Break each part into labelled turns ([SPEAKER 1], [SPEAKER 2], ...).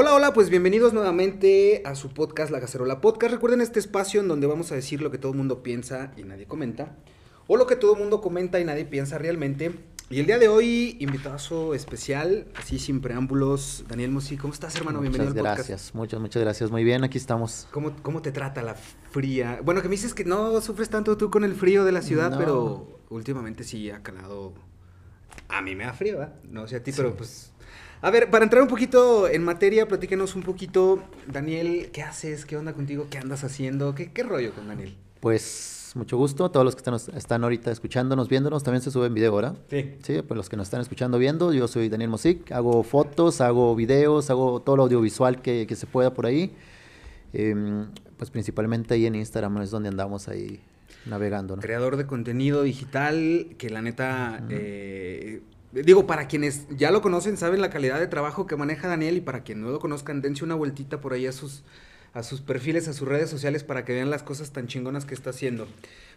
[SPEAKER 1] Hola, hola, pues bienvenidos nuevamente a su podcast La Cacerola Podcast. Recuerden este espacio en donde vamos a decir lo que todo el mundo piensa y nadie comenta, o lo que todo el mundo comenta y nadie piensa realmente. Y el día de hoy, invitazo especial, así sin preámbulos, Daniel Musi. ¿Cómo estás, hermano?
[SPEAKER 2] Muchas
[SPEAKER 1] Bienvenido al
[SPEAKER 2] gracias,
[SPEAKER 1] podcast.
[SPEAKER 2] muchas, muchas gracias. Muy bien, aquí estamos.
[SPEAKER 1] ¿Cómo, ¿Cómo te trata la fría? Bueno, que me dices que no sufres tanto tú con el frío de la ciudad,
[SPEAKER 2] No.
[SPEAKER 1] pero últimamente sí ha calado. A mí me da frío, ¿verdad? No sé a ti, pero pues. A ver, para entrar un poquito en materia, platícanos un poquito, Daniel, ¿qué haces? ¿Qué onda contigo? ¿Qué andas haciendo? ¿Qué, qué rollo con Daniel?
[SPEAKER 2] Pues mucho gusto a todos los que están, están ahorita escuchándonos, viéndonos. También se sube en video ahora.
[SPEAKER 1] Sí.
[SPEAKER 2] Sí, pues los que nos están escuchando, viendo. Yo soy Daniel Mosic. Hago fotos, hago videos, hago todo lo audiovisual que, que se pueda por ahí. Em, pues principalmente ahí en Instagram es donde andamos ahí navegando, ¿no?
[SPEAKER 1] Creador de contenido digital, que la neta, eh, digo, para quienes ya lo conocen, saben la calidad de trabajo que maneja Daniel y para quienes no lo conozcan, dense una vueltita por ahí a sus, a sus perfiles, a sus redes sociales para que vean las cosas tan chingonas que está haciendo.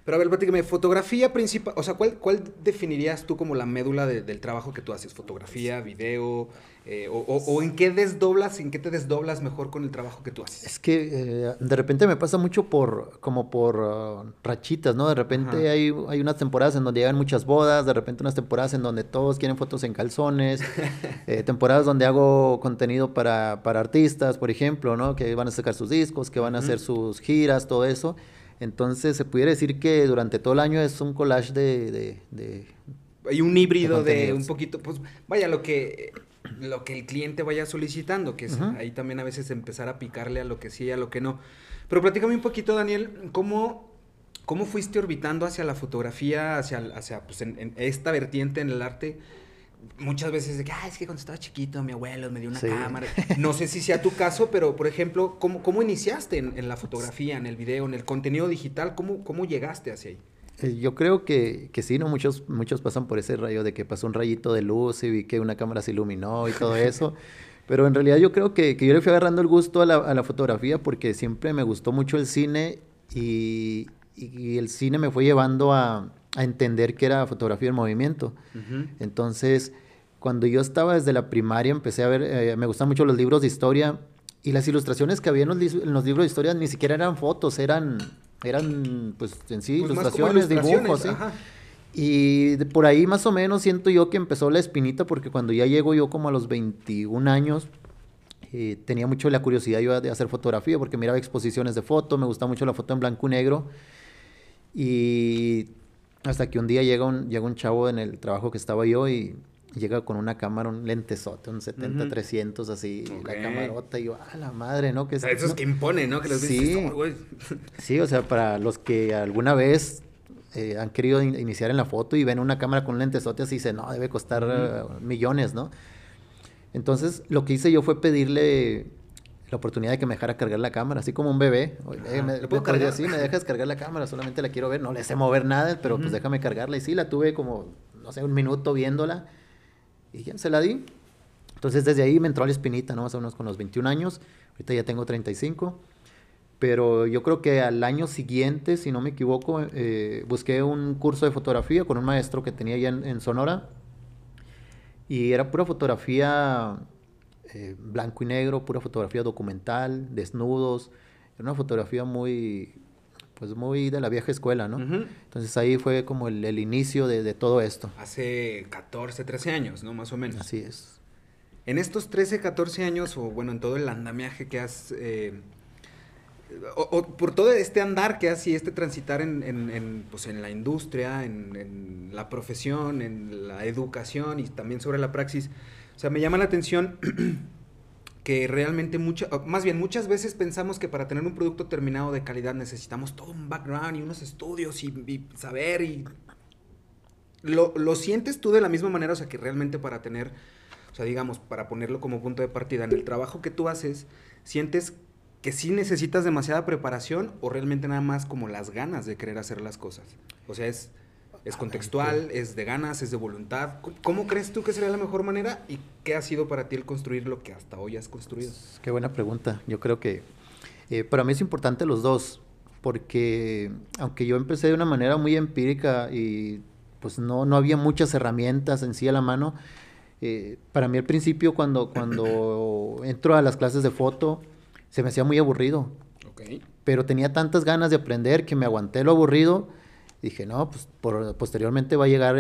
[SPEAKER 1] Pero a ver, platícame, fotografía principal, o sea, ¿cuál, cuál definirías tú como la médula de- del trabajo que tú haces? ¿Fotografía, video? eh, o, o- o en qué desdoblas, en qué te desdoblas mejor con el trabajo que tú haces?
[SPEAKER 2] Es que eh, de repente me pasa mucho por, como por ah, rachitas, ¿no? De repente hay, hay unas temporadas en donde llegan muchas bodas, de repente unas temporadas en donde todos quieren fotos en calzones, eh, temporadas donde hago contenido para, para artistas, por ejemplo, ¿no? Que van a sacar sus discos, que van a hacer sus giras, todo eso. Entonces se pudiera decir que durante todo el año es un collage de... de- de-
[SPEAKER 1] Hay un híbrido de, un poquito, pues vaya, lo que, lo que el cliente vaya solicitando, que es ahí también a veces empezar a picarle a lo que sí y a lo que no. Pero platícame un poquito, Daniel, ¿cómo, cómo fuiste orbitando hacia la fotografía, hacia, hacia pues, en, en esta vertiente en el arte? Muchas veces de que, ah, es que cuando estaba chiquito mi abuelo me dio una
[SPEAKER 2] Sí.
[SPEAKER 1] cámara. No sé si sea tu caso, pero por ejemplo, ¿cómo, cómo iniciaste en, en la fotografía, en el video, en el contenido digital? ¿Cómo, cómo llegaste hacia ahí?
[SPEAKER 2] Eh, Yo creo que, que sí, ¿no? Muchos, muchos pasan por ese rayo de que pasó un rayito de luz y vi que una cámara se iluminó y todo eso. Pero en realidad yo creo que, que yo le fui agarrando el gusto a la, a la fotografía porque siempre me gustó mucho el cine y, y el cine me fue llevando a, a entender que era fotografía en movimiento.
[SPEAKER 1] Ujú.
[SPEAKER 2] Entonces, cuando yo estaba desde la primaria, empecé a ver, eh, me gustan mucho los libros de historia y las ilustraciones que había en los, en los libros de historia ni siquiera eran fotos, eran, eran pues en sí,
[SPEAKER 1] Pues como
[SPEAKER 2] ilustraciones, dibujos,
[SPEAKER 1] ilustraciones,
[SPEAKER 2] ¿sí? Y de- por ahí más o menos siento yo que empezó la espinita porque cuando ya llego yo como a los 21 años, eh, tenía mucho la curiosidad yo de hacer fotografía porque miraba exposiciones de foto, me gusta mucho la foto en blanco y negro. Y hasta que un día llega un, llega un chavo en el trabajo que estaba yo y llega con una cámara, un lentesote, un 70-300 así,
[SPEAKER 1] Ok.
[SPEAKER 2] la camarota y yo, ah, la madre, ¿no? Que
[SPEAKER 1] esos
[SPEAKER 2] no-
[SPEAKER 1] que imponen, ¿no? Que los
[SPEAKER 2] Sí.
[SPEAKER 1] dices, "Oh, güey".
[SPEAKER 2] Sí, o sea, para los que alguna vez eh, han querido in- iniciar en la foto y ven una cámara con un lentesote así, dicen, no, debe costar eh, millones, ¿no? Entonces, lo que hice yo fue pedirle la oportunidad de que me dejara cargar la cámara, así como un bebé. Oye, me,
[SPEAKER 1] ¿le puedo cargar?
[SPEAKER 2] así, me dejas cargar la cámara, solamente la quiero ver, no le sé mover nada, pero pues
[SPEAKER 1] Ujú.
[SPEAKER 2] déjame cargarla. Y sí, la tuve como, no sé, un minuto viéndola y ya se la di. Entonces, desde ahí me entró la espinita, ¿no? Más o menos con los 21 años, ahorita ya tengo 35. Pero yo creo que al año siguiente, si no me equivoco, eh, busqué un curso de fotografía con un maestro que tenía allá en, en Sonora. Y era pura fotografía eh, blanco y negro, pura fotografía documental, desnudos. Era una fotografía muy, pues muy de la vieja escuela, ¿no? Entonces ahí fue como el, el inicio de, de todo esto.
[SPEAKER 1] Hace 14, 13 años, ¿no? Más o menos.
[SPEAKER 2] Así es.
[SPEAKER 1] En estos 13, 14 años, o bueno, en todo el andamiaje que has... eh, o, o por todo este andar que has y este transitar en, en- en, pues, en la industria, en, en la profesión, en la educación y también sobre la praxis, sea, me llama la atención que realmente mucha, o más bien muchas veces pensamos que para tener un producto terminado de calidad necesitamos todo un background y unos estudios y, y saber y lo, lo sientes tú de la misma manera, o sea, que realmente para tener, o sea, digamos, para ponerlo como punto de partida, en el trabajo que tú haces, sientes que sí necesitas demasiada preparación o realmente nada más como las ganas de querer hacer las cosas. O sea, es, es contextual, es de ganas, es de voluntad. ¿Cómo, crees tú que sería la mejor manera y qué ha sido para ti el construir lo que hasta hoy has construido?
[SPEAKER 2] Qué buena pregunta. Yo creo que eh, para mí es importante los dos, porque aunque yo empecé de una manera muy empírica y pues no, no había muchas herramientas en sí a la mano, Eh, para mí al principio cuando, cuando entro a las clases de foto se me hacía muy aburrido. Pero tenía tantas ganas de aprender que me aguanté lo aburrido. Dije, no, pues posteriormente va a llegar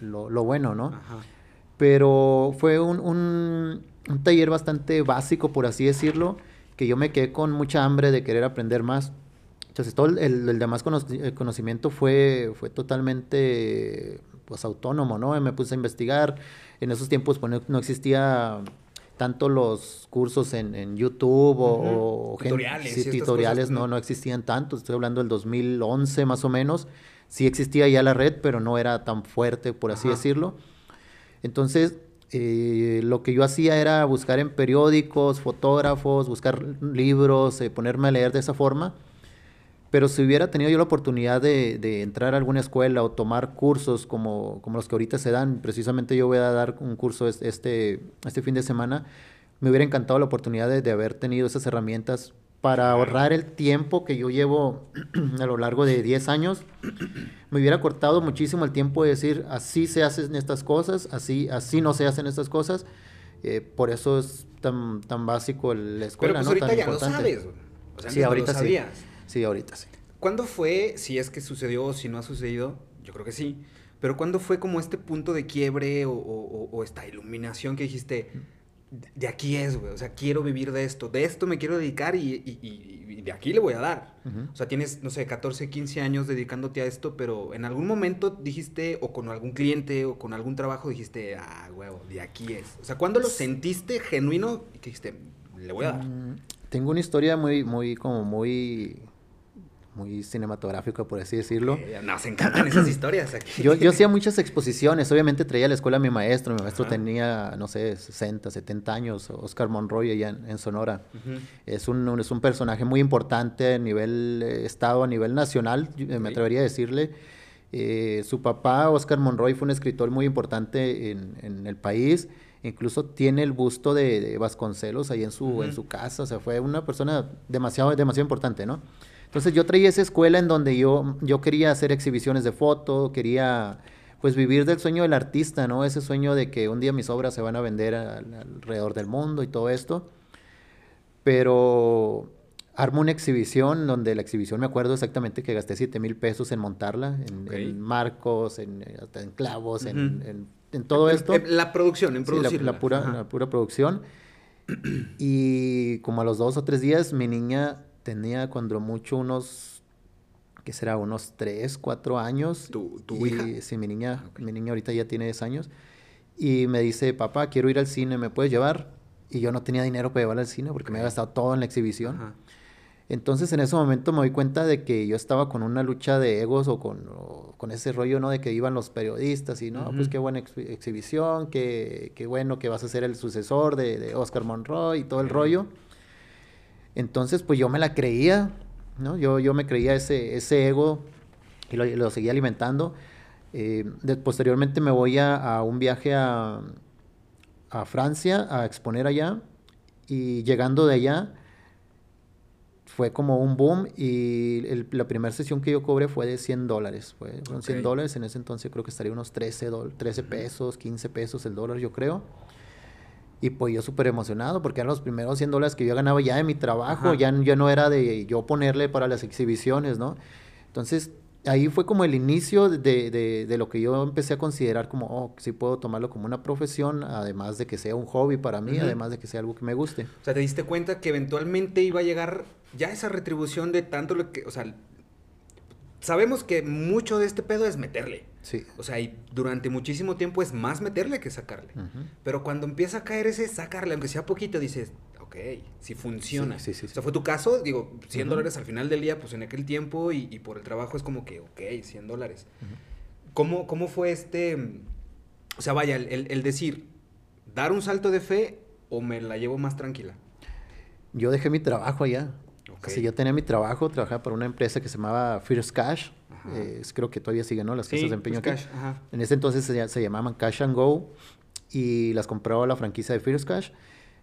[SPEAKER 2] lo, bueno, ¿no? Pero fue un, un, taller bastante básico, por así decirlo, que yo me quedé con mucha hambre de querer aprender más. Entonces todo el, demás conocimiento fue, fue totalmente pues autónomo, ¿no? Me puse a investigar. En esos tiempos pues, no existía tanto los cursos en, YouTube o,
[SPEAKER 1] tutoriales,
[SPEAKER 2] tutoriales no, no existían tanto. Estoy hablando del 2011 más o menos. Sí existía ya la red, pero no era tan fuerte, por así decirlo. Entonces, eh, lo que yo hacía era buscar en periódicos, fotógrafos, buscar libros, eh, ponerme a leer de esa forma pero si hubiera tenido yo la oportunidad de, entrar a alguna escuela o tomar cursos como, como, los que ahorita se dan, precisamente yo voy a dar un curso este, este fin de semana, me hubiera encantado la oportunidad de, haber tenido esas herramientas para ahorrar el tiempo que yo llevo a lo largo de 10 años. Me hubiera cortado muchísimo el tiempo de decir, así se hacen estas cosas, así, así no se hacen estas cosas. Eh, por eso es tan, tan básico la escuela,
[SPEAKER 1] Pero pues ahorita ya lo sabes.
[SPEAKER 2] sí, ahorita sí. Sí, ahorita sí.
[SPEAKER 1] ¿Cuándo fue, si es que sucedió o si no ha sucedido? Yo creo que sí. Pero ¿cuándo fue como este punto de quiebre o, esta iluminación que dijiste, de aquí es, güey? O sea, quiero vivir de esto, de esto me quiero dedicar y, de aquí le voy a dar. O sea, tienes, no sé, 14, 15 años dedicándote a esto, pero en algún momento dijiste, o con algún cliente o con algún trabajo dijiste, ah, güey, de aquí es. O sea, ¿cuándo lo sentiste genuino y que dijiste, le voy a dar? Mm,
[SPEAKER 2] tengo una historia muy, muy, como muy muy cinematográfico, por así decirlo.
[SPEAKER 1] Eh, nos encantan esas historias aquí.
[SPEAKER 2] Yo, yo hacía muchas exposiciones, obviamente traía a la escuela a mi maestro, mi maestro tenía, no sé, 60, 70 años, Oscar Monroy allá en, Sonora. es, un, es un personaje muy importante a nivel eh, estado, a nivel nacional, me atrevería a decirle. Eh, su papá, Oscar Monroy, fue un escritor muy importante en, en el país incluso tiene el busto de, Vasconcelos ahí en su, en su casa, o sea, fue una persona demasiado, demasiado importante, ¿no? Entonces yo traía esa escuela en donde yo, yo quería hacer exhibiciones de foto, quería pues vivir del sueño del artista, ¿no? Ese sueño de que un día mis obras se van a vender alrededor del mundo y todo esto. Pero armo una exhibición donde la exhibición me acuerdo exactamente que gasté 7 mil pesos en montarla, en, marcos, en, en clavos, en, todo esto.
[SPEAKER 1] La producción, en producción.
[SPEAKER 2] la, pura, la pura producción. Y como a los dos o tres días mi niña tenía cuando mucho unos, ¿qué será? Unos 3, 4 años.
[SPEAKER 1] ¿Tu, tu hija?
[SPEAKER 2] Sí, mi niña, mi niña ahorita ya tiene 10 años. Y me dice, papá, quiero ir al cine, ¿me puedes llevar? Y yo no tenía dinero para llevarla al cine porque me había gastado todo en la exhibición. Entonces en ese momento me doy cuenta de que yo estaba con una lucha de egos o con, con ese rollo, ¿no? De que iban los periodistas y, no, pues qué buena exhibición, qué, qué, bueno que vas a ser el sucesor de, de Oscar Monroy y todo el rollo. Entonces, pues yo me la creía, ¿no? Yo, yo me creía ese, ese ego y lo, seguía alimentando. Eh, posteriormente me voy a, un viaje a, a, Francia a exponer allá y llegando de allá fue como un boom y la primera sesión que yo cobré fue de 100 dólares. Fueron 100 dólares, en ese entonces creo que estaría unos 13, 13 pesos, 15 pesos el dólar yo creo. Y pues yo súper emocionado porque eran los primeros 100 dólares que yo ganaba ya de mi trabajo, ya, ya no era de yo ponerle para las exhibiciones, ¿no? Entonces ahí fue como el inicio de, de, de, lo que yo empecé a considerar como, oh, sí puedo tomarlo como una profesión, además de que sea un hobby para mí, además de que sea algo que me guste.
[SPEAKER 1] O sea, te diste cuenta que eventualmente iba a llegar ya esa retribución de tanto lo que, o sea, sabemos que mucho de este pedo es meterle.
[SPEAKER 2] Sí.
[SPEAKER 1] O sea, y durante muchísimo tiempo es más meterle que sacarle. Pero cuando empieza a caer ese sacarle, aunque sea poquito, dices, ok, si funciona.
[SPEAKER 2] Sí, sí,
[SPEAKER 1] o sea, fue tu caso, digo, 100 dólares al final del día, pues en aquel tiempo y, por el trabajo es como que, ok, 100 dólares. ¿Cómo, ¿Cómo, fue este, o sea, vaya, el, el decir, dar un salto de fe o me la llevo más tranquila?
[SPEAKER 2] Yo dejé mi trabajo allá. Sí, yo tenía mi trabajo, trabajaba para una empresa que se llamaba First Cash. Eh, creo que todavía siguen, ¿no? Las casas de empeño aquí. En ese entonces se, llamaban Cash and Go y las compró la franquicia de First Cash.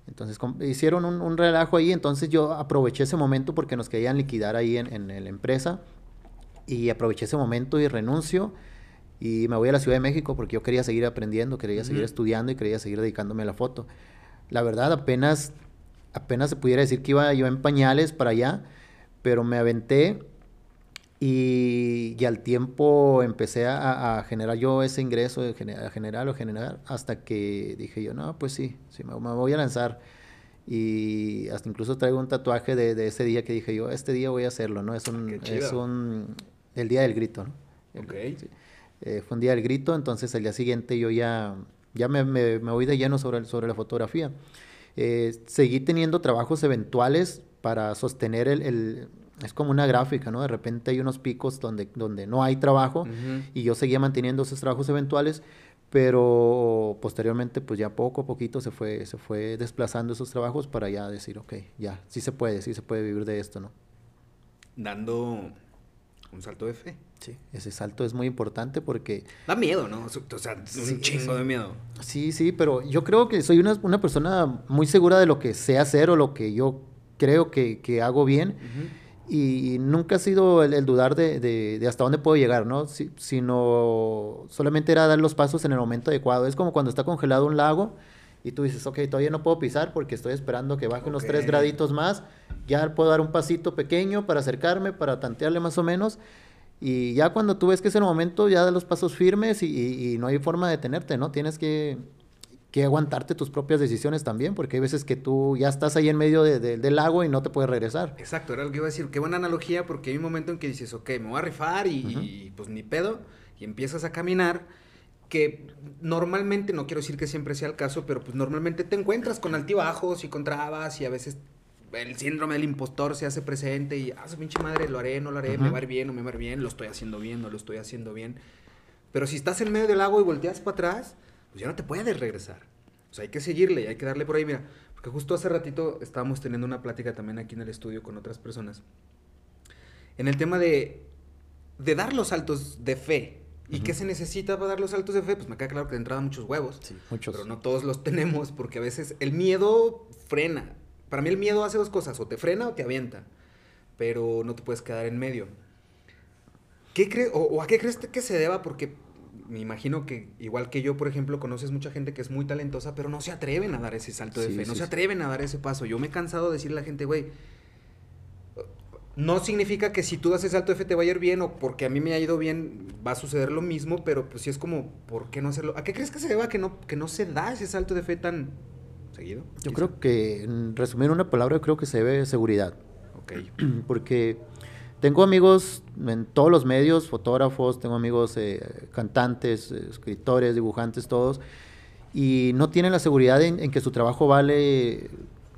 [SPEAKER 2] Entonces hicieron un, relajo ahí, entonces yo aproveché ese momento porque nos querían liquidar ahí en, en, la empresa y aproveché ese momento y renuncio Y me voy a la Ciudad de México porque yo quería seguir aprendiendo, quería seguir estudiando y quería seguir dedicándome a la foto. La verdad, apenas, apenas se pudiera decir que iba yo en pañales para allá, pero me aventé y, al tiempo empecé a, generar yo ese ingreso, a generar o generar, hasta que dije yo, no, pues sí, sí me, voy a lanzar. Y hasta incluso traigo un tatuaje de, ese día que dije yo, este día voy a hacerlo, ¿no? Es un, es un el día del grito, ¿no?
[SPEAKER 1] ok.
[SPEAKER 2] Eh, fue un día del grito, entonces el día siguiente yo ya, ya me, me, voy de lleno sobre, sobre la fotografía. Eh, seguí teniendo trabajos eventuales para sostener el es como una gráfica, ¿no? De repente hay unos picos donde, donde no hay trabajo y yo seguía manteniendo esos trabajos eventuales, pero posteriormente pues ya poco a poquito se fue, se fue desplazando esos trabajos para ya decir, ok, ya, sí se puede, sí se puede vivir de esto, ¿no?
[SPEAKER 1] Dando un salto de fe.
[SPEAKER 2] Sí, ese salto es muy importante porque...
[SPEAKER 1] Da miedo, ¿no? O sea, un chingo de miedo.
[SPEAKER 2] Sí, sí, pero yo creo que soy una, una, persona muy segura de lo que sé hacer o lo que yo creo que, que hago bien y nunca ha sido el, dudar de, de, hasta dónde puedo llegar, ¿no? sino solamente era dar los pasos en el momento adecuado. Es como cuando está congelado un lago y tú dices, ok, todavía no puedo pisar porque estoy esperando que baje unos tres graditos más. Ya puedo dar un pasito pequeño para acercarme, para tantearle más o menos. Y ya cuando tú ves que es el momento, ya da los pasos firmes y, y no hay forma de detenerte, ¿no? Tienes que que aguantarte tus propias decisiones también, porque hay veces que tú ya estás ahí en medio del lago y no te puedes regresar.
[SPEAKER 1] Exacto, era lo que iba a decir. Qué buena analogía, porque hay un momento en que dices, ok, me voy a rifar y, pues ni pedo, y empiezas a caminar, que normalmente, no quiero decir que siempre sea el caso, pero pues normalmente te encuentras con altibajos y con trabas y a veces el síndrome del impostor se hace presente y, ah, su pinche madre, lo haré, no lo haré, me va a ir bien, no me va a ir bien, lo estoy haciendo bien, no lo estoy haciendo bien. Pero si estás en medio del lago y volteas para atrás, pues ya no te puedes regresar. O sea, hay que seguirle y hay que darle por ahí. Mira, porque justo hace ratito estábamos teniendo una plática también aquí en el estudio con otras personas. En el tema de, de dar los saltos de fe. ¿Y qué se necesita para dar los saltos de fe? Pues me queda claro que de entrada muchos huevos.
[SPEAKER 2] Sí, muchos.
[SPEAKER 1] Pero no todos los tenemos porque a veces el miedo frena. Para mí el miedo hace dos cosas. O te frena o te avienta. Pero no te puedes quedar en medio. ¿Qué crees o, o, a qué crees que se deba? Porque me imagino que, igual que yo, por ejemplo, conoces mucha gente que es muy talentosa, pero no se atreven a dar ese salto de fe, no se atreven a dar ese paso. Yo me he cansado de decirle a la gente, güey, no significa que si tú das ese salto de fe te va a ir bien o porque a mí me ha ido bien va a suceder lo mismo, pero pues sí es como, ¿por qué no hacerlo? ¿A qué crees que se deba que no, que no se da ese salto de fe tan seguido?
[SPEAKER 2] Yo creo que, en resumir una palabra, yo creo que se debe seguridad.
[SPEAKER 1] Ok.
[SPEAKER 2] Porque tengo amigos en todos los medios, fotógrafos, tengo amigos eh, cantantes, eh, escritores, dibujantes, todos, y no tienen la seguridad en, que su trabajo vale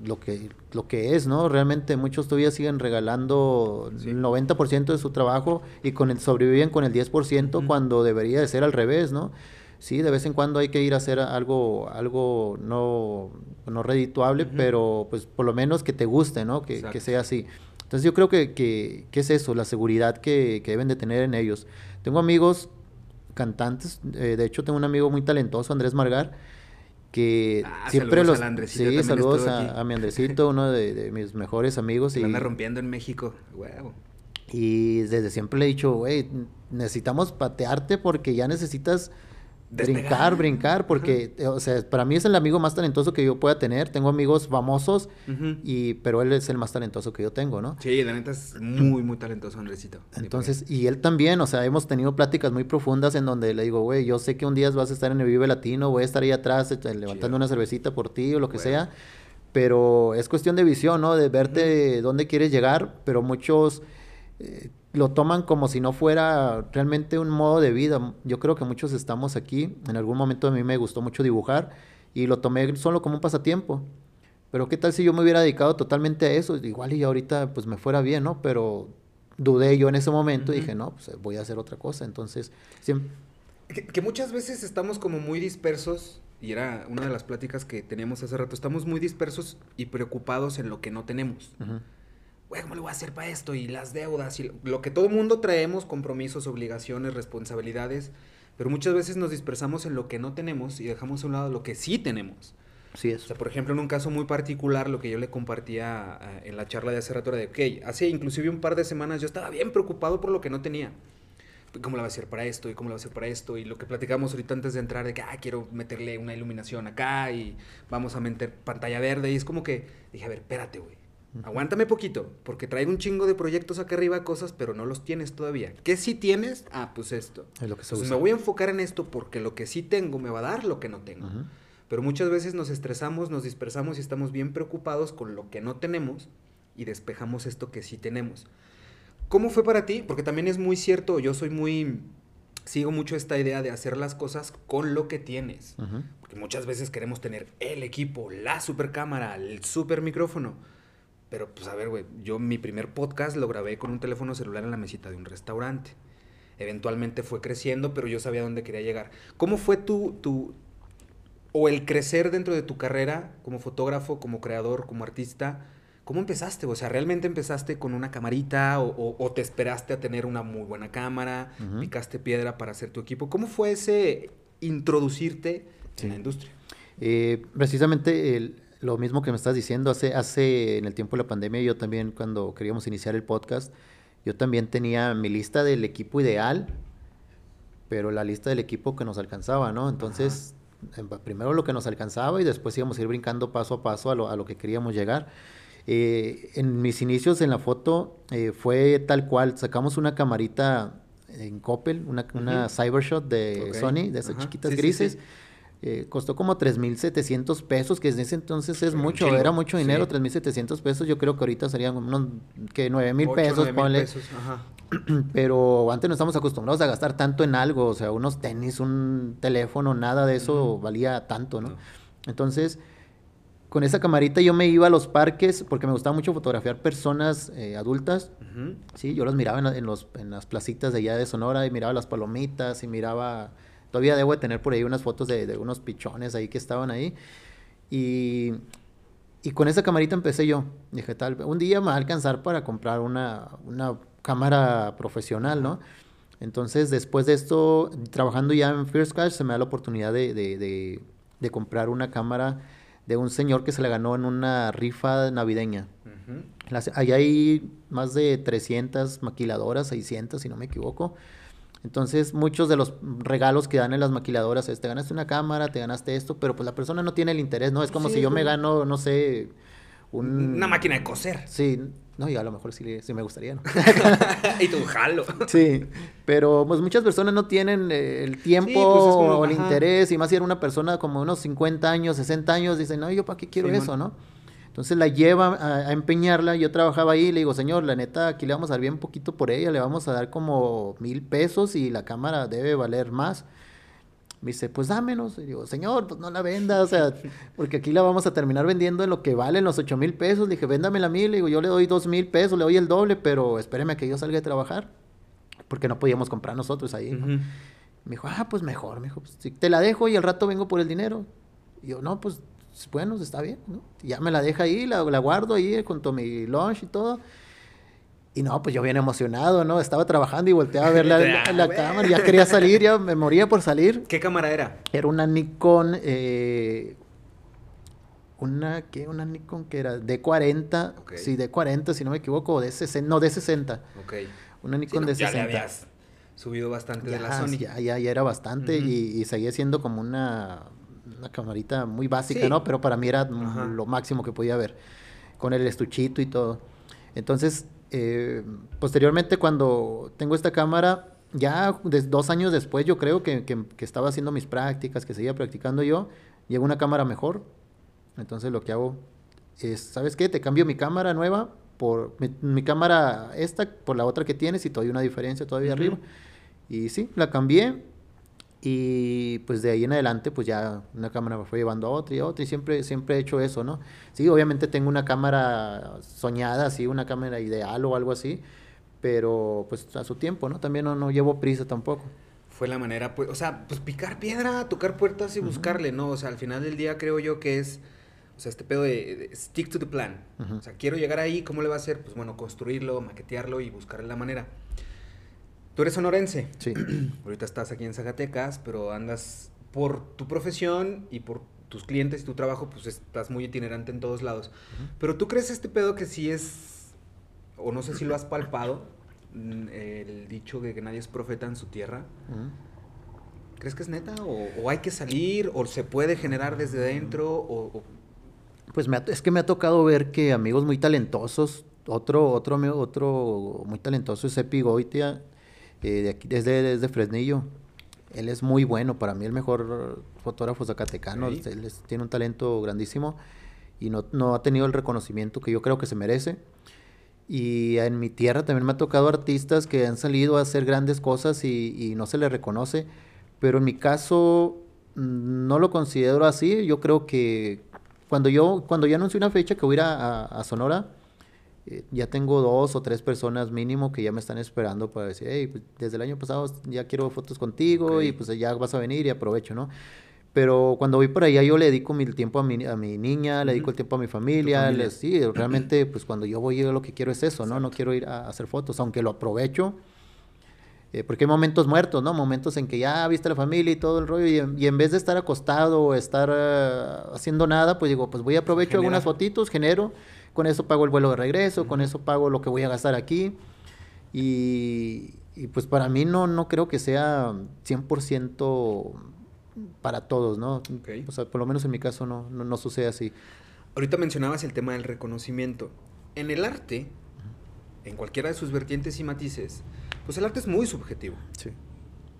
[SPEAKER 2] lo que, lo que es, ¿no? Realmente muchos todavía siguen regalando el 90% de su trabajo y con el, sobreviven con el 10% cuando debería de ser al revés, ¿no? Sí, de vez en cuando hay que ir a hacer algo, algo no, no redituable, pero pues por lo menos que te guste, ¿no? Que, que sea así. Entonces yo creo que, que, es eso, la seguridad que, deben de tener en ellos. Tengo amigos cantantes, eh, de hecho tengo un amigo muy talentoso, Andrés Margar, que ah, siempre los... sí, saludos a, mi Andresito, uno de, mis mejores amigos.
[SPEAKER 1] y anda rompiendo en México, huevo.
[SPEAKER 2] Y desde siempre le he dicho, güey, necesitamos patearte porque ya necesitas Brincar, brincar, porque, o sea, para mí es el amigo más talentoso que yo pueda tener. Tengo amigos famosos, y, pero él es el más talentoso que yo tengo, ¿no?
[SPEAKER 1] Sí, la neta es muy, muy talentoso, Andresito.
[SPEAKER 2] Entonces, y él también, o sea, hemos tenido pláticas muy profundas en donde le digo, güey, yo sé que un día vas a estar en el Vive Latino, voy a estar ahí atrás eh, levantando una cervecita por ti o lo que sea, pero es cuestión de visión, ¿no? De verte dónde quieres llegar, pero muchos... Eh, lo toman como si no fuera realmente un modo de vida. Yo creo que muchos estamos aquí. En algún momento a mí me gustó mucho dibujar y lo tomé solo como un pasatiempo. Pero qué tal si yo me hubiera dedicado totalmente a eso? Igual y ahorita pues me fuera bien, ¿no? Pero dudé yo en ese momento y dije, no, pues voy a hacer otra cosa. Entonces, siempre...
[SPEAKER 1] Que, muchas veces estamos como muy dispersos, y era una de las pláticas que teníamos hace rato, estamos muy dispersos y preocupados en lo que no tenemos. ¿Cómo le voy a hacer para esto? Y las deudas, y lo que todo mundo traemos, compromisos, obligaciones, responsabilidades, pero muchas veces nos dispersamos en lo que no tenemos y dejamos a un lado lo que sí tenemos.
[SPEAKER 2] Sí es.
[SPEAKER 1] O sea, por ejemplo, en un caso muy particular, lo que yo le compartía eh, en la charla de hace rato era de, ok, hace inclusive un par de semanas yo estaba bien preocupado por lo que no tenía. cómo la va a hacer para esto y cómo la va a hacer para esto y lo que platicamos ahorita antes de entrar de que ah, quiero meterle una iluminación acá y vamos a meter pantalla verde y es como que dije, a ver, espérate, güey. Aguántame poquito, porque traigo un chingo de proyectos acá arriba, cosas, pero no los tienes todavía. ¿Qué sí tienes? Ah, pues esto.
[SPEAKER 2] Es lo que se
[SPEAKER 1] Pues
[SPEAKER 2] usa.
[SPEAKER 1] me voy a enfocar en esto porque lo que sí tengo me va a dar lo que no tengo. Pero muchas veces nos estresamos, nos dispersamos y estamos bien preocupados con lo que no tenemos y despejamos esto que sí tenemos. ¿Cómo fue para ti? Porque también es muy cierto, yo soy muy... Sigo mucho esta idea de hacer las cosas con lo que tienes. Porque muchas veces queremos tener el equipo, la super cámara, el super micrófono. Pero pues a ver, güey, yo mi primer podcast lo grabé con un teléfono celular en la mesita de un restaurante. Eventualmente fue creciendo, pero yo sabía dónde quería llegar. ¿Cómo fue tu, tu, o el crecer dentro de tu carrera como fotógrafo, como creador, como artista? ¿Cómo empezaste? O sea, ¿realmente empezaste con una camarita o, o- o te esperaste a tener una muy buena cámara? ¿Picaste piedra para hacer tu equipo? ¿Cómo fue ese introducirte
[SPEAKER 2] Sí.
[SPEAKER 1] en la industria?
[SPEAKER 2] Eh, precisamente el- lo mismo que me estás diciendo, hace, hace en el tiempo de la pandemia, yo también cuando queríamos iniciar el podcast, yo también tenía mi lista del equipo ideal, pero la lista del equipo que nos alcanzaba, ¿no? Entonces, em, primero lo que nos alcanzaba y después íbamos a ir brincando paso a paso a lo, a lo que queríamos llegar. Eh, en mis inicios en la foto eh, fue tal cual, sacamos una camarita en Coppel, una, una. Cybershot de. Sony, de esas
[SPEAKER 1] Ajá.
[SPEAKER 2] chiquitas
[SPEAKER 1] Sí, sí,
[SPEAKER 2] grises.
[SPEAKER 1] sí.
[SPEAKER 2] Eh, costó como 3.700 pesos, que en ese entonces es mucho, era mucho dinero,
[SPEAKER 1] sí.
[SPEAKER 2] 3.700 pesos. Yo creo que ahorita serían unos que 9.000
[SPEAKER 1] Ocho,
[SPEAKER 2] pesos,
[SPEAKER 1] nueve mil
[SPEAKER 2] ponle.
[SPEAKER 1] pesos, ajá.
[SPEAKER 2] Pero antes no estamos acostumbrados a gastar tanto en algo, o sea, unos tenis, un teléfono, nada de eso valía tanto, ¿no? Entonces, con esa camarita yo me iba a los parques porque me gustaba mucho fotografiar personas eh, adultas. Sí, yo los miraba en, en los, en las placitas de allá de Sonora y miraba las palomitas y miraba... Todavía debo de tener por ahí unas fotos de, de unos pichones ahí que estaban ahí. Y, y con esa camarita empecé yo. Dije, tal, un día me va a alcanzar para comprar una, una cámara profesional, ¿no? Entonces, después de esto, trabajando ya en First Cash, se me da la oportunidad de, de- de- de comprar una cámara de un señor que se la ganó en una rifa navideña.
[SPEAKER 1] Ujú.
[SPEAKER 2] Las- Allá hay más de 300 maquiladoras, 600 si no me equivoco. Entonces, muchos de los regalos que dan en las maquiladoras es, te ganaste una cámara, te ganaste esto, pero pues la persona no tiene el interés, ¿no? Es como
[SPEAKER 1] Sí,
[SPEAKER 2] si yo
[SPEAKER 1] es
[SPEAKER 2] me gano, no sé, un...
[SPEAKER 1] Una máquina de coser.
[SPEAKER 2] Sí, no, y a lo mejor sí, sí me gustaría, ¿no?
[SPEAKER 1] y tu jalo.
[SPEAKER 2] Sí, pero pues muchas personas no tienen eh, el tiempo
[SPEAKER 1] Sí, pues, es como-
[SPEAKER 2] o el
[SPEAKER 1] ajá.
[SPEAKER 2] interés, y más si era una persona como unos 50 años, 60 años, dicen, no, yo para qué quiero eso, ¿no? Entonces la lleva a, a empeñarla, yo trabajaba ahí, le digo, señor, la neta, aquí le vamos a dar bien poquito por ella, le vamos a dar como mil pesos y la cámara debe valer más. Me dice, pues dámenos. Y digo, señor, pues no la venda, o sea, porque aquí la vamos a terminar vendiendo en lo que valen los ocho mil pesos. Le dije, véndamela a mí, le digo, yo le doy dos mil pesos, le doy el doble, pero espéreme a que yo salga de trabajar, porque no podíamos comprar nosotros ahí. Me dijo, ah, pues mejor, me dijo, pues, te la dejo y al rato vengo por el dinero. Y yo, no, pues bueno, está bien, ¿no? Ya me la deja ahí, la, la guardo ahí junto a mi lunch y todo. Y no, pues yo bien emocionado, ¿no? Estaba trabajando y volteaba a ver la, la- la
[SPEAKER 1] Ah, güey.
[SPEAKER 2] cámara, ya quería salir, ya me moría por salir.
[SPEAKER 1] ¿Qué cámara era?
[SPEAKER 2] Era una Nikon, eh, una, ¿qué? Una Nikon que era D40,
[SPEAKER 1] Ok.
[SPEAKER 2] sí, D40, si no me equivoco, o de 60, no, de 60.
[SPEAKER 1] Ok.
[SPEAKER 2] Una
[SPEAKER 1] Sí,
[SPEAKER 2] Nikon
[SPEAKER 1] no,
[SPEAKER 2] de
[SPEAKER 1] ya
[SPEAKER 2] 60.
[SPEAKER 1] le habías subido bastante de la
[SPEAKER 2] Ya,
[SPEAKER 1] Sony.
[SPEAKER 2] ya, ya, ya era bastante y, y seguía siendo como una, una camarita muy básica,
[SPEAKER 1] Sí.
[SPEAKER 2] ¿no? Pero para mí era
[SPEAKER 1] Ajá.
[SPEAKER 2] lo máximo que podía haber, con el estuchito y todo. Entonces, eh, posteriormente cuando tengo esta cámara, ya des- dos años después yo creo que, que- que estaba haciendo mis prácticas, que seguía practicando yo, llegó una cámara mejor. Entonces lo que hago es, ¿sabes qué? Te cambio mi cámara nueva por mi, mi cámara esta por la otra que tienes y todavía una diferencia todavía
[SPEAKER 1] Ujú.
[SPEAKER 2] arriba. Y sí, la cambié y pues de ahí en adelante pues ya una cámara me fue llevando a otra y a otra y siempre, siempre he hecho eso, ¿no? Sí, obviamente tengo una cámara soñada, así, una cámara ideal o algo así, pero pues a su tiempo, ¿no? También no, no llevo prisa tampoco.
[SPEAKER 1] Fue la manera, pues, o sea, pues picar piedra, tocar puertas y buscarle, ¿no? O sea, al final del día creo yo que es, o sea, este pedo de, de stick to the plan. O sea, quiero llegar ahí, ¿cómo le va a hacer? Pues bueno, construirlo, maquetearlo y buscarle la manera. Tú eres sonorense.
[SPEAKER 2] Sí.
[SPEAKER 1] Ahorita estás aquí en Zacatecas, pero andas por tu profesión y por tus clientes y tu trabajo, pues estás muy itinerante en todos lados. Pero tú crees este pedo que sí es, o no sé si lo has palpado, mm, el dicho de que nadie es profeta en su tierra. ¿Crees que es neta? ¿O, hay que salir? ¿O se puede generar desde dentro? O,
[SPEAKER 2] Pues me es que me ha tocado ver que amigos muy talentosos, otro, otro, otro muy talentoso es Epi Goitia, eh, de aquí, desde, desde Fresnillo. Él es muy bueno, para mí el mejor fotógrafo zacatecano, él tiene un talento grandísimo y no, no ha tenido el reconocimiento que yo creo que se merece. Y en mi tierra también me ha tocado artistas que han salido a hacer grandes cosas y, y no se les reconoce pero en mi caso mm, no lo considero así. Yo creo que cuando yo, cuando ya anuncié una fecha que voy a ir a, Sonora, eh, ya tengo dos o tres personas mínimo que ya me están esperando para decir, hey, pues, desde el año pasado ya quiero fotos contigo y pues ya vas a venir y aprovecho, ¿no? Pero cuando voy por allá yo le dedico mi tiempo a mi, a mi niña, le dedico el tiempo a mi familia, sí, realmente pues cuando yo voy yo lo que quiero es eso, ¿no? No quiero ir a hacer fotos, aunque lo aprovecho, eh, porque hay momentos muertos, ¿no? Momentos en que ya viste la familia y todo el rollo, y en, vez de estar acostado o estar eh, haciendo nada, pues digo, pues voy a aprovecho algunas fotitos, genero, con eso pago el vuelo de regreso, con eso pago lo que voy a gastar aquí. Y, pues para mí no, no creo que sea 100% para todos, ¿no? O sea, por lo menos en mi caso no, no, no sucede así.
[SPEAKER 1] Ahorita mencionabas el tema del reconocimiento. En el arte, en cualquiera de sus vertientes y matices, pues el arte es muy subjetivo.
[SPEAKER 2] Sí.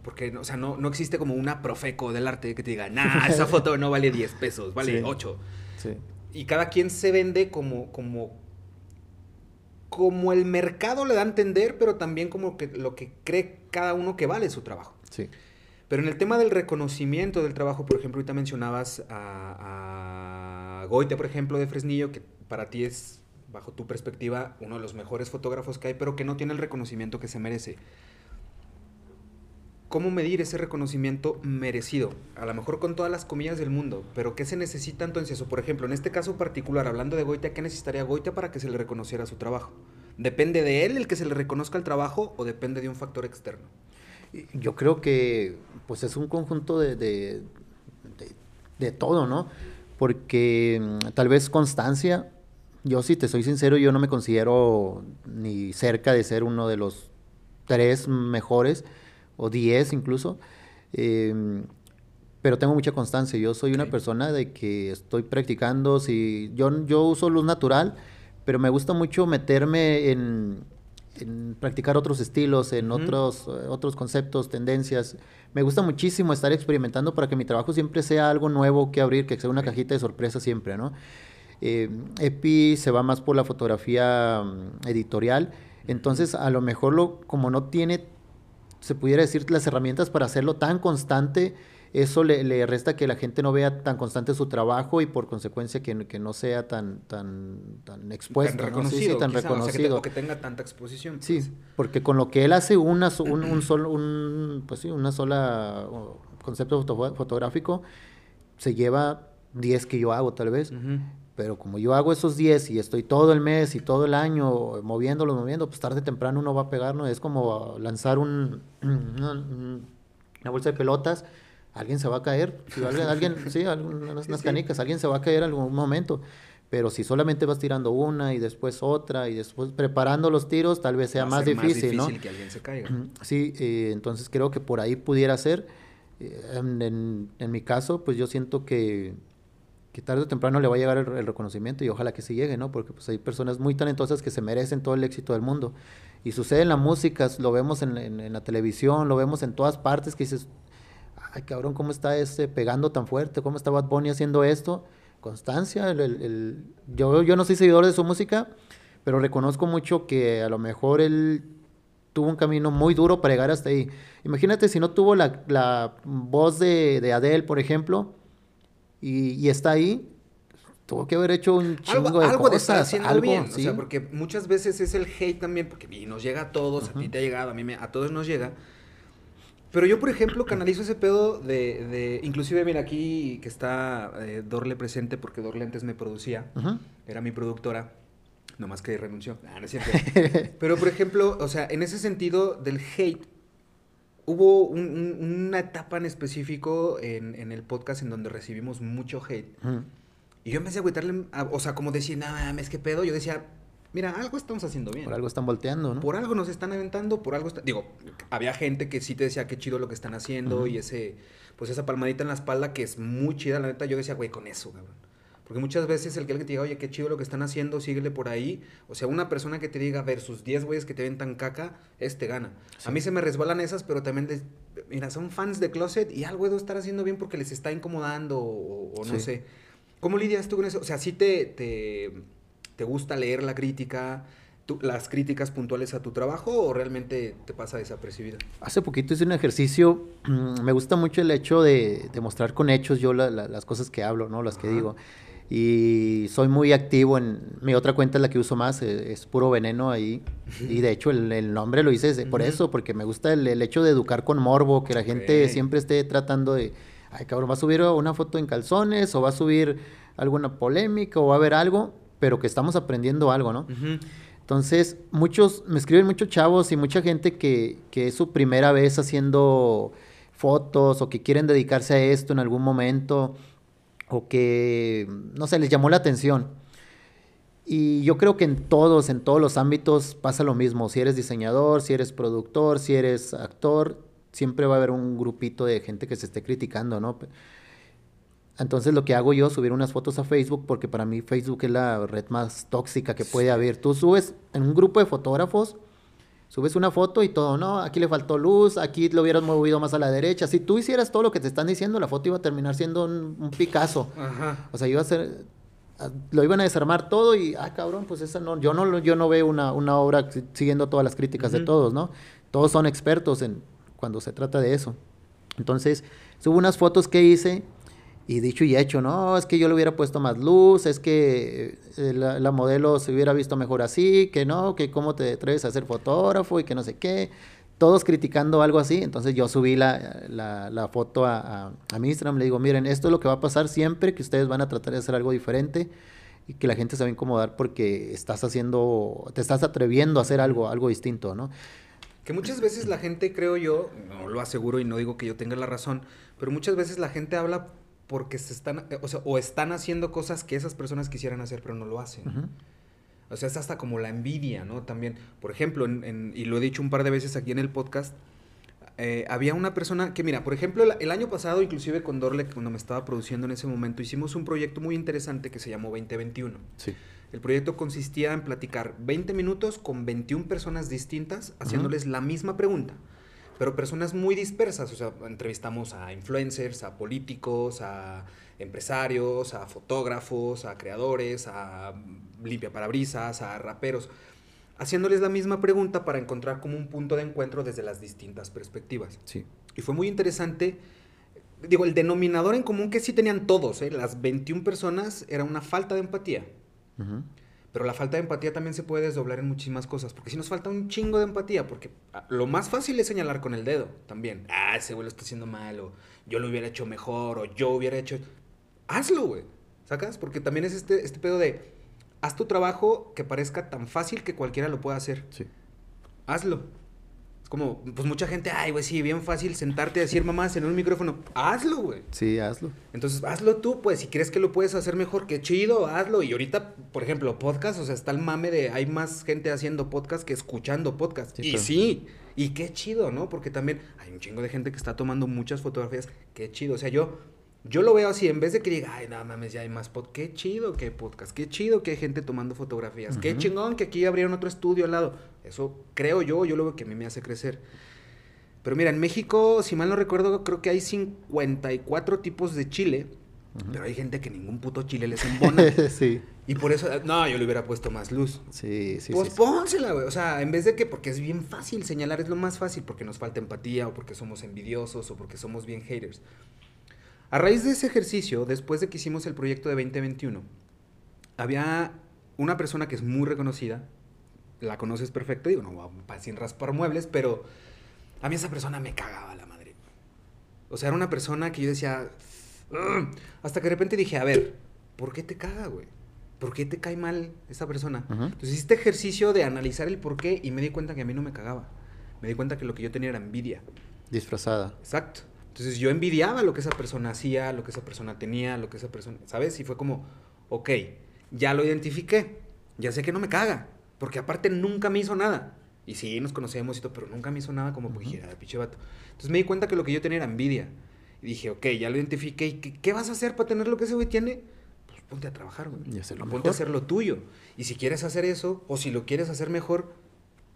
[SPEAKER 1] Porque, o sea, no, no existe como una profeco del arte que te diga, nah, esa foto no vale 10 pesos, vale 8.
[SPEAKER 2] Sí.
[SPEAKER 1] Y cada quien se vende como, como, como el mercado le da a entender, pero también como que lo que cree cada uno que vale su trabajo.
[SPEAKER 2] Sí.
[SPEAKER 1] Pero en el tema del reconocimiento del trabajo, por ejemplo, ahorita mencionabas a, a Goite, por ejemplo, de Fresnillo, que para ti es bajo tu perspectiva, uno de los mejores fotógrafos que hay, pero que no tiene el reconocimiento que se merece. ¿Cómo medir ese reconocimiento merecido? A lo mejor con todas las comillas del mundo, pero ¿qué se necesita entonces? O por ejemplo, en este caso particular, hablando de Goitia, ¿qué necesitaría Goitia para que se le reconociera su trabajo? ¿Depende de él el que se le reconozca el trabajo o depende de un factor externo?
[SPEAKER 2] Yo creo que pues es un conjunto de, de, de todo, ¿no? Porque mm, tal vez constancia, yo si te soy sincero, yo no me considero ni cerca de ser uno de los tres mejores o diez incluso. Em, pero tengo mucha constancia. Yo soy una persona de que estoy practicando. Si yo, yo uso luz natural, pero me gusta mucho meterme en, practicar otros estilos, en otros, otros conceptos, tendencias. Me gusta muchísimo estar experimentando para que mi trabajo siempre sea algo nuevo que abrir, que sea una cajita de sorpresa siempre, ¿no? Eh, Epi se va más por la fotografía mm, editorial, entonces a lo mejor lo, como no tiene, se pudiera decir, las herramientas para hacerlo tan constante, eso le, resta que la gente no vea tan constante su trabajo y por consecuencia que, no sea tan, tan, tan expuesto,
[SPEAKER 1] tan reconocido, tan reconocido. que, tenga tanta exposición.
[SPEAKER 2] Sí, pues. porque con lo que él hace una, un, un, solo, un, pues sí, una sola concepto fotográfico, se lleva 10 que yo hago tal vez. Pero como yo hago esos 10 y estoy todo el mes y todo el año moviéndolo, moviendo, pues tarde o temprano uno va a pegar, ¿no? Es como lanzar un, una, bolsa de pelotas, alguien se va a caer. Si alguien, sí, unas, canicas, alguien se va a caer en algún momento. Pero si solamente vas tirando una y después otra y después preparando los tiros, tal vez sea más difícil, más difícil,
[SPEAKER 1] que alguien se caiga.
[SPEAKER 2] Sí, eh, entonces creo que por ahí pudiera ser. Eh, en, en mi caso, pues yo siento que que tarde o temprano le va a llegar el, reconocimiento y ojalá que sí llegue, ¿no? Porque pues hay personas muy talentosas que se merecen todo el éxito del mundo. Y sucede en la música, lo vemos en, la televisión, lo vemos en todas partes, que dices, ay cabrón, ¿cómo está este pegando tan fuerte? ¿Cómo está Bad Bunny haciendo esto? Constancia, el, yo, yo no soy seguidor de su música, pero reconozco mucho que a lo mejor él tuvo un camino muy duro para llegar hasta ahí. Imagínate si no tuvo la, voz de, de Adele, por ejemplo, y, está ahí, tuvo que haber hecho un chingo de algo cosas.
[SPEAKER 1] algo bien, o sea, porque muchas veces es el hate también, porque nos llega a todos, a ti te ha llegado, a mí me, a todos nos llega. Pero yo, por ejemplo, canalizo ese pedo de, de inclusive, mira, aquí que está eh, Dorle presente, porque Dorle antes me producía, era mi productora, nomás que renunció. Ah, no es cierto. Pero, por ejemplo, o sea, en ese sentido del hate, hubo una etapa en específico en, el podcast en donde recibimos mucho hate. Y yo empecé a agüitarle, o sea, como decir, nada, es que pedo, yo decía, mira, algo estamos haciendo bien.
[SPEAKER 2] Por algo están volteando, ¿no?
[SPEAKER 1] Por algo nos están aventando, por algo está... Digo, había gente que sí te decía qué chido lo que están haciendo y ese, pues esa palmadita en la espalda que es muy chida, la neta, yo decía, güey, con eso, cabrón. Porque muchas veces el que te diga, oye, qué chido lo que están haciendo, síguele por ahí. O sea, una persona que te diga versus 10 güeyes que te ven tan caca, este gana. A mí se me resbalan esas, pero también, mira, son fans de Closet y algo debo estar haciendo bien porque les está incomodando o, o no
[SPEAKER 2] Sí.
[SPEAKER 1] sé. ¿Cómo lidias tú con eso? O sea, ¿sí te, te, te gusta leer la crítica, tú- las críticas puntuales a tu trabajo o realmente te pasa desapercibida?
[SPEAKER 2] Hace poquito hice un ejercicio, me gusta mucho el hecho de, de mostrar con hechos yo la- la- las cosas que hablo, ¿no? Las que
[SPEAKER 1] Ajá.
[SPEAKER 2] digo. Y soy muy activo en... Mi otra cuenta es la que uso más, eh, es puro veneno ahí. Y de hecho el, el nombre lo hice por eso, porque me gusta el, el hecho de educar con morbo, que la gente siempre esté tratando de... Ay, cabrón, va a subir una foto en calzones o va a subir alguna polémica o va a haber algo, pero que estamos aprendiendo algo, ¿no? Entonces, muchos, me escriben muchos chavos y mucha gente que, que es su primera vez haciendo fotos o que quieren dedicarse a esto en algún momento o que, no sé, les llamó la atención. Y yo creo que en todos, en todos los ámbitos pasa lo mismo. Si eres diseñador, si eres productor, si eres actor, siempre va a haber un grupito de gente que se esté criticando, ¿no? Entonces lo que hago yo es subir unas fotos a Facebook porque para mí Facebook es la red más tóxica que puede haber. Tú subes en un grupo de fotógrafos, subes una foto y todo, no, aquí le faltó luz, aquí lo hubieras movido más a la derecha. Si tú hicieras todo lo que te están diciendo, la foto iba a terminar siendo un, un Picasso.
[SPEAKER 1] Ajá.
[SPEAKER 2] O sea, iba a ser, lo iban a desarmar todo y, ah, cabrón, pues esa no, yo no, yo no veo una, una obra si- siguiendo todas las críticas de todos, ¿no? Todos son expertos en cuando se trata de eso. Entonces, subo unas fotos que hice y dicho y hecho, no, es que yo le hubiera puesto más luz, es que eh, la, la modelo se hubiera visto mejor así, que no, que cómo te atreves a ser fotógrafo y que no sé qué. Todos criticando algo así, entonces yo subí la, la- la foto a, a, a Instagram, le digo, miren, esto es lo que va a pasar siempre, que ustedes van a tratar de hacer algo diferente y que la gente se va a incomodar porque estás haciendo, te estás atreviendo a hacer algo, algo distinto, ¿no?
[SPEAKER 1] Que muchas veces la gente, creo yo, no lo aseguro y no digo que yo tenga la razón, pero muchas veces la gente habla porque se están, o sea, o están haciendo cosas que esas personas quisieran hacer, pero no lo hacen. O sea, es hasta como la envidia, ¿no? También, por ejemplo, en- en- y lo he dicho un par de veces aquí en el podcast, eh, había una persona que, mira, por ejemplo, el, el año pasado, inclusive con Dorle, cuando me estaba produciendo en ese momento, hicimos un proyecto muy interesante que se llamó 2021.
[SPEAKER 2] Sí.
[SPEAKER 1] El proyecto consistía en platicar 20 minutos con 21 personas distintas, haciéndoles la misma pregunta, pero personas muy dispersas. O sea, entrevistamos a influencers, a políticos, a empresarios, a fotógrafos, a creadores, a limpiaparabrisas, a raperos, haciéndoles la misma pregunta para encontrar como un punto de encuentro desde las distintas perspectivas.
[SPEAKER 2] Sí.
[SPEAKER 1] Y fue muy interesante. Digo, el denominador en común que sí tenían todos, ¿eh? las 21 personas, era una falta de empatía.
[SPEAKER 2] Ujú.
[SPEAKER 1] Pero la falta de empatía también se puede desdoblar en muchísimas cosas. Porque si nos falta un chingo de empatía, porque ah, lo más fácil es señalar con el dedo también. Ah, ese güey lo está haciendo mal, o yo lo hubiera hecho mejor, o yo hubiera hecho. Hazlo, güey. ¿Sacas? Porque también es este, este pedo de. Haz tu trabajo que parezca tan fácil que cualquiera lo pueda hacer.
[SPEAKER 2] Sí.
[SPEAKER 1] Hazlo. Como, pues mucha gente, ay, güey, sí, bien fácil sentarte a decir mamás en un micrófono. Hazlo, güey.
[SPEAKER 2] Sí, hazlo.
[SPEAKER 1] Entonces, hazlo tú, pues, si crees que lo puedes hacer mejor, qué chido, hazlo. Y ahorita, por ejemplo, podcast, o sea, está el mame de hay más gente haciendo podcast que escuchando podcast.
[SPEAKER 2] Sí,
[SPEAKER 1] y
[SPEAKER 2] claro.
[SPEAKER 1] sí, y qué chido, ¿no? Porque también hay un chingo de gente que está tomando muchas fotografías, qué chido. O sea, yo, yo lo veo así, en vez de que diga, ay, no mames, ya hay más podcast, qué chido que hay podcast, qué chido que hay gente tomando fotografías, qué chingón que aquí abrieron otro estudio al lado. Eso creo yo, yo lo veo que a mí me hace crecer. Pero mira, en México, si mal no recuerdo, creo que hay 54 tipos de chile. Pero hay gente que ningún puto chile les embona.
[SPEAKER 2] sí.
[SPEAKER 1] y por eso, no, yo le hubiera puesto más luz.
[SPEAKER 2] Sí, sí,
[SPEAKER 1] pues
[SPEAKER 2] sí, sí.
[SPEAKER 1] pónsela, güey. O sea, en vez de que, porque es bien fácil señalar, es lo más fácil, porque nos falta empatía, o porque somos envidiosos, o porque somos bien haters. A raíz de ese ejercicio, después de que hicimos el proyecto de 2021, había una persona que es muy reconocida, la conoces perfecto, digo, no, sin raspar muebles, pero a mí esa persona me cagaba la madre. O sea, era una persona que yo decía, "Ugh", hasta que de repente dije, a ver, ¿por qué te caga, güey? ¿Por qué te cae mal esa persona?
[SPEAKER 2] Ujú.
[SPEAKER 1] Entonces hice este ejercicio de analizar el por qué y me di cuenta que a mí no me cagaba. Me di cuenta que lo que yo tenía era envidia.
[SPEAKER 2] Disfrazada.
[SPEAKER 1] Exacto. Entonces yo envidiaba lo que esa persona hacía, lo que esa persona tenía, lo que esa persona, ¿sabes? Y fue como, ok, ya lo identifiqué, ya sé que no me caga. Porque aparte nunca me hizo nada. Y sí, nos conocemos y todo, pero nunca me hizo nada como porque
[SPEAKER 2] Ujú.
[SPEAKER 1] dijera, pinche vato. Entonces me di cuenta que lo que yo tenía era envidia. Y dije, ok, ya lo identifiqué. ¿Y qué, qué vas a hacer para tener lo que ese güey tiene? Pues ponte a trabajar, güey.
[SPEAKER 2] Y hacerlo
[SPEAKER 1] Ponte
[SPEAKER 2] mejor.
[SPEAKER 1] a hacer lo tuyo. Y si quieres hacer eso, o si lo quieres hacer mejor,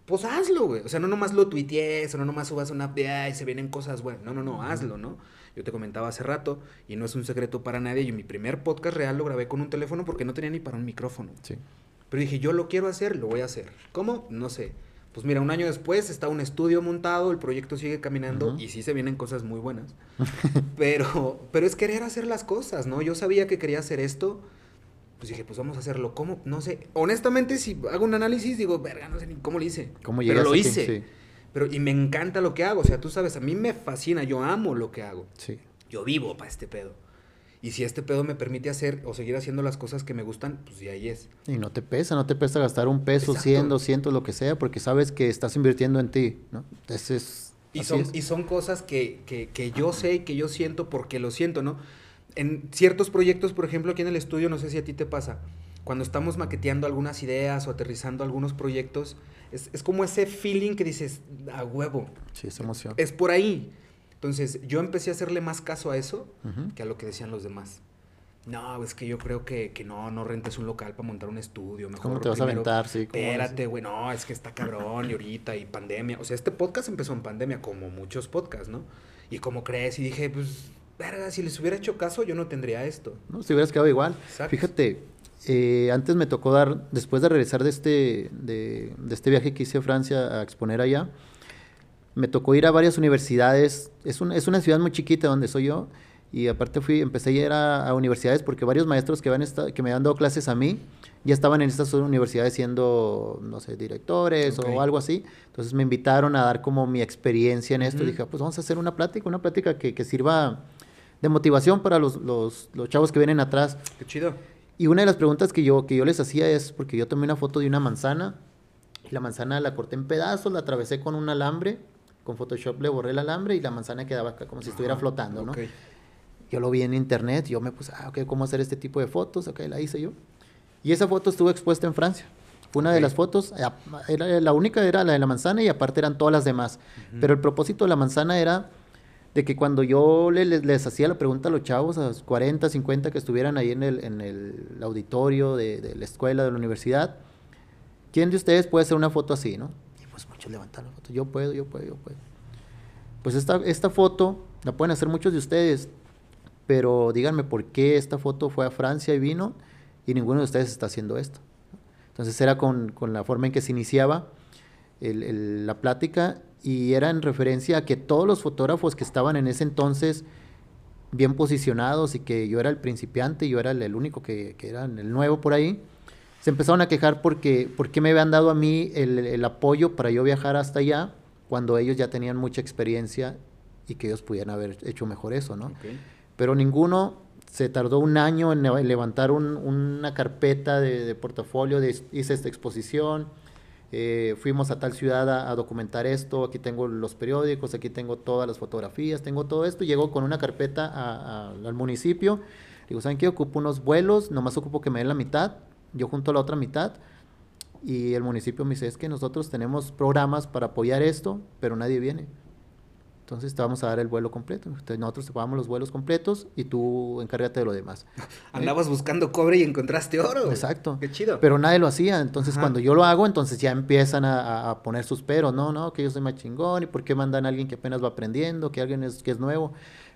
[SPEAKER 1] pues hazlo, güey. O sea, no nomás lo tuitees, o no nomás subas una app de, ay, se vienen cosas buenas. No, no, no, hazlo, ¿no? Yo te comentaba hace rato, y no es un secreto para nadie, yo mi primer podcast real lo grabé con un teléfono porque no tenía ni para un micrófono.
[SPEAKER 2] Sí.
[SPEAKER 1] Pero dije, yo lo quiero hacer, lo voy a hacer. ¿Cómo? No sé. Pues mira, un año después está un estudio montado, el proyecto sigue caminando y sí se vienen cosas muy buenas. pero, pero es querer hacer las cosas, ¿no? Yo sabía que quería hacer esto, pues dije, pues vamos a hacerlo. ¿Cómo? No sé. Honestamente, si hago un análisis, digo, verga, no sé ni cómo lo hice.
[SPEAKER 2] ¿Cómo
[SPEAKER 1] pero lo hice.
[SPEAKER 2] Sí.
[SPEAKER 1] Pero, y me encanta lo que hago. O sea, tú sabes, a mí me fascina, yo amo lo que hago.
[SPEAKER 2] Sí.
[SPEAKER 1] Yo vivo para este pedo. Y si este pedo me permite hacer o seguir haciendo las cosas que me gustan, pues de ahí es.
[SPEAKER 2] Y no te pesa, no te pesa gastar un peso,
[SPEAKER 1] Exacto.
[SPEAKER 2] 100, 200, lo que sea, porque sabes que estás invirtiendo en ti, ¿no? Entonces,
[SPEAKER 1] Y
[SPEAKER 2] así
[SPEAKER 1] son,
[SPEAKER 2] es.
[SPEAKER 1] y son cosas que, que, que yo sé y que yo siento porque lo siento, ¿no? En ciertos proyectos, por ejemplo, aquí en el estudio, no sé si a ti te pasa, cuando estamos maqueteando algunas ideas o aterrizando algunos proyectos, es, es como ese feeling que dices, a huevo,
[SPEAKER 2] Sí, es emoción.
[SPEAKER 1] es por ahí. Entonces, yo empecé a hacerle más caso a eso
[SPEAKER 2] Ujú.
[SPEAKER 1] que a lo que decían los demás. No, es que yo creo que, que no, no rentes un local para montar un estudio. Mejor
[SPEAKER 2] ¿Cómo te vas a
[SPEAKER 1] primero-
[SPEAKER 2] aventar? Sí, ¿cómo
[SPEAKER 1] Espérate, güey, no, es que está cabrón y ahorita y pandemia. O sea, este podcast empezó en pandemia, como muchos podcasts, ¿no? Y como crees, y dije, pues, verga, si les hubiera hecho caso, yo no tendría esto.
[SPEAKER 2] ¿no? Si hubieras quedado igual.
[SPEAKER 1] Exacto.
[SPEAKER 2] Fíjate, eh, antes me tocó dar, después de regresar de este, de, de este viaje que hice a Francia a exponer allá, me tocó ir a varias universidades. Es, un- es una ciudad muy chiquita donde soy yo. Y aparte fui, empecé a ir a, a universidades porque varios maestros que, esta- que me habían dado clases a mí ya estaban en estas universidades siendo, no sé, directores
[SPEAKER 1] Ok.
[SPEAKER 2] o algo así. Entonces me invitaron a dar como mi experiencia en esto. Dije, "Ah, pues vamos a hacer una plática, una plática que, que sirva de motivación para los, los, los chavos que vienen atrás.
[SPEAKER 1] Qué chido.
[SPEAKER 2] Y una de las preguntas que yo, que yo les hacía es, porque yo tomé una foto de una manzana, y la manzana la corté en pedazos, la atravesé con un alambre, con Photoshop le borré el alambre y la manzana quedaba acá como si estuviera
[SPEAKER 1] Ajá,
[SPEAKER 2] flotando, ¿no?
[SPEAKER 1] ok.
[SPEAKER 2] Yo lo vi en internet, yo me puse, ah, ok, ¿cómo hacer este tipo de fotos? Ok, la hice yo. Y esa foto estuvo expuesta en Francia. Fue una de
[SPEAKER 1] Ok.
[SPEAKER 2] las fotos, eh, era, la única era la de la manzana y aparte eran todas las demás.
[SPEAKER 1] Ujú.
[SPEAKER 2] Pero el propósito de la manzana era de que cuando yo le- les, hacía la pregunta a los chavos, a los 40, 50 que estuvieran ahí en el, en el auditorio de, la escuela, de la universidad, ¿quién de ustedes puede hacer una foto así, no? Y pues muchos levantaron la foto, yo puedo, yo puedo, yo puedo. Pues esta, esta foto la pueden hacer muchos de ustedes, pero díganme por qué esta foto fue a Francia y vino y ninguno de ustedes está haciendo esto. Entonces era con, con la forma en que se iniciaba la plática y era en referencia a que todos los fotógrafos que estaban en ese entonces bien posicionados y que yo era el principiante, yo era el, el único que, que era el nuevo por ahí, se empezaron a quejar porque, porque me habían dado a mí el, el apoyo para yo viajar hasta allá cuando ellos ya tenían mucha experiencia y que ellos pudieran haber hecho mejor eso, ¿no? Pero ninguno se tardó un año en le- levantar un- una carpeta de, de portafolio, de, hice esta exposición, eh, fuimos a tal ciudad a, a documentar esto, aquí tengo los periódicos, aquí tengo todas las fotografías, tengo todo esto, llegó con una carpeta a- a- al municipio, digo, ¿saben qué? Ocupo unos vuelos, nomás ocupo que me den la mitad, yo junto la otra mitad, y el municipio me dice, es que nosotros tenemos programas para apoyar esto, pero nadie viene. Entonces te vamos a dar el vuelo completo. Entonces, nosotros te pagamos los vuelos completos y tú encárgate de lo demás.
[SPEAKER 1] Andabas buscando cobre y encontraste oro.
[SPEAKER 2] Exacto.
[SPEAKER 1] Qué chido.
[SPEAKER 2] Pero nadie lo hacía. Entonces
[SPEAKER 1] Ajá.
[SPEAKER 2] cuando yo lo hago, entonces ya empiezan a, a- a poner sus peros. No, no, que yo soy más chingón. ¿Y por qué mandan a alguien que apenas va aprendiendo? Que alguien es, que es nuevo.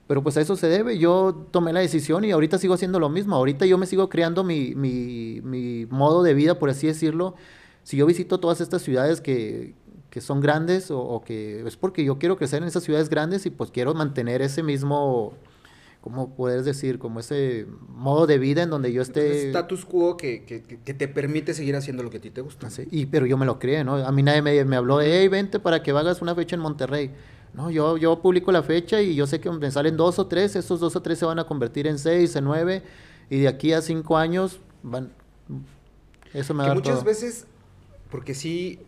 [SPEAKER 2] Pero pues a eso se debe. Yo tomé la decisión y ahorita sigo haciendo lo mismo. Ahorita yo me sigo creando mi, mi, mi modo de vida, por así decirlo. Si yo visito todas estas ciudades que, que son grandes o, o que es porque yo quiero crecer en esas ciudades grandes y pues quiero mantener ese mismo, ¿cómo puedes decir? Como ese modo de vida en donde yo esté...
[SPEAKER 1] status quo que, que, que- te permite seguir haciendo lo que a ti te gusta.
[SPEAKER 2] Así, y, pero yo me lo creé, ¿no? A mí nadie me, me habló de, hey, vente para que hagas una fecha en Monterrey. No, yo, yo publico la fecha y yo sé que me salen dos o tres, esos dos o tres se van a convertir en seis, en nueve, y de aquí a cinco años van... Eso me va
[SPEAKER 1] que
[SPEAKER 2] a dar
[SPEAKER 1] muchas
[SPEAKER 2] todo.
[SPEAKER 1] veces, porque sí,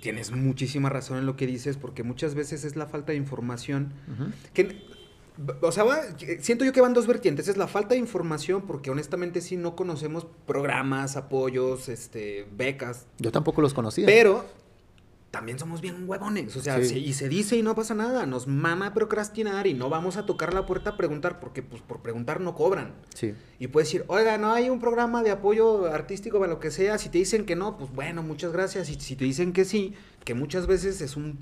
[SPEAKER 1] tienes muchísima razón en lo que dices, porque muchas veces es la falta de información. Que O sea, va, siento yo que van dos vertientes. Es la falta de información, porque honestamente sí no conocemos programas, apoyos, este, becas.
[SPEAKER 2] Yo tampoco los conocía.
[SPEAKER 1] Pero también somos bien huevones. O sea, y se dice y no pasa nada. Nos mama procrastinar y no vamos a tocar la puerta a preguntar, porque pues por preguntar no cobran.
[SPEAKER 2] Sí.
[SPEAKER 1] Y puedes decir, oiga, no hay un programa de apoyo artístico para lo que sea. Si te dicen que no, pues bueno, muchas gracias. Y si te dicen que sí, que muchas veces es un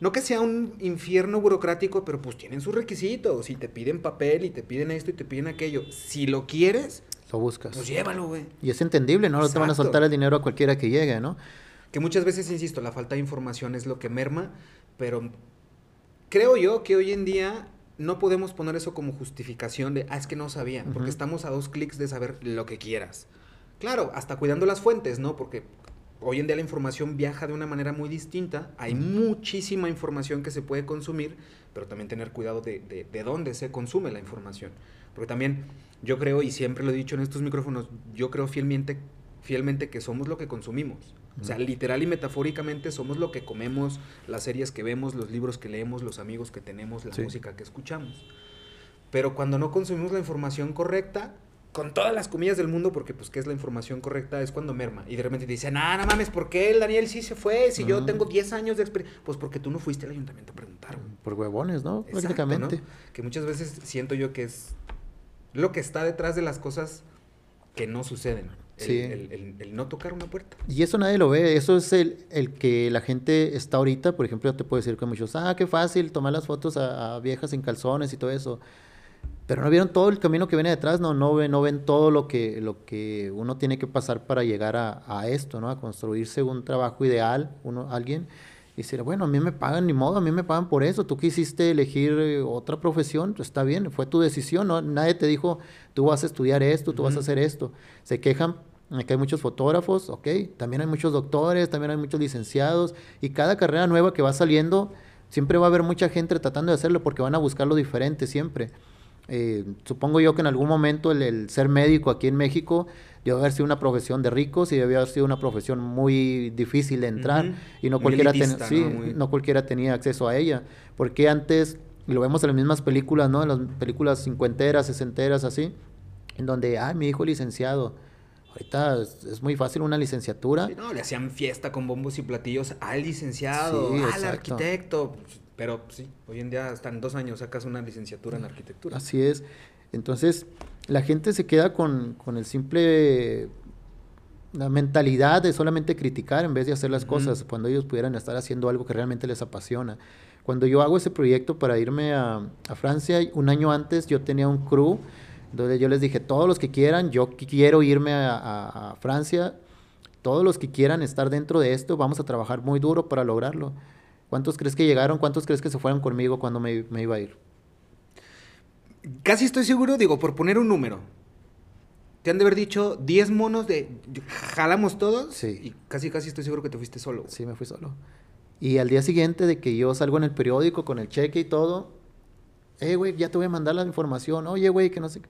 [SPEAKER 1] no que sea un infierno burocrático, pero pues tienen sus requisitos. Y te piden papel y te piden esto y te piden aquello. Si lo quieres,
[SPEAKER 2] lo buscas.
[SPEAKER 1] Pues llévalo, güey.
[SPEAKER 2] Y es entendible, ¿no? No te van a soltar el dinero a cualquiera que llegue, ¿no?
[SPEAKER 1] Que muchas veces, insisto, la falta de información es lo que merma, pero creo yo que hoy en día no podemos poner eso como justificación de, ah, es que no sabía, porque estamos a dos clics de saber lo que quieras. Claro, hasta cuidando las fuentes, ¿no? Porque hoy en día la información viaja de una manera muy distinta, hay muchísima información que se puede consumir, pero también tener cuidado de, de, dónde se consume la información. Porque también yo creo, y siempre lo he dicho en estos micrófonos, yo creo fielmente, fielmente que somos lo que consumimos. O sea, literal y metafóricamente somos lo que comemos, las series que vemos, los libros que leemos, los amigos que tenemos, la música que escuchamos. Pero cuando no consumimos la información correcta, con todas las comillas del mundo, porque pues qué es la información correcta, es cuando merma. Y de repente te dicen, ah, no mames, ¿por qué el Daniel sí se fue? Si yo tengo 10 años de experiencia. Pues porque tú no fuiste al ayuntamiento a preguntar.
[SPEAKER 2] Por huevones, ¿no? Prácticamente.
[SPEAKER 1] Que muchas veces siento yo que es lo que está detrás de las cosas que no suceden. El, el, no tocar una puerta.
[SPEAKER 2] Y eso nadie lo ve, eso es el, el que la gente está ahorita, por ejemplo, te puedo decir que muchos, ah, qué fácil tomar las fotos a, a viejas en calzones y todo eso pero no vieron todo el camino que viene detrás, no, no, ven, no ven todo lo que, lo que uno tiene que pasar para llegar a, a esto, ¿no? A construirse un trabajo ideal, uno, alguien, y decir, bueno, a mí me pagan, ni modo, a mí me pagan por eso, tú quisiste elegir eh, otra profesión, pues está bien, fue tu decisión, ¿no? Nadie te dijo, tú vas a estudiar esto, tú vas a hacer esto. Se quejan que hay muchos fotógrafos, ok, también hay muchos doctores, también hay muchos licenciados, y cada carrera nueva que va saliendo, siempre va a haber mucha gente tratando de hacerlo porque van a buscar lo diferente siempre. Eh, supongo yo que en algún momento el, ser médico aquí en México debe haber sido una profesión de ricos y debe haber sido una profesión muy difícil de entrar y no cualquiera, ¿no? cualquiera tenía acceso a ella. Porque antes, y lo vemos en las mismas películas, ¿no? En las películas cincuenteras, sesenteras, así, en donde, ay, mi hijo licenciado. Ahorita es, muy fácil una licenciatura.
[SPEAKER 1] no, le hacían fiesta con bombos y platillos al licenciado, al arquitecto. Pero sí, hoy en día hasta en dos años sacas una licenciatura en arquitectura.
[SPEAKER 2] Así es. Entonces, la gente se queda con, el simple la mentalidad de solamente criticar en vez de hacer las cosas, cuando ellos pudieran estar haciendo algo que realmente les apasiona. Cuando yo hago ese proyecto para irme a, Francia, un año antes yo tenía un crew donde yo les dije, todos los que quieran, yo quiero irme a Francia, todos los que quieran estar dentro de esto, vamos a trabajar muy duro para lograrlo. ¿Cuántos crees que llegaron? ¿Cuántos crees que se fueron conmigo cuando me, iba a ir?
[SPEAKER 1] Casi estoy seguro, digo, por poner un número. Te han de haber dicho 10 monos de jalamos todos.
[SPEAKER 2] Sí.
[SPEAKER 1] Y casi, casi estoy seguro que te fuiste solo.
[SPEAKER 2] Sí, me fui solo. Y al día siguiente de que yo salgo en el periódico con el cheque y todo, eh, güey, ya te voy a mandar la información. Oye, güey, que no sé.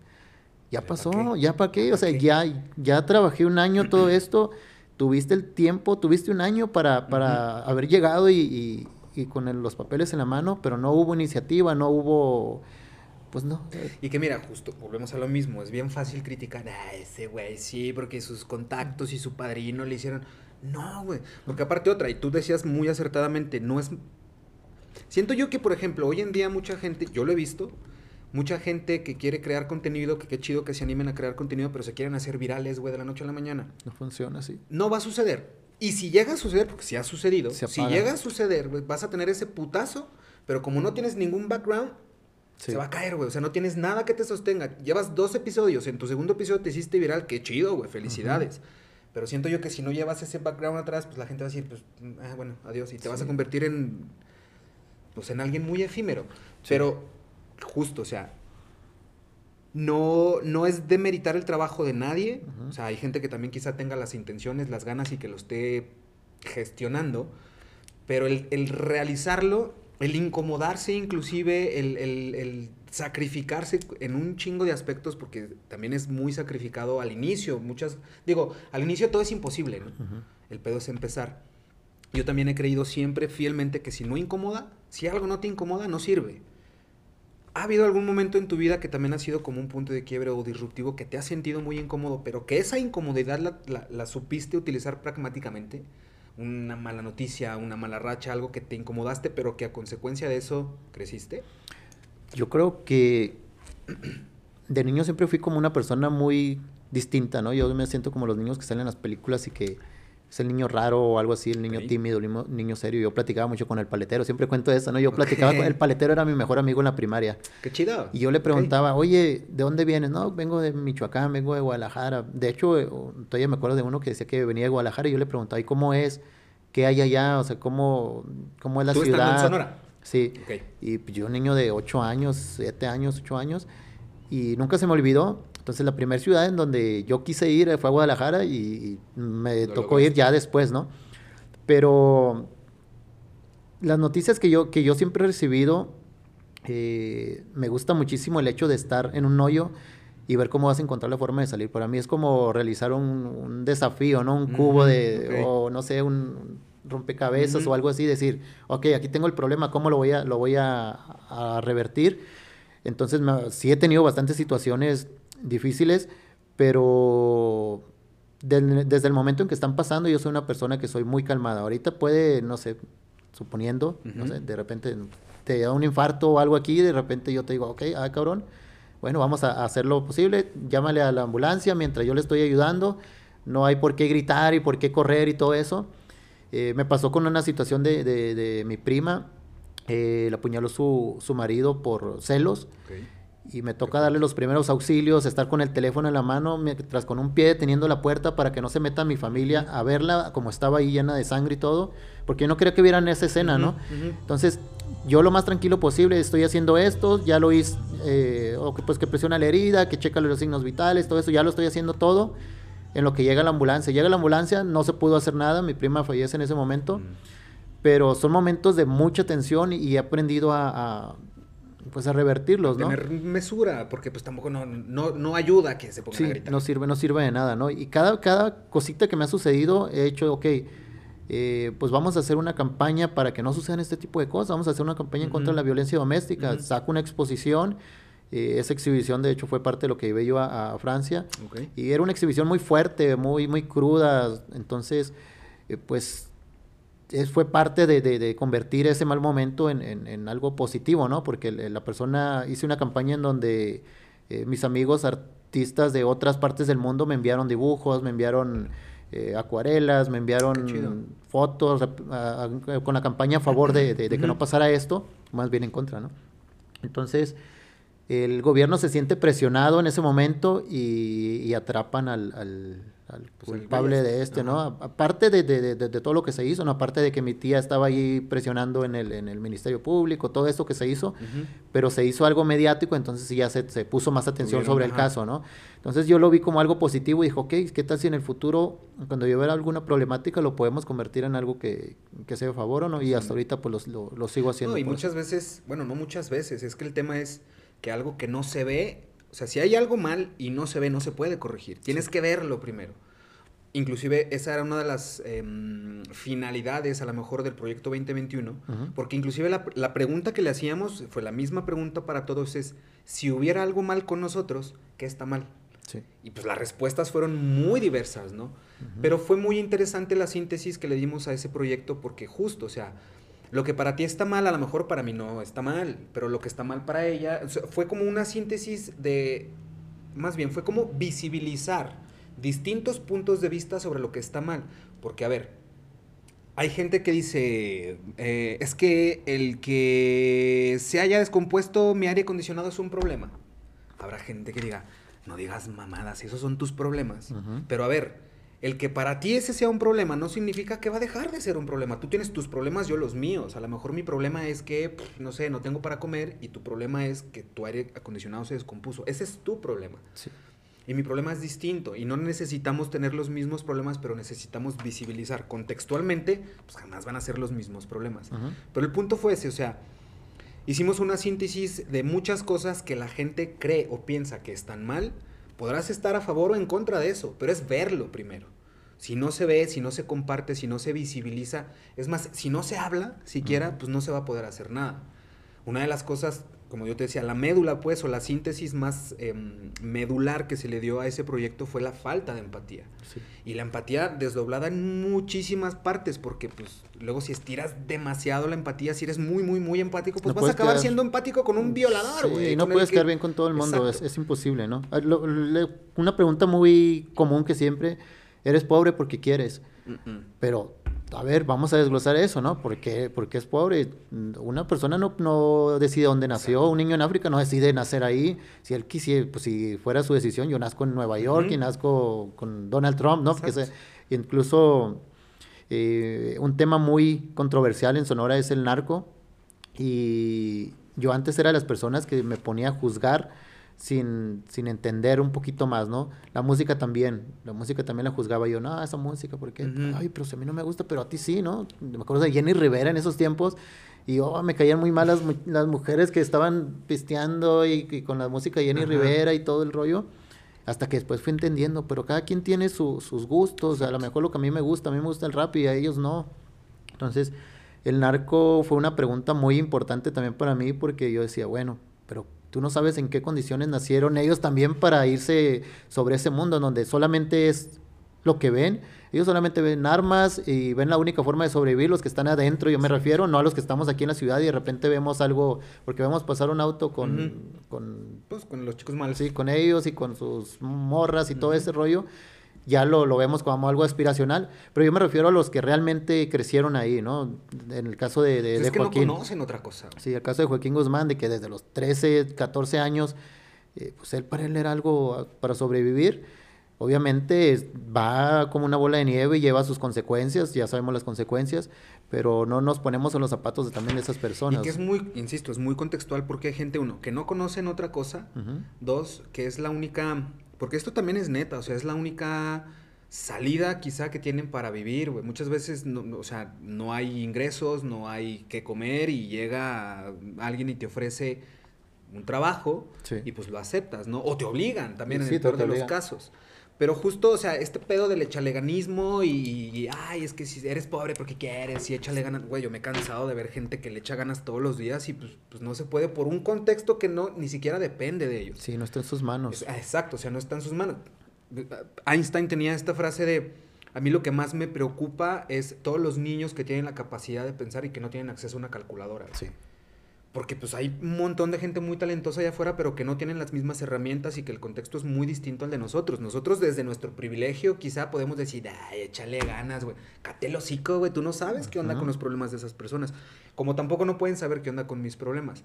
[SPEAKER 2] Ya pasó, ya para qué. O sea, ya, ya trabajé un año todo esto tuviste el tiempo, tuviste un año para, para haber llegado y, y, con los papeles en la mano, pero no hubo iniciativa, no hubo... Pues no.
[SPEAKER 1] Y que mira, justo, volvemos a lo mismo, es bien fácil criticar a ese güey, sí, porque sus contactos y su padrino le hicieron... No, güey, porque aparte otra, y tú decías muy acertadamente, no es... Siento yo que, por ejemplo, hoy en día mucha gente, yo lo he visto, mucha gente que quiere crear contenido, que qué chido que se animen a crear contenido, pero se quieren hacer virales, güey, de la noche a la mañana.
[SPEAKER 2] No funciona así.
[SPEAKER 1] No va a suceder. Y si llega a suceder, porque si ha sucedido, si llega a suceder, vas a tener ese putazo, pero como no tienes ningún background, se va a caer, güey. O sea, no tienes nada que te sostenga. Llevas dos episodios, en tu segundo episodio te hiciste viral, qué chido, güey, felicidades. Pero siento yo que si no llevas ese background atrás, pues la gente va a decir, pues, ah, bueno, adiós. Y te vas a convertir en, pues, en alguien muy efímero. Pero justo, o sea, no, no es demeritar el trabajo de nadie. O sea, hay gente que también quizá tenga las intenciones, las ganas y que lo esté gestionando. Pero el, realizarlo, el incomodarse inclusive, el, sacrificarse en un chingo de aspectos, porque también es muy sacrificado al inicio. Muchas, digo, al inicio todo es imposible, ¿no? El pedo es empezar. Yo también he creído siempre fielmente que si no incomoda, si algo no te incomoda, no sirve. ¿Ha habido algún momento en tu vida que también ha sido como un punto de quiebre o disruptivo que te ha sentido muy incómodo, pero que esa incomodidad la, supiste utilizar pragmáticamente? Una mala noticia, una mala racha, algo que te incomodaste, pero que a consecuencia de eso creciste.
[SPEAKER 2] Yo creo que de niño siempre fui como una persona muy distinta, ¿no? Yo me siento como los niños que salen en las películas y que es el niño raro o algo así, el niño tímido, el niño, serio. Yo platicaba mucho con el paletero, siempre cuento eso, ¿no? Yo platicaba con el paletero, era mi mejor amigo en la primaria.
[SPEAKER 1] Qué chido.
[SPEAKER 2] Y yo le preguntaba, oye, ¿de dónde vienes? No, vengo de Michoacán, vengo de Guadalajara. De hecho, eh, todavía me acuerdo de uno que decía que venía de Guadalajara y yo le preguntaba, ¿y cómo es? ¿Qué hay allá? O sea, ¿cómo, cómo es la
[SPEAKER 1] ¿Tú estando en
[SPEAKER 2] ciudad?
[SPEAKER 1] Sonora?
[SPEAKER 2] Sí. Y pues, yo, un niño de 8 años, 7 años, 8 años, y nunca se me olvidó. Entonces, la primera ciudad en donde yo quise ir fue a Guadalajara y, y me
[SPEAKER 1] Lo
[SPEAKER 2] tocó ir ya después, ¿no? Pero las noticias que yo, que yo siempre he recibido, eh, me gusta muchísimo el hecho de estar en un hoyo y ver cómo vas a encontrar la forma de salir. Para mí es como realizar un, un desafío, ¿no? Un cubo
[SPEAKER 1] Ujú,
[SPEAKER 2] de,
[SPEAKER 1] ok.
[SPEAKER 2] o no sé, un rompecabezas
[SPEAKER 1] Ujú.
[SPEAKER 2] o algo así, decir, ok, aquí tengo el problema, ¿cómo lo voy a, lo voy a, a revertir? Entonces, me- sí he tenido bastantes situaciones difíciles, pero del- desde el momento en que están pasando, yo soy una persona que soy muy calmada. Ahorita puede, no sé, suponiendo, no sé, de repente te da un infarto o algo aquí, de repente yo te digo, ok, ah, cabrón, bueno, vamos a hacer lo posible, llámale a la ambulancia mientras yo le estoy ayudando, no hay por qué gritar y por qué correr y todo eso. Eh, me pasó con una situación de, de- de mi prima, eh, la apuñaló su, su marido por celos. Y me toca darle los primeros auxilios, estar con el teléfono en la mano, mientras con un pie teniendo la puerta para que no se meta mi familia a verla, como estaba ahí llena de sangre y todo, porque yo no quería que vieran esa escena, ¿no? Entonces, yo lo más tranquilo posible, estoy haciendo esto, ya lo hice, eh, o que, pues que presiona la herida, que checa los signos vitales, todo eso, ya lo estoy haciendo todo. En lo que llega la ambulancia. Llega la ambulancia, no se pudo hacer nada, mi prima fallece en ese momento,
[SPEAKER 1] Mm.
[SPEAKER 2] pero son momentos de mucha tensión y he aprendido a, a, pues a revertirlos, ¿no?
[SPEAKER 1] Tener mesura, porque pues tampoco no, no, no ayuda a que se pongan a
[SPEAKER 2] Sí,
[SPEAKER 1] gritar.
[SPEAKER 2] no sirve, no sirve de nada, ¿no? Y cada, cada cosita que me ha sucedido, he hecho, ok, eh, pues vamos a hacer una campaña para que no sucedan este tipo de cosas, vamos a hacer una campaña en contra de la violencia doméstica, saco una exposición, eh, esa exhibición de hecho fue parte de lo que llevé yo a, a Francia,
[SPEAKER 1] Ok.
[SPEAKER 2] y era una exhibición muy fuerte, muy, muy cruda, entonces, eh, pues es, fue parte de, de- de convertir ese mal momento en, en- en algo positivo, ¿no? Porque la persona, hice una campaña en donde eh, mis amigos artistas de otras partes del mundo me enviaron dibujos, me enviaron eh, acuarelas, me enviaron fotos a- a- con la campaña a favor de, que no pasara esto, más bien en contra, ¿no? Entonces, el gobierno se siente presionado en ese momento y, y atrapan al, al- al
[SPEAKER 1] Pues
[SPEAKER 2] culpable de
[SPEAKER 1] este,
[SPEAKER 2] ¿no? Aparte de, de- de- de todo lo que se hizo, ¿no? Aparte de que mi tía estaba ahí presionando en el, en el Ministerio Público, todo esto que se hizo, pero se hizo algo mediático, entonces sí ya se, se puso más atención
[SPEAKER 1] Tuvieron,
[SPEAKER 2] sobre el caso, ¿no? Entonces yo lo vi como algo positivo y dijo, ok, ¿qué tal si en el futuro, cuando yo vea alguna problemática, lo podemos convertir en algo que, que sea a favor o no? Y hasta ahorita pues los- lo, lo sigo haciendo.
[SPEAKER 1] No, y
[SPEAKER 2] por
[SPEAKER 1] muchas veces, bueno, no muchas veces, es que el tema es que algo que no se ve, sea, si hay algo mal y no se ve, no se puede corregir. Tienes que verlo primero. Inclusive esa era una de las em, finalidades a lo mejor del proyecto 2021,
[SPEAKER 2] Ujú.
[SPEAKER 1] porque inclusive la, la pregunta que le hacíamos fue la misma pregunta para todos es, si hubiera algo mal con nosotros, ¿qué está mal?
[SPEAKER 2] Sí.
[SPEAKER 1] Y pues las respuestas fueron muy diversas, ¿no? Pero fue muy interesante la síntesis que le dimos a ese proyecto porque justo, o sea, lo que para ti está mal, a lo mejor para mí no está mal, pero lo que está mal para ella, o sea, fue como una síntesis de, más bien, fue como visibilizar distintos puntos de vista sobre lo que está mal. Porque, a ver, hay gente que dice, eh, es que el que se haya descompuesto mi aire acondicionado es un problema. Habrá gente que diga, no digas mamadas, esos son tus problemas. Pero a ver, el que para ti ese sea un problema no significa que va a dejar de ser un problema. Tú tienes tus problemas, yo los míos. A lo mejor mi problema es que, pff, no sé, no tengo para comer y tu problema es que tu aire acondicionado se descompuso. Ese es tu problema.
[SPEAKER 2] Sí.
[SPEAKER 1] Y mi problema es distinto y no necesitamos tener los mismos problemas, pero necesitamos visibilizar contextualmente, pues jamás van a ser los mismos problemas. Pero el punto fue ese, o sea, hicimos una síntesis de muchas cosas que la gente cree o piensa que están mal. Podrás estar a favor o en contra de eso, pero es verlo primero. Si no se ve, si no se comparte, si no se visibiliza, es más, si no se habla siquiera, pues no se va a poder hacer nada. Una de las cosas como yo te decía, la médula, pues, o la síntesis más em, medular que se le dio a ese proyecto fue la falta de empatía. Y la empatía desdoblada en muchísimas partes, porque, pues, luego si estiras demasiado la empatía, si eres muy, muy, muy empático, pues vas a acabar siendo empático con un violador, güey.
[SPEAKER 2] Sí, no puedes quedar bien con todo el mundo, es, imposible, ¿no? Ah, una pregunta muy común que siempre, eres pobre porque quieres, pero a ver, vamos a desglosar eso, ¿no? Porque, porque es pobre. Una persona no, no, decide dónde nació, un niño en África no decide nacer ahí. Si él quisiera, pues si fuera su decisión, yo nazco en Nueva York y nazco con Donald Trump, ¿no? Porque incluso eh, un tema muy controversial en Sonora es el narco. Y yo antes era de las personas que me ponía a juzgar sin, sin entender un poquito más, ¿no? La música también, la música también la juzgaba yo, no, esa música, ¿por qué? Ay, pero si a mí no me gusta, pero a ti sí, ¿no? Me acuerdo de Jenny Rivera en esos tiempos y oh, me caían muy mal las, las mujeres que estaban pisteando y, con la música de Jenny Rivera y todo el rollo. Hasta que después fui entendiendo, pero cada quien tiene sus gustos, a lo mejor lo que a mí me gusta, a mí me gusta el rap y a ellos no. Entonces, el narco fue una pregunta muy importante también para mí porque yo decía, bueno, Tú no sabes en qué condiciones nacieron ellos también para irse sobre ese mundo en donde solamente es lo que ven. Ellos solamente ven armas y ven la única forma de sobrevivir los que están adentro. Yo me refiero no a los que estamos aquí en la ciudad y de repente vemos algo, porque vemos pasar un auto con... con
[SPEAKER 1] pues con los chicos malos.
[SPEAKER 2] Sí, con ellos y con sus morras y todo ese rollo ya lo, lo, vemos como algo aspiracional, pero yo me refiero a los que realmente crecieron ahí, ¿no? En el caso de, de,
[SPEAKER 1] pues es
[SPEAKER 2] que
[SPEAKER 1] no conocen otra cosa.
[SPEAKER 2] Sí, el caso de Joaquín Guzmán, de que desde los 13, 14 años, eh, pues él para él era algo para sobrevivir. Obviamente va como una bola de nieve y lleva sus consecuencias, ya sabemos las consecuencias, pero no nos ponemos en los zapatos de también de esas personas.
[SPEAKER 1] Y que es muy, insisto, es muy contextual porque hay gente, uno, que no conocen otra cosa, dos, que es la única porque esto también es neta, o sea, es la única salida quizá que tienen para vivir, güey. Muchas veces, no, o sea, no hay ingresos, no hay que comer y llega alguien y te ofrece un trabajo y pues lo aceptas, ¿no? O te obligan también en el peor de los casos. Pero justo, o sea, este pedo del echaleganismo y, y, ay, es que si eres pobre porque quieres y échale ganas, güey, yo me he cansado de ver gente que le echa ganas todos los días y pues, pues no se puede por un contexto que no, ni siquiera depende de ellos.
[SPEAKER 2] Sí, no está en sus manos.
[SPEAKER 1] Ah, exacto, o sea, no está en sus manos. Einstein tenía esta frase de, a mí lo que más me preocupa es todos los niños que tienen la capacidad de pensar y que no tienen acceso a una calculadora.
[SPEAKER 2] Sí.
[SPEAKER 1] Porque pues hay un montón de gente muy talentosa allá afuera, pero que no tienen las mismas herramientas y que el contexto es muy distinto al de nosotros. Nosotros desde nuestro privilegio quizá podemos decir, ay, échale ganas, güey. Cate el güey. Tú no sabes qué onda con los problemas de esas personas. Como tampoco no pueden saber qué onda con mis problemas.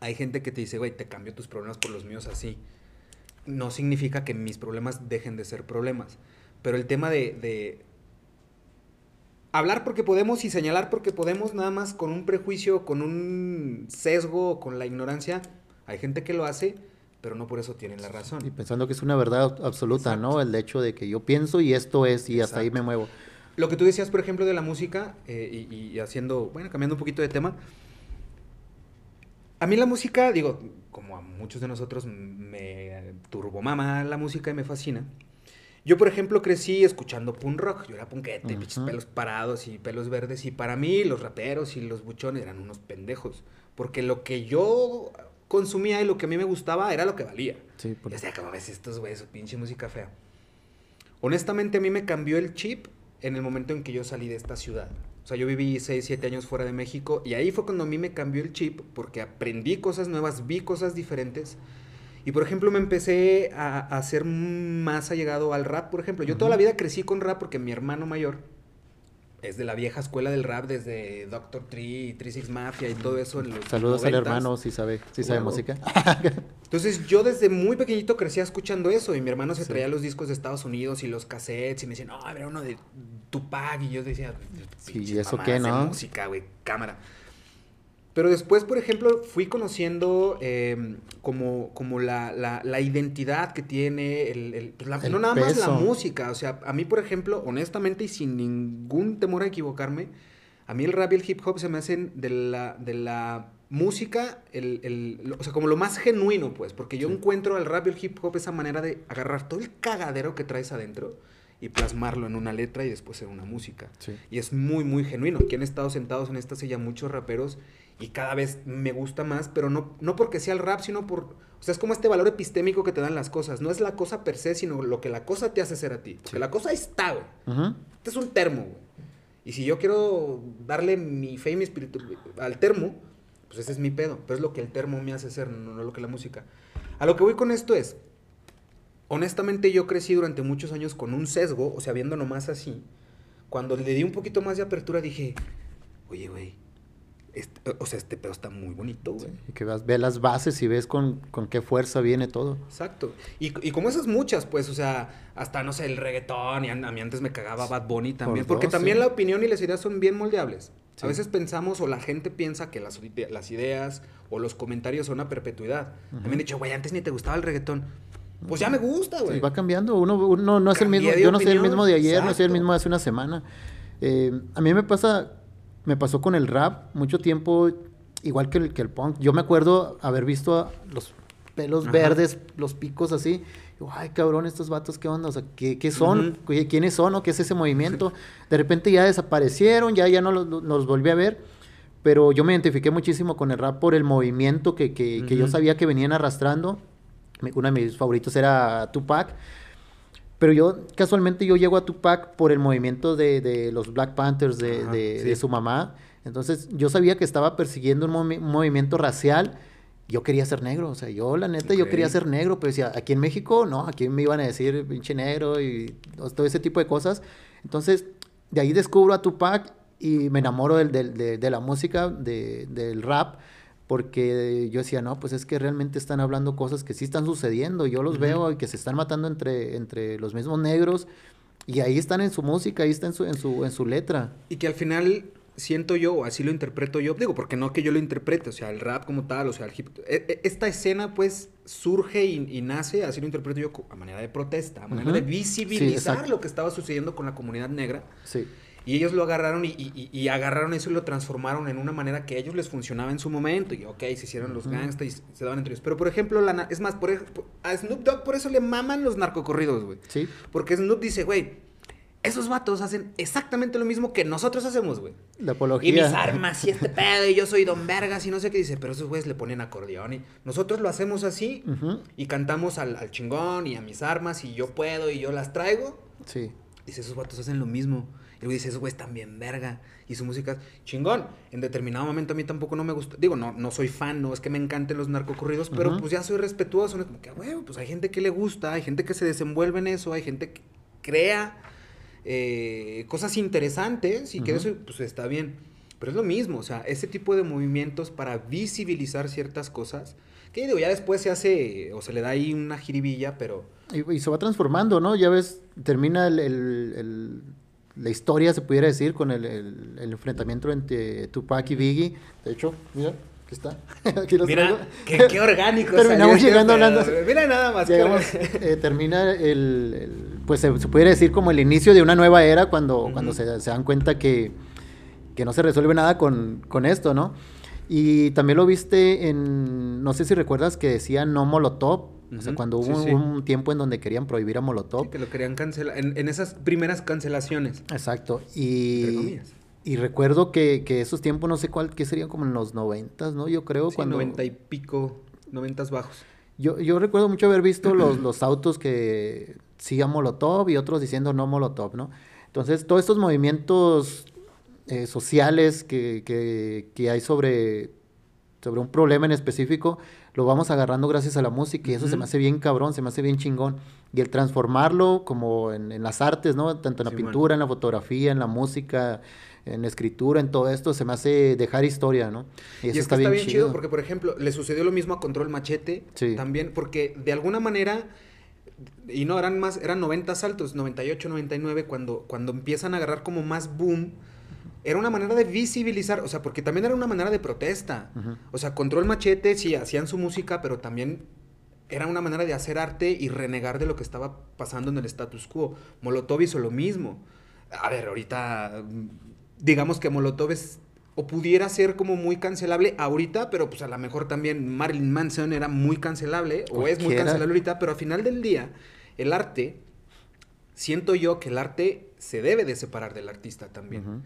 [SPEAKER 1] Hay gente que te dice, güey, te cambio tus problemas por los míos así. No significa que mis problemas dejen de ser problemas. Pero el tema de hablar porque podemos y señalar porque podemos nada más con un prejuicio, con un sesgo, con la ignorancia. Hay gente que lo hace, pero no por eso tienen la razón.
[SPEAKER 2] Y pensando que es una verdad absoluta, ¿no? El hecho de que yo pienso y esto es y hasta ahí me muevo.
[SPEAKER 1] Lo que tú decías, por ejemplo, de la música eh, y, haciendo, bueno, cambiando un poquito de tema. A mí la música, digo, como a muchos de nosotros, me turbomama la música y me fascina. Yo, por ejemplo, crecí escuchando punk rock. Yo era punkete, uh pelos parados y pelos verdes. Y para mí, los raperos y los buchones eran unos pendejos. Porque lo que yo consumía y lo que a mí me gustaba era lo que valía.
[SPEAKER 2] Sí,
[SPEAKER 1] por... Sea, como ves estos güeyes, pinche música fea. Honestamente, a mí me cambió el chip en el momento en que yo salí de esta ciudad. O sea, yo viví 6, 7 años fuera de México y ahí fue cuando a mí me cambió el chip porque aprendí cosas nuevas, vi cosas diferentes y por ejemplo, me empecé a, a ser más allegado al rap, por ejemplo. Yo toda la vida crecí con rap porque mi hermano mayor es de la vieja escuela del rap, desde Doctor Tree, Three Six Mafia y todo eso.
[SPEAKER 2] Saludos al hermano, si sabe, si sabe música.
[SPEAKER 1] Entonces yo desde muy pequeñito crecía escuchando eso y mi hermano se traía los discos de Estados Unidos y los cassettes y me decía, no, era uno de Tupac y yo decía,
[SPEAKER 2] ¿y eso qué, no?
[SPEAKER 1] música, güey, cámara. Pero después, por ejemplo, fui conociendo em, como, como la, la, identidad que tiene, el, pues no nada más la música. O sea, a mí, por ejemplo, honestamente y sin ningún temor a equivocarme, a mí el rap y el hip hop se me hacen de la, de la música, el, o sea, como lo más genuino, pues, porque yo encuentro al rap y el hip hop esa manera de agarrar todo el cagadero que traes adentro y plasmarlo en una letra y después en una música.
[SPEAKER 2] Sí.
[SPEAKER 1] Y es muy, muy genuino. Aquí han estado sentados en esta silla muchos raperos y cada vez me gusta más, pero no, no porque sea el rap, sino por... O sea, es como este valor epistémico que te dan las cosas. No es la cosa per se, sino lo que la cosa te hace ser a ti. Porque la cosa está, güey. Este es un termo, güey. Y si yo quiero darle mi fe y mi espíritu al termo, pues ese es mi pedo. Pero es lo que el termo me hace ser, no, no lo que la música. A lo que voy con esto es, honestamente yo crecí durante muchos años con un sesgo, o sea, viendo nomás así. Cuando le di un poquito más de apertura dije, oye, güey, este- o sea, este pedo está muy bonito, güey.
[SPEAKER 2] Y que vas, ves las bases y ves con, con qué fuerza viene todo.
[SPEAKER 1] Exacto. Y, y como esas muchas, pues, o sea, hasta, no sé, el reggaetón, y a, a mí antes me cagaba Bad Bunny también,
[SPEAKER 2] Por
[SPEAKER 1] porque
[SPEAKER 2] dos,
[SPEAKER 1] también
[SPEAKER 2] sí.
[SPEAKER 1] la opinión y las ideas son bien moldeables.
[SPEAKER 2] Sí.
[SPEAKER 1] A veces pensamos o la gente piensa que las, las ideas o los comentarios son a perpetuidad. Mí me han dicho, güey, antes ni te gustaba el reggaetón. Pues ya me gusta, güey.
[SPEAKER 2] Va cambiando. Uno, uno no es el mismo. Yo no soy el mismo de ayer, no soy el mismo de hace una semana. Eh, a mí me pasa, me pasó con el rap mucho tiempo, igual que el, que el punk. Yo me acuerdo haber visto los pelos
[SPEAKER 1] Ajá.
[SPEAKER 2] verdes, los picos así. Ay, cabrón, estos vatos, ¿qué onda? O sea, ¿qué, qué son? ¿Quiénes son? ¿O qué es ese movimiento? De repente ya desaparecieron, ya, ya no los, volví a ver. Pero yo me identifiqué muchísimo con el rap por el movimiento que, que, que yo sabía que venían arrastrando. Uno de mis favoritos era Tupac. Pero yo, casualmente, yo llego a Tupac por el movimiento de, de los Black Panthers, de,
[SPEAKER 1] Ajá,
[SPEAKER 2] de-
[SPEAKER 1] sí.
[SPEAKER 2] de su mamá. Entonces, yo sabía que estaba persiguiendo un, movi- un movimiento racial. Yo quería ser negro, o sea, yo, la neta, yo
[SPEAKER 1] Ok.
[SPEAKER 2] quería ser negro, pero decía, aquí en México, no, aquí me iban a decir pinche negro y todo ese tipo de cosas. Entonces, de ahí descubro a Tupac y me enamoro del, del- de, de la música, de- del rap, porque yo decía, no, pues es que realmente están hablando cosas que sí están sucediendo, yo los veo y que se están matando entre, entre los mismos negros, y ahí están en su música, ahí está en su, en su, en su letra.
[SPEAKER 1] Y que al final siento yo, o así lo interpreto yo, digo, porque no que yo lo interprete, o sea, el rap como tal, o sea, el hip e- e- esta escena pues surge y, y nace, así lo interpreto yo, a manera de protesta, a manera de visibilizar lo que estaba sucediendo con la comunidad negra.
[SPEAKER 2] Sí.
[SPEAKER 1] Y ellos lo agarraron y, y- y- agarraron eso y lo transformaron en una manera que a ellos les funcionaba en su momento. Y ok, se hicieron los gangsters y se daban entre ellos. Pero por ejemplo, la es más, por, a Snoop Dogg por eso le maman los narcocorridos, güey.
[SPEAKER 2] Sí.
[SPEAKER 1] Porque Snoop dice, güey, esos vatos hacen exactamente lo mismo que nosotros hacemos, güey.
[SPEAKER 2] La apología.
[SPEAKER 1] Y mis armas y este pedo y yo soy Don Vergas y no sé qué dice, pero esos güeyes le ponen acordeón y nosotros lo hacemos así
[SPEAKER 2] Ujú.
[SPEAKER 1] y cantamos al, al chingón y a mis armas y yo puedo y yo las traigo.
[SPEAKER 2] Sí.
[SPEAKER 1] Dice, esos vatos hacen lo mismo. Y luego dice, esos güeyes también verga. Y su música, chingón. En determinado momento a mí tampoco no me gusta. Digo, no, no soy fan, no es que me encanten los narcocorridos, pero pues ya soy respetuoso. ¿no? Como que, güey, pues hay gente que le gusta, hay gente que se desenvuelve en eso, hay gente que crea eh, cosas interesantes y que eso pues está bien. Pero es lo mismo, o sea, ese tipo de movimientos para visibilizar ciertas cosas, que digo, ya después se hace o se le da ahí una jiribilla, pero...
[SPEAKER 2] Y, y se va transformando, ¿no? Ya ves, termina el, el- el- la historia, se pudiera decir, con el, el- el enfrentamiento entre Tupac y Biggie. De hecho, mira, aquí está. Aquí los traigo.
[SPEAKER 1] Mira, qué, qué orgánico.
[SPEAKER 2] Terminamos
[SPEAKER 1] salió
[SPEAKER 2] llegando hablando-.
[SPEAKER 1] Mira nada más.
[SPEAKER 2] Llegamos, eh, termina el, el- pues se, se pudiera decir como el inicio de una nueva era cuando, cuando se, se dan cuenta que, que no se resuelve nada con, con esto, ¿no? Y también lo viste en, no sé si recuerdas que decía no Molotov, o sea, cuando hubo
[SPEAKER 1] sí,
[SPEAKER 2] un-
[SPEAKER 1] sí.
[SPEAKER 2] un tiempo en donde querían prohibir a Molotov.
[SPEAKER 1] Sí, que lo querían cancelar. En, en esas primeras cancelaciones.
[SPEAKER 2] Exacto. Y, y recuerdo que, que esos tiempos, no sé cuál, que serían como en los noventas, ¿no? Yo creo cuando...
[SPEAKER 1] noventa y pico, noventas bajos.
[SPEAKER 2] Yo, yo recuerdo mucho haber visto los, los autos que sigan Molotov y otros diciendo no Molotov, ¿no? Entonces, todos estos movimientos eh, sociales que, que- que hay sobre, sobre un problema en específico, lo vamos agarrando gracias a la música y eso se me hace bien cabrón, se me hace bien chingón. Y el transformarlo como en, en las artes, ¿no? Tanto en la pintura, en la fotografía, en la música, en la escritura, en todo esto, se me hace dejar historia, ¿no?
[SPEAKER 1] Y, es que está bien, chido. porque, por ejemplo, le sucedió lo mismo a Control Machete.
[SPEAKER 2] Sí.
[SPEAKER 1] También, porque de alguna manera, y no, eran más, eran 90 saltos, 98, 99, cuando, cuando empiezan a agarrar como más boom, era una manera de visibilizar, o sea, porque también era una manera de protesta. O sea, Control Machete, sí, hacían su música, pero también era una manera de hacer arte y renegar de lo que estaba pasando en el status quo. Molotov hizo lo mismo. A ver, ahorita, mm, digamos que Molotov es, o pudiera ser como muy cancelable ahorita, pero pues a lo mejor también Marilyn Manson era muy cancelable, o es muy cancelable ahorita, pero al final del día, el arte siento yo que el arte se debe de separar del artista también.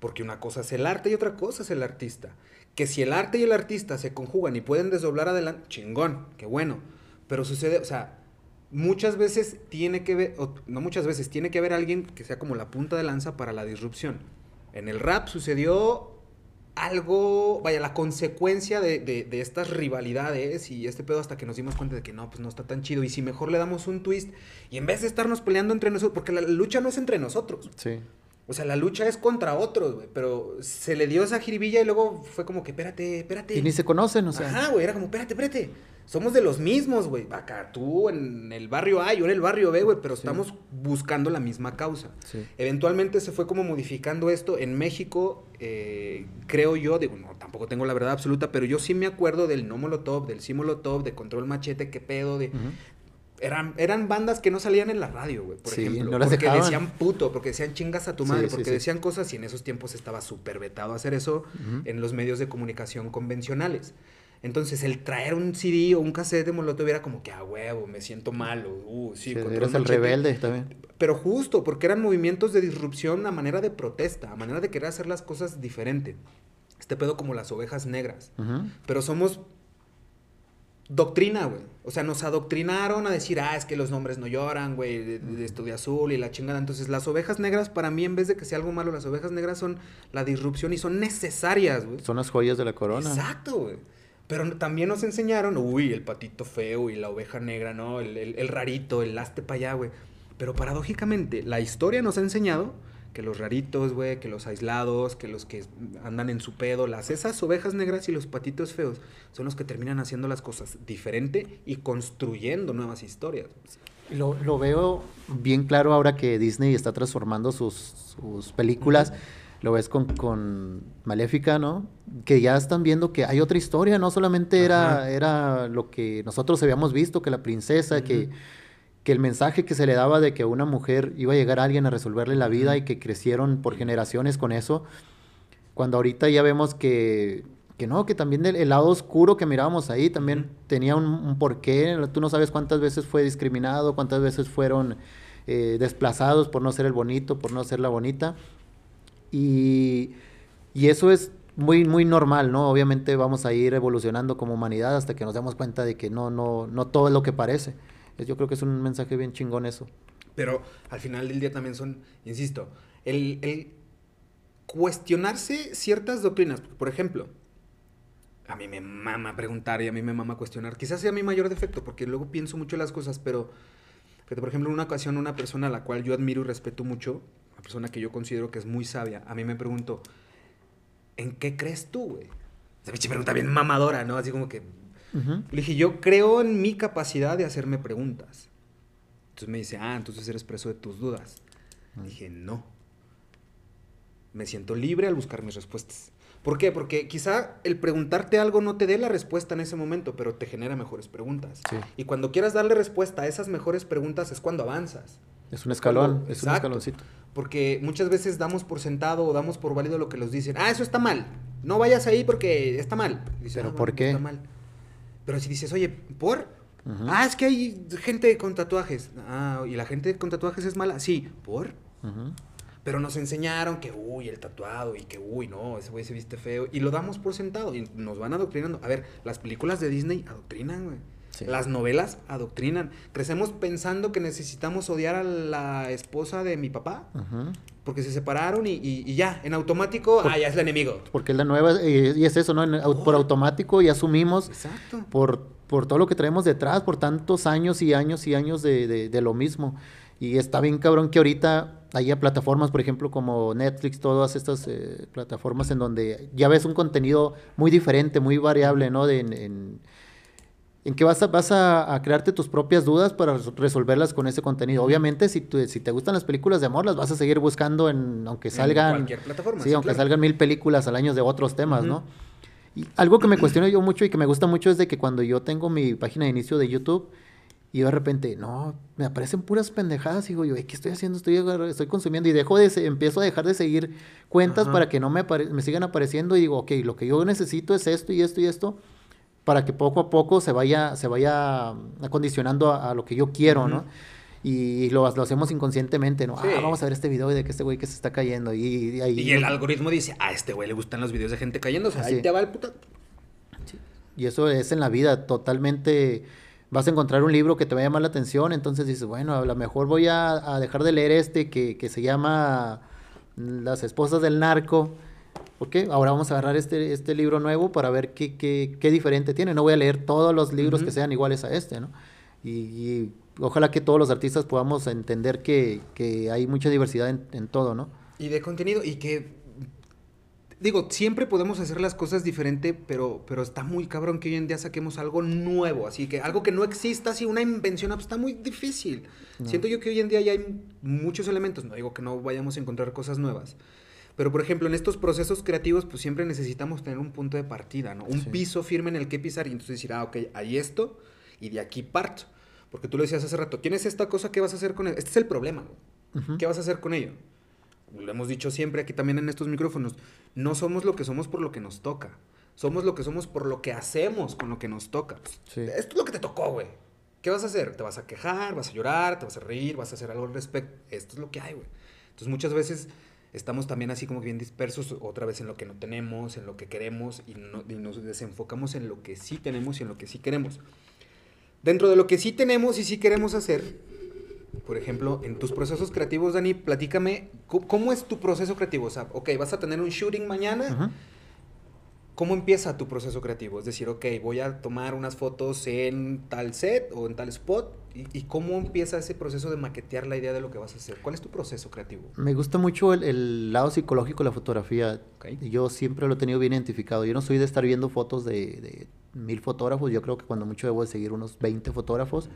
[SPEAKER 1] Porque una cosa es el arte y otra cosa es el artista. Que si el arte y el artista se conjugan y pueden desdoblar adelante, chingón, qué bueno. Pero sucede, o sea, muchas veces tiene que ver, o no muchas veces, tiene que haber alguien que sea como la punta de lanza para la disrupción. En el rap sucedió algo, vaya, la consecuencia de, de- de estas rivalidades y este pedo hasta que nos dimos cuenta de que no, pues no está tan chido. Y si mejor le damos un twist y en vez de estarnos peleando entre nosotros, porque la lucha no es entre nosotros.
[SPEAKER 2] Sí.
[SPEAKER 1] O sea, la lucha es contra otros, güey. Pero se le dio esa jiribilla y luego fue como que, espérate, espérate.
[SPEAKER 2] Y ni se conocen, o sea.
[SPEAKER 1] Ajá, güey. Era como, espérate, espérate. Somos de los mismos, güey. Acá tú en el barrio A, yo en el barrio B, güey. Pero
[SPEAKER 2] Sí.
[SPEAKER 1] estamos buscando la misma causa.
[SPEAKER 2] Sí.
[SPEAKER 1] Eventualmente se fue como modificando esto. En México, eh, creo yo, digo, no, tampoco tengo la verdad absoluta, pero yo sí me acuerdo del No Molotov, del Sí Molotov, de Control Machete, qué pedo, de... Eran, eran bandas que no salían en la radio, güey, por
[SPEAKER 2] Sí,
[SPEAKER 1] ejemplo.
[SPEAKER 2] no las
[SPEAKER 1] porque
[SPEAKER 2] dejaban.
[SPEAKER 1] decían puto, porque decían chingas a tu madre,
[SPEAKER 2] sí,
[SPEAKER 1] porque
[SPEAKER 2] sí.
[SPEAKER 1] decían cosas y en esos tiempos estaba súper vetado hacer eso en los medios de comunicación convencionales. Entonces, el traer un CD o un cassette de Molotov era como que, a huevo, me siento malo. Uh, sí,
[SPEAKER 2] Sí, eres el rebelde también.
[SPEAKER 1] Pero justo, porque eran movimientos de disrupción a manera de protesta, a manera de querer hacer las cosas diferente. Este pedo como las ovejas negras. Pero somos doctrina, güey. O sea, nos adoctrinaron a decir, ah, es que los nombres no lloran, güey, de, de esto de azul y la chingada. Entonces, las ovejas negras, para mí, en vez de que sea algo malo, las ovejas negras son la disrupción y son necesarias, güey.
[SPEAKER 2] Son las joyas de la corona.
[SPEAKER 1] Exacto, güey. Pero también nos enseñaron, uy, el patito feo y la oveja negra, ¿no? El, el- el rarito, el laste para allá, güey. Pero paradójicamente, la historia nos ha enseñado que los raritos, güey, que los aislados, que los que andan en su pedo, las esas ovejas negras y los patitos feos son los que terminan haciendo las cosas diferente y construyendo nuevas historias.
[SPEAKER 2] Lo, lo veo bien claro ahora que Disney está transformando sus, sus películas. Lo ves con, con Maléfica, ¿no? Que ya están viendo que hay otra historia, no solamente era, era lo que nosotros habíamos visto, que la princesa, que el mensaje que se le daba de que una mujer iba a llegar a alguien a resolverle la vida y que crecieron por generaciones con eso. Cuando ahorita ya vemos que, que no, que también el, el lado oscuro que mirábamos ahí también tenía un, un porqué. Tú no sabes cuántas veces fue discriminado, cuántas veces fueron eh, desplazados por no ser el bonito, por no ser la bonita. Y, y eso es muy, muy normal, ¿no? Obviamente vamos a ir evolucionando como humanidad hasta que nos demos cuenta de que no, no, no todo es lo que parece. Yo creo que es un mensaje bien chingón eso.
[SPEAKER 1] Pero al final del día también son, insisto, el, el cuestionarse ciertas doctrinas. Por ejemplo, a mí me mama preguntar y a mí me mama cuestionar. Quizás sea mi mayor defecto, porque luego pienso mucho las cosas, pero, fíjate, por ejemplo, en una ocasión una persona a la cual yo admiro y respeto mucho, una persona que yo considero que es muy sabia, a mí me preguntó, ¿en qué crees tú, güey? Esa pinche pregunta bien mamadora, ¿no? Así como que... Le dije, yo creo en mi capacidad de hacerme preguntas. Entonces me dice, ah, entonces eres preso de tus dudas.
[SPEAKER 2] Mm.
[SPEAKER 1] Dije, no. Me siento libre al buscar mis respuestas. ¿Por qué? Porque quizá el preguntarte algo no te dé la respuesta en ese momento, pero te genera mejores preguntas.
[SPEAKER 2] Sí.
[SPEAKER 1] Y cuando quieras darle respuesta a esas mejores preguntas es cuando avanzas.
[SPEAKER 2] Es un escalón,
[SPEAKER 1] Cuando-
[SPEAKER 2] es un escaloncito.
[SPEAKER 1] Porque muchas veces damos por sentado o damos por válido lo que nos dicen. Ah, eso está mal. No vayas ahí porque está mal. Dices,
[SPEAKER 2] ¿Pero
[SPEAKER 1] "Ah,
[SPEAKER 2] por
[SPEAKER 1] bueno,
[SPEAKER 2] qué?
[SPEAKER 1] Está mal. Pero si dices, oye, ¿por? Ah, es que hay gente con tatuajes. Ah, ¿y la gente con tatuajes es mala? Sí, ¿por? Pero nos enseñaron que, uy, el tatuado y que, uy, no, ese güey se viste feo. Y lo damos por sentado y nos van adoctrinando. A ver, las películas de Disney adoctrinan, güey.
[SPEAKER 2] Sí.
[SPEAKER 1] Las novelas adoctrinan. Crecemos pensando que necesitamos odiar a la esposa de mi papá
[SPEAKER 2] Ujú.
[SPEAKER 1] Porque se separaron y, y- y ya, en automático,
[SPEAKER 2] Por-
[SPEAKER 1] ah, ya es el enemigo.
[SPEAKER 2] Porque es la nueva, eh, y es eso, ¿no? En- por
[SPEAKER 1] Oh.
[SPEAKER 2] automático ya asumimos
[SPEAKER 1] Exacto.
[SPEAKER 2] por, por todo lo que traemos detrás, por tantos años y años y años de, de- de lo mismo. Y está bien cabrón que ahorita haya plataformas, por ejemplo, como Netflix, todas estas eh, plataformas en donde ya ves un contenido muy diferente, muy variable, ¿no? De, en, en- en que vas, a, vas a, a crearte tus propias dudas para res- resolverlas con ese contenido. Obviamente, si, tú- si te gustan las películas de amor, las vas a seguir buscando en, aunque
[SPEAKER 1] En
[SPEAKER 2] salgan...
[SPEAKER 1] cualquier plataforma.
[SPEAKER 2] Sí, aunque
[SPEAKER 1] claro.
[SPEAKER 2] salgan mil películas al año de otros temas. ¿no? Y algo que me cuestiono yo mucho y que me gusta mucho es de que cuando yo tengo mi página de inicio de YouTube y de repente, no, me aparecen puras pendejadas y digo yo, "Ey, ¿qué estoy haciendo? Estoy, estoy consumiendo y dejo de, empiezo a dejar de seguir cuentas
[SPEAKER 1] Ajá.
[SPEAKER 2] para que no me, me sigan apareciendo y digo, ok, lo que yo necesito es esto y esto y esto para que poco a poco se vaya, se vaya acondicionando a, a lo que yo quiero, ¿no? Y lo, lo hacemos inconscientemente, ¿no?
[SPEAKER 1] Sí.
[SPEAKER 2] Ah, vamos a ver este video de que este güey que se está cayendo. Y, y ahí-
[SPEAKER 1] Y el algoritmo dice, a este güey le gustan los videos de gente cayendo, o sea, ahí te va el puta...
[SPEAKER 2] Y eso es en la vida, totalmente. Vas a encontrar un libro que te va a llamar la atención, entonces dices, bueno, a lo mejor voy a, a dejar de leer este que, que se llama Las esposas del narco. ¿Por qué? Ahora vamos a agarrar este, este libro nuevo para ver qué, qué, qué diferente tiene. No voy a leer todos los libros
[SPEAKER 1] Ujú.
[SPEAKER 2] que sean iguales a este, ¿no? Y, y ojalá que todos los artistas podamos entender que, que hay mucha diversidad en, en todo, ¿no?
[SPEAKER 1] Y de contenido, y que... Digo, siempre podemos hacer las cosas diferente, pero, pero está muy cabrón que hoy en día saquemos algo nuevo, así que algo que no exista, así una invención, pues está muy difícil.
[SPEAKER 2] No.
[SPEAKER 1] Siento yo que hoy en día ya hay muchos elementos, no digo que no vayamos a encontrar cosas nuevas, pero por ejemplo en estos procesos creativos pues siempre necesitamos tener un punto de partida, ¿no? Un
[SPEAKER 2] Sí.
[SPEAKER 1] piso firme en el que pisar y entonces decir, ah, ok, hay esto y de aquí parto. Porque tú lo decías hace rato, tienes esta cosa, ¿qué vas a hacer con él? Este es el problema, güey.
[SPEAKER 2] Ujú.
[SPEAKER 1] ¿Qué vas a hacer con ello? Lo hemos dicho siempre aquí también en estos micrófonos. No somos lo que somos por lo que nos toca. Somos lo que somos por lo que hacemos con lo que nos toca.
[SPEAKER 2] Sí.
[SPEAKER 1] Esto es lo que te tocó, güey. ¿Qué vas a hacer? ¿Te vas a quejar? ¿Vas a llorar? ¿Te vas a reír? ¿Vas a hacer algo al respecto? Esto es lo que hay, güey. Entonces muchas veces estamos también así como bien dispersos otra vez en lo que no tenemos, en lo que queremos y, no- y nos desenfocamos en lo que sí tenemos y en lo que sí queremos. Dentro de lo que sí tenemos y sí queremos hacer, por ejemplo, en tus procesos creativos, Dani, platícame, ¿cómo, cómo es tu proceso creativo? O sea, ok, vas a tener un shooting mañana,
[SPEAKER 2] Ujú.
[SPEAKER 1] ¿cómo empieza tu proceso creativo? Es decir, ok, voy a tomar unas fotos en tal set o en tal spot, ¿y, y cómo empieza ese proceso de maquetear la idea de lo que vas a hacer? ¿Cuál es tu proceso creativo?
[SPEAKER 2] Me gusta mucho el, el lado psicológico de la fotografía.
[SPEAKER 1] Ok.
[SPEAKER 2] Yo siempre lo he tenido bien identificado. Yo no soy de estar viendo fotos de, de mil fotógrafos. Yo creo que cuando mucho debo de seguir unos 20 fotógrafos.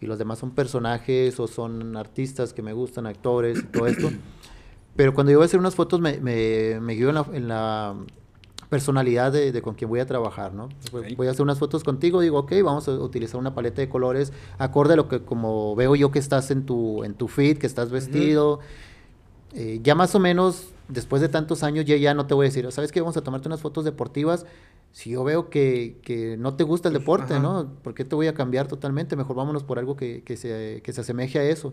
[SPEAKER 2] Y los demás son personajes o son artistas que me gustan, actores y todo esto. Pero cuando yo voy a hacer unas fotos me, me, me guío en la, en la personalidad de, de con quien voy a trabajar, ¿no? Voy a hacer unas fotos contigo, digo, ok, vamos a utilizar una paleta de colores acorde a lo que como veo yo que estás en tu, en tu feed, que estás vestido. Eh, ya más o menos, después de tantos años, ya, ya no te voy a decir, ¿sabes qué? Vamos a tomarte unas fotos deportivas. Si yo veo que, que no te gusta el deporte,
[SPEAKER 1] Ajá.
[SPEAKER 2] ¿no? ¿Por qué te voy a cambiar totalmente? Mejor vámonos por algo que, que se, que se asemeje a eso.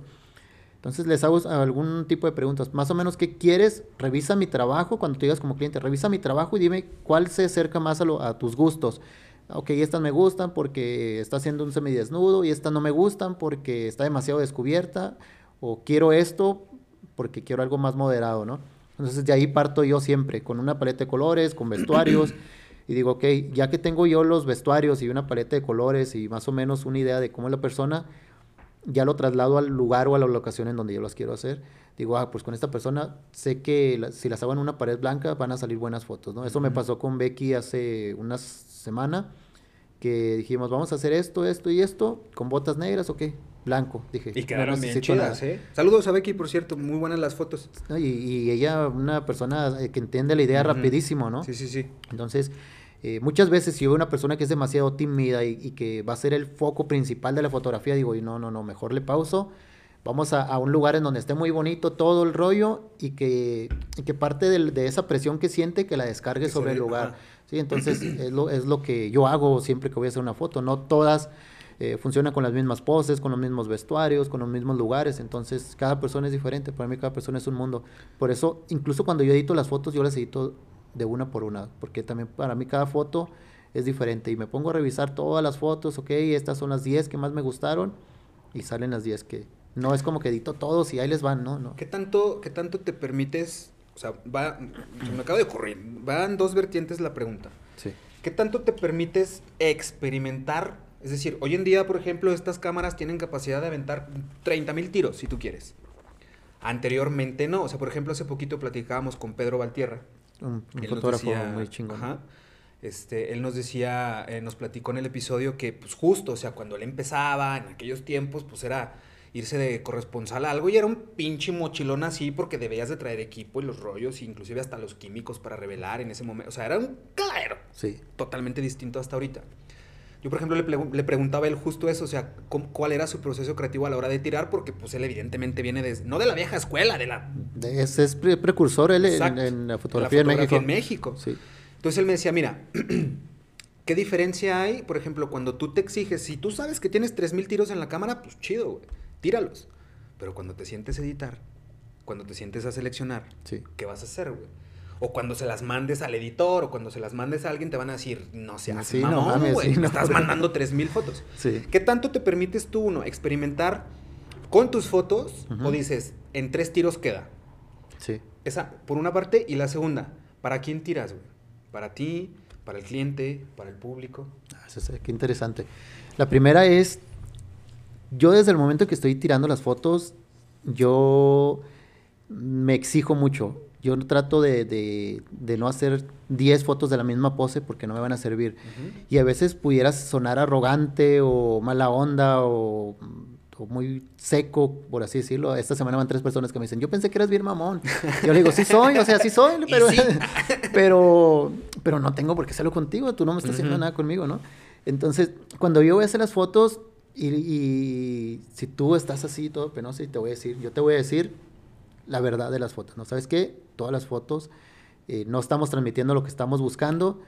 [SPEAKER 2] Entonces les hago algún tipo de preguntas. Más o menos, ¿qué quieres? Revisa mi trabajo cuando te digas como cliente. Revisa mi trabajo y dime cuál se acerca más a, lo- a tus gustos. Ok, estas me gustan porque está haciendo un semidesnudo y estas no me gustan porque está demasiado descubierta. O quiero esto porque quiero algo más moderado, ¿no? Entonces de ahí parto yo siempre, con una paleta de colores, con vestuarios. y digo, ok, ya que tengo yo los vestuarios y una paleta de colores y más o menos una idea de cómo es la persona, ya lo traslado al lugar o a la locación en donde yo las quiero hacer. Digo, ah, pues con esta persona sé que la- si las hago en una pared blanca van a salir buenas fotos, ¿no? Eso me
[SPEAKER 1] Ujú.
[SPEAKER 2] pasó con Becky hace una semana, que dijimos, vamos a hacer esto, esto y esto, con botas negras, ok, blanco, dije.
[SPEAKER 1] Y
[SPEAKER 2] "No
[SPEAKER 1] quedaron bien
[SPEAKER 2] necesito nada".
[SPEAKER 1] chidas, ¿eh? Saludos a Becky, por cierto, muy buenas las fotos.
[SPEAKER 2] ¿no? Y, y ella, una persona eh, que entiende la idea
[SPEAKER 1] Ujú.
[SPEAKER 2] rapidísimo, ¿no?
[SPEAKER 1] Sí, sí, sí.
[SPEAKER 2] Entonces, eh, muchas veces si veo una persona que es demasiado tímida y, y que va a ser el foco principal de la fotografía, digo, y no, no, no, mejor le pauso. Vamos a, a un lugar en donde esté muy bonito todo el rollo y que, y que parte de esa presión que siente que la descargue
[SPEAKER 1] Que
[SPEAKER 2] sobre el lugar.
[SPEAKER 1] ajá.
[SPEAKER 2] Sí, entonces es lo, es lo que yo hago siempre que voy a hacer una foto. No todas eh, funcionan con las mismas poses, con los mismos vestuarios, con los mismos lugares. Entonces cada persona es diferente. Para mí cada persona es un mundo. Por eso, incluso cuando yo edito las fotos, yo las edito de una por una. Porque también para mí cada foto es diferente. Y me pongo a revisar todas las fotos. Ok, estas son las 10 que más me gustaron. Y salen las 10 que... No es como que edito todos y ahí les van, ¿no? no.
[SPEAKER 1] ¿Qué tanto, ¿Qué tanto te permites? O sea, va, se me acaba de ocurrir. Van dos vertientes la pregunta.
[SPEAKER 2] Sí.
[SPEAKER 1] ¿Qué tanto te permites experimentar? Es decir, hoy en día, por ejemplo, estas cámaras tienen capacidad de aventar 30 mil tiros, si tú quieres. Anteriormente no. O sea, por ejemplo, hace poquito platicábamos con Pedro Valtierra.
[SPEAKER 2] Un, fotógrafo
[SPEAKER 1] decía-
[SPEAKER 2] muy chingón.
[SPEAKER 1] ajá, este, él nos decía, eh, nos platicó en el episodio que, pues justo, o sea, cuando él empezaba, en aquellos tiempos, pues era irse de corresponsal a algo y era un pinche mochilón así porque debías de traer equipo y los rollos, inclusive hasta los químicos para revelar en ese momento. O sea, era un caladero
[SPEAKER 2] Sí.
[SPEAKER 1] totalmente distinto hasta ahorita. Yo, por ejemplo, le, preguntaba a él justo eso, o sea, cuál era su proceso creativo a la hora de tirar, porque pues él evidentemente viene de, no de la vieja escuela, de la
[SPEAKER 2] Es, es pre- precursor él en, la
[SPEAKER 1] la
[SPEAKER 2] fotografía, en México.
[SPEAKER 1] en México.
[SPEAKER 2] Sí.
[SPEAKER 1] Entonces él me decía, mira, ¿qué diferencia hay? Por ejemplo, cuando tú te exiges, si tú sabes que tienes 3000 tiros en la cámara, pues chido, güey. tíralos. Pero cuando te sientes a editar, cuando te sientes a seleccionar,
[SPEAKER 2] Sí.
[SPEAKER 1] ¿qué vas a hacer, güey? O cuando se las mandes al editor, o cuando se las mandes a alguien, te van a decir, no seas
[SPEAKER 2] Sí, no mames, sí,
[SPEAKER 1] me estás mandando 3000 fotos.
[SPEAKER 2] Sí.
[SPEAKER 1] ¿Qué tanto te permites tú, uno, experimentar con tus fotos? O dices, en tres tiros queda.
[SPEAKER 2] Sí.
[SPEAKER 1] Esa, por una parte. Y la segunda, ¿para quién tiras, güey? ¿Para ti? ¿Para el cliente? ¿Para el público?
[SPEAKER 2] Ah, eso es- qué interesante. La primera es, yo desde el momento que estoy tirando las fotos, yo me exijo mucho. Yo trato de, de- de no hacer 10 fotos de la misma pose porque no me van a servir. Y a veces pudiera sonar arrogante o mala onda o, o muy seco, por así decirlo. Esta semana van tres personas que me dicen, yo pensé que eras bien mamón. Yo le digo, sí soy, o sea, sí soy, pero,
[SPEAKER 1] sí.
[SPEAKER 2] pero, pero no tengo por qué hacerlo contigo, tú no me estás haciendo
[SPEAKER 1] Ujú.
[SPEAKER 2] nada conmigo, ¿no? Entonces, cuando yo voy a hacer las fotos y, y si tú estás así todo penoso y te voy a decir, yo te voy a decir la verdad de las fotos, ¿no? ¿Sabes qué? Todas las fotos eh, no estamos transmitiendo lo que estamos buscando,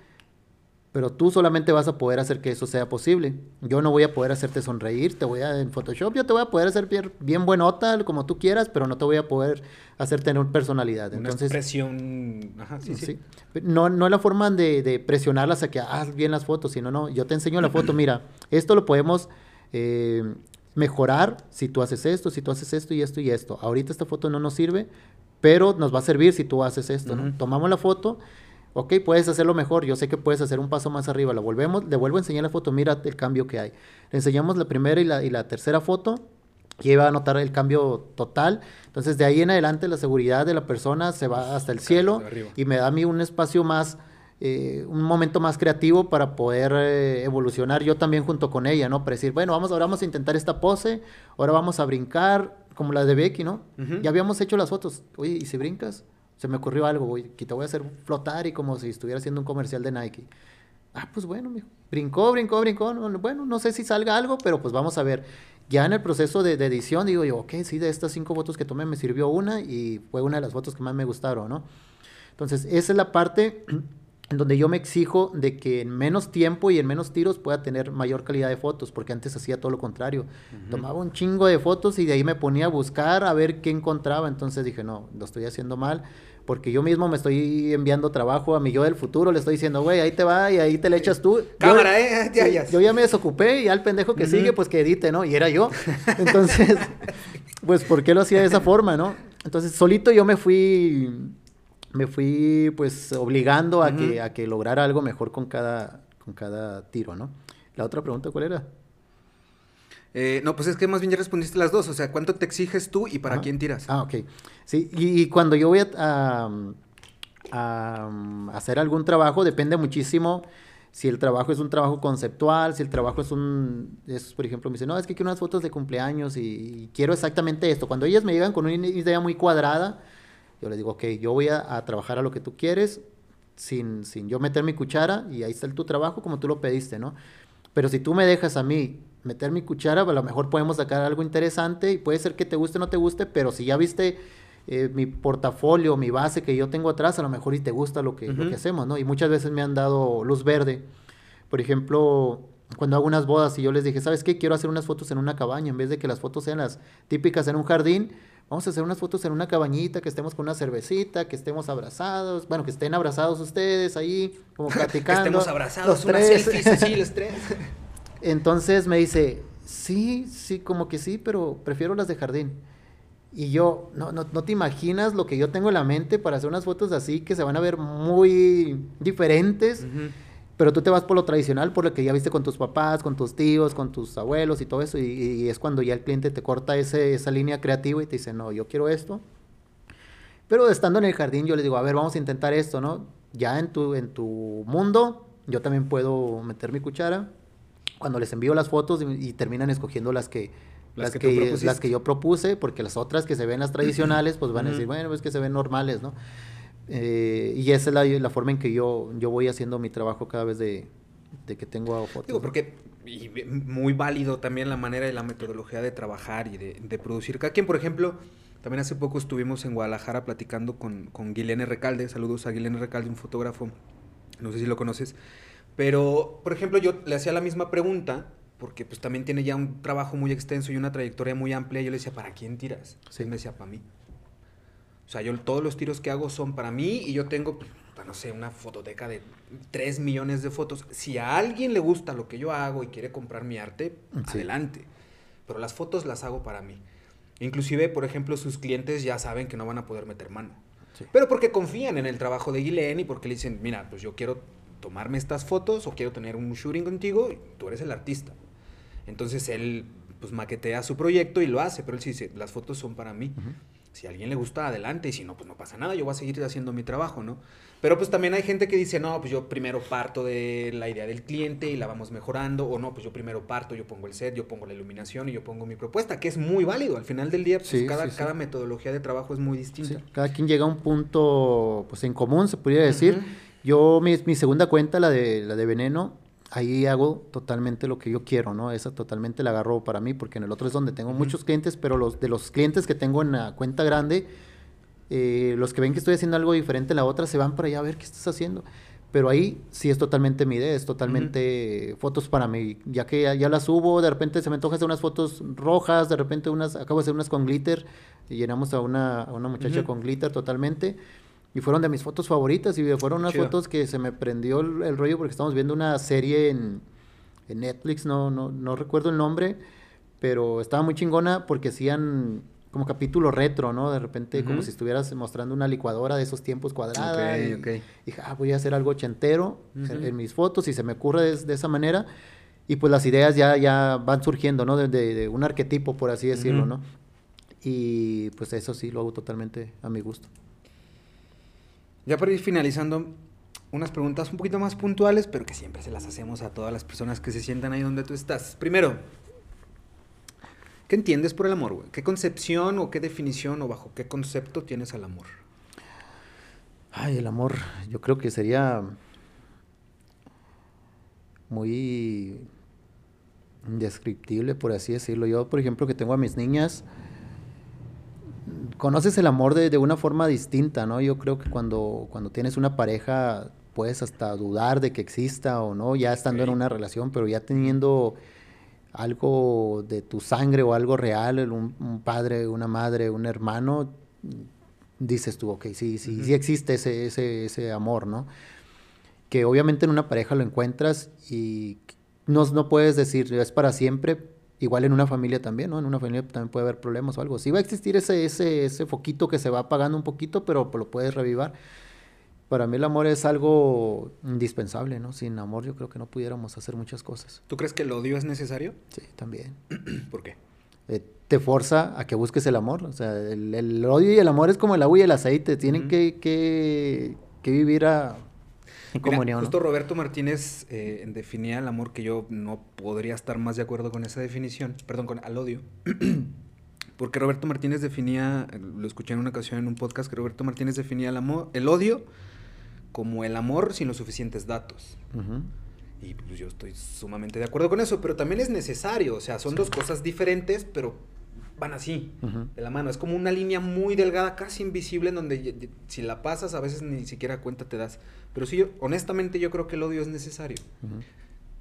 [SPEAKER 2] pero tú solamente vas a poder hacer que eso sea posible. Yo no voy a poder hacerte sonreír, te voy a, en Photoshop yo te voy a poder hacer bien, bien buenota, como tú quieras, pero no te voy a poder hacer tener personalidad.
[SPEAKER 1] Una
[SPEAKER 2] Entonces,
[SPEAKER 1] expresión... Ajá, sí, sí.
[SPEAKER 2] Sí. No, no es la forma de, de presionarlas a que haz bien las fotos, sino no, yo te enseño la foto, mira, esto lo podemos eh, mejorar si tú haces esto, si tú haces esto y esto y esto. Ahorita esta foto no nos sirve, pero nos va a servir si tú haces esto. Tomamos la foto, ok, puedes hacerlo mejor, yo sé que puedes hacer un paso más arriba, la volvemos, le vuelvo a enseñar la foto, mira el cambio que hay. Le enseñamos la primera y la, y la tercera foto, y ahí va a notar el cambio total. Entonces, de ahí en adelante, la seguridad de la persona se va hasta el cielo y me da a mí un espacio más, eh, un momento más creativo para poder eh, evolucionar yo también junto con ella, ¿no? Para decir, bueno, vamos, ahora vamos a intentar esta pose, ahora vamos a brincar, como la de Becky, ¿no?
[SPEAKER 1] Ujú.
[SPEAKER 2] Ya habíamos hecho las fotos. Oye, ¿y si brincas? Se me ocurrió algo, güey, que te voy a hacer flotar y como si estuviera haciendo un comercial de Nike. Ah, pues bueno, mijo. Brincó, brincó, brincó. no, Bueno, no sé si salga algo, pero pues vamos a ver. Ya en el proceso de, de edición digo yo, ok, sí, de estas cinco fotos que tomé me sirvió una y fue una de las fotos que más me gustaron, ¿no? Entonces, esa es la parte donde yo me exijo de que en menos tiempo y en menos tiros pueda tener mayor calidad de fotos, porque antes hacía todo lo contrario. Tomaba un chingo de fotos y de ahí me ponía a buscar a ver qué encontraba. Entonces dije, no, lo estoy haciendo mal, porque yo mismo me estoy enviando trabajo a mi yo del futuro, le estoy diciendo, güey, ahí te va y ahí te le echas tú. Yo-
[SPEAKER 1] Cámara, ¿eh? Ya.
[SPEAKER 2] Yo ya me desocupé y al pendejo que sigue, pues que edite, ¿no? Y era yo. Entonces, pues, ¿por qué lo hacía de esa forma, no? Entonces, solito yo me fui, me fui, pues, obligando a, que, a que lograra algo mejor con cada, con cada tiro, ¿no? La otra pregunta, ¿cuál era?
[SPEAKER 1] Eh, no, pues es que más bien ya respondiste las dos. O sea, ¿cuánto te exiges tú y para quién tiras?
[SPEAKER 2] Ah, ok. Sí, y, y cuando yo voy a, a- a hacer algún trabajo, depende muchísimo si el trabajo es un trabajo conceptual, si el trabajo es un, es, por ejemplo, me dicen, no, es que quiero unas fotos de cumpleaños y, y quiero exactamente esto. Cuando ellas me llegan con una idea muy cuadrada, yo les digo, ok, yo voy a, a trabajar a lo que tú quieres, sin, sin yo meter mi cuchara, y ahí está el- tu trabajo como tú lo pediste, ¿no? Pero si tú me dejas a mí meter mi cuchara, a lo mejor podemos sacar algo interesante y puede ser que te guste o no te guste, pero si ya viste eh, mi portafolio, mi base que yo tengo atrás, a lo mejor y te gusta lo que, lo
[SPEAKER 1] Ujú.
[SPEAKER 2] que hacemos, ¿no? Y muchas veces me han dado luz verde. Por ejemplo, cuando hago unas bodas y yo les dije, ¿sabes qué? Quiero hacer unas fotos en una cabaña, en vez de que las fotos sean las típicas en un jardín, vamos a hacer unas fotos en una cabañita, que estemos con una cervecita, que estemos abrazados, bueno, que estén abrazados ustedes ahí, como
[SPEAKER 1] que
[SPEAKER 2] platicando.
[SPEAKER 1] estemos abrazados,
[SPEAKER 2] los tres.
[SPEAKER 1] selfies así, los tres.
[SPEAKER 2] Entonces me dice, sí, sí, como que sí, pero prefiero las de jardín. Y yo, no, no, no te imaginas lo que yo tengo en la mente para hacer unas fotos así que se van a ver muy diferentes,
[SPEAKER 1] Ujú.
[SPEAKER 2] Pero tú te vas por lo tradicional, por lo que ya viste con tus papás, con tus tíos, con tus abuelos y todo eso, y, y es cuando ya el cliente te corta ese, esa línea creativa y te dice, no, yo quiero esto. Pero estando en el jardín, yo les digo, a ver, vamos a intentar esto, ¿no? Ya en tu, en tu mundo, yo también puedo meter mi cuchara. Cuando les envío las fotos y, y terminan escogiendo las que,
[SPEAKER 1] Las
[SPEAKER 2] las,
[SPEAKER 1] que
[SPEAKER 2] las que yo propuse, porque las otras que se ven las tradicionales, pues van a decir, bueno, es que se ven normales, ¿no? Eh, y esa es la, la forma en que yo, yo voy haciendo mi trabajo cada vez de, de que tengo fotos.
[SPEAKER 1] Digo, porque y muy válido también la manera y la metodología de trabajar y de, de producir. Cada quien, por ejemplo, también hace poco estuvimos en Guadalajara platicando con, con Guilene Recalde. Saludos a Guilene Recalde, un fotógrafo. No sé si lo conoces. Pero, por ejemplo, yo le hacía la misma pregunta porque pues también tiene ya un trabajo muy extenso y una trayectoria muy amplia. Yo le decía, ¿para quién tiras?
[SPEAKER 2] Sí.
[SPEAKER 1] Él me decía, para mí. O sea, yo todos los tiros que hago son para mí y yo tengo, pues, no sé, una fototeca de 3 millones de fotos. Si a alguien le gusta lo que yo hago y quiere comprar mi arte,
[SPEAKER 2] Sí.
[SPEAKER 1] adelante. Pero las fotos las hago para mí. Inclusive, por ejemplo, sus clientes ya saben que no van a poder meter mano.
[SPEAKER 2] Sí.
[SPEAKER 1] Pero porque confían en el trabajo de Guilén y porque le dicen, mira, pues yo quiero tomarme estas fotos o quiero tener un shooting contigo, y tú eres el artista. Entonces él pues maquetea su proyecto y lo hace, pero él sí dice, las fotos son para mí.
[SPEAKER 2] Ujú.
[SPEAKER 1] Si a alguien le gusta, adelante, y si no, pues no pasa nada, yo voy a seguir haciendo mi trabajo, ¿no? Pero pues también hay gente que dice, no, pues yo primero parto de la idea del cliente y la vamos mejorando, o no, pues yo primero parto, yo pongo el set, yo pongo la iluminación y yo pongo mi propuesta, que es muy válido. Al final del día, pues
[SPEAKER 2] Sí,
[SPEAKER 1] cada,
[SPEAKER 2] sí, sí.
[SPEAKER 1] cada metodología de trabajo es muy distinta.
[SPEAKER 2] Cada quien llega a un punto pues en común, se podría decir. Yo, mi, mi segunda cuenta, la de, la de Veneno, ahí hago totalmente lo que yo quiero, ¿no? Esa totalmente la agarro para mí, porque en el otro es donde tengo muchos clientes, pero los de los clientes que tengo en la cuenta grande, eh, los que ven que estoy haciendo algo diferente en la otra, se van para allá a ver qué estás haciendo. Pero ahí sí es totalmente mi idea, es totalmente fotos para mí, ya que ya, ya las subo, de repente se me antoja hacer unas fotos rojas, de repente unas, acabo de hacer unas con glitter, y llenamos a una, a una muchacha con glitter totalmente, y fueron de mis fotos favoritas, y fueron unas
[SPEAKER 1] Chido.
[SPEAKER 2] fotos que se me prendió el, el rollo porque estamos viendo una serie en, en Netflix, no, no, no recuerdo el nombre, pero estaba muy chingona porque hacían como capítulo retro, ¿no? De repente como si estuvieras mostrando una licuadora de esos tiempos cuadrada.
[SPEAKER 1] Ok,
[SPEAKER 2] y. Dije, ah, voy a hacer algo ochentero en- mis fotos y se me ocurre de, de esa manera. Y pues las ideas ya, ya van surgiendo, ¿no? De, de- de un arquetipo, por así decirlo. ¿no? Y pues eso sí lo hago totalmente a mi gusto.
[SPEAKER 1] Ya para ir finalizando, unas preguntas un poquito más puntuales, pero que siempre se las hacemos a todas las personas que se sientan ahí donde tú estás. Primero, ¿qué entiendes por el amor, güey? ¿Qué concepción o qué definición o bajo qué concepto tienes al amor?
[SPEAKER 2] Ay, el amor, yo creo que sería muy indescriptible, por así decirlo. Yo, por ejemplo, que tengo a mis niñas, conoces el amor de, de una forma distinta, ¿no? Yo creo que cuando, cuando tienes una pareja puedes hasta dudar de que exista o no, ya estando en una relación, pero ya teniendo algo de tu sangre o algo real, un, un padre, una madre, un hermano, dices tú, ok, sí, sí, sí existe ese, ese, ese amor, ¿no? Que obviamente en una pareja lo encuentras y no, no puedes decir es para siempre, igual en una familia también, ¿no? En una familia también puede haber problemas o algo. Sí va a existir ese, ese, ese foquito que se va apagando un poquito, pero lo puedes revivar. Para mí el amor es algo indispensable, ¿no? Sin amor yo creo que no pudiéramos hacer muchas cosas.
[SPEAKER 1] ¿Tú crees que el odio es necesario?
[SPEAKER 2] Sí, también.
[SPEAKER 1] ¿Por qué?
[SPEAKER 2] Eh, te forza a que busques el amor. O sea, el, el odio y el amor es como el agua y el aceite. Tienen que, que, que vivir a,
[SPEAKER 1] justo Roberto Martínez eh, definía el amor que yo no podría estar más de acuerdo con esa definición, perdón, con al odio. Porque Roberto Martínez definía, lo escuché en una ocasión en un podcast, que Roberto Martínez definía el amor, el odio como el amor sin los suficientes datos. Y pues yo estoy sumamente de acuerdo con eso, pero también es necesario, o sea, son dos cosas diferentes, pero van así, de la mano. Es como una línea muy delgada, casi invisible, en donde si la pasas a veces ni siquiera cuenta te das. Pero sí, yo, honestamente yo creo que el odio es necesario.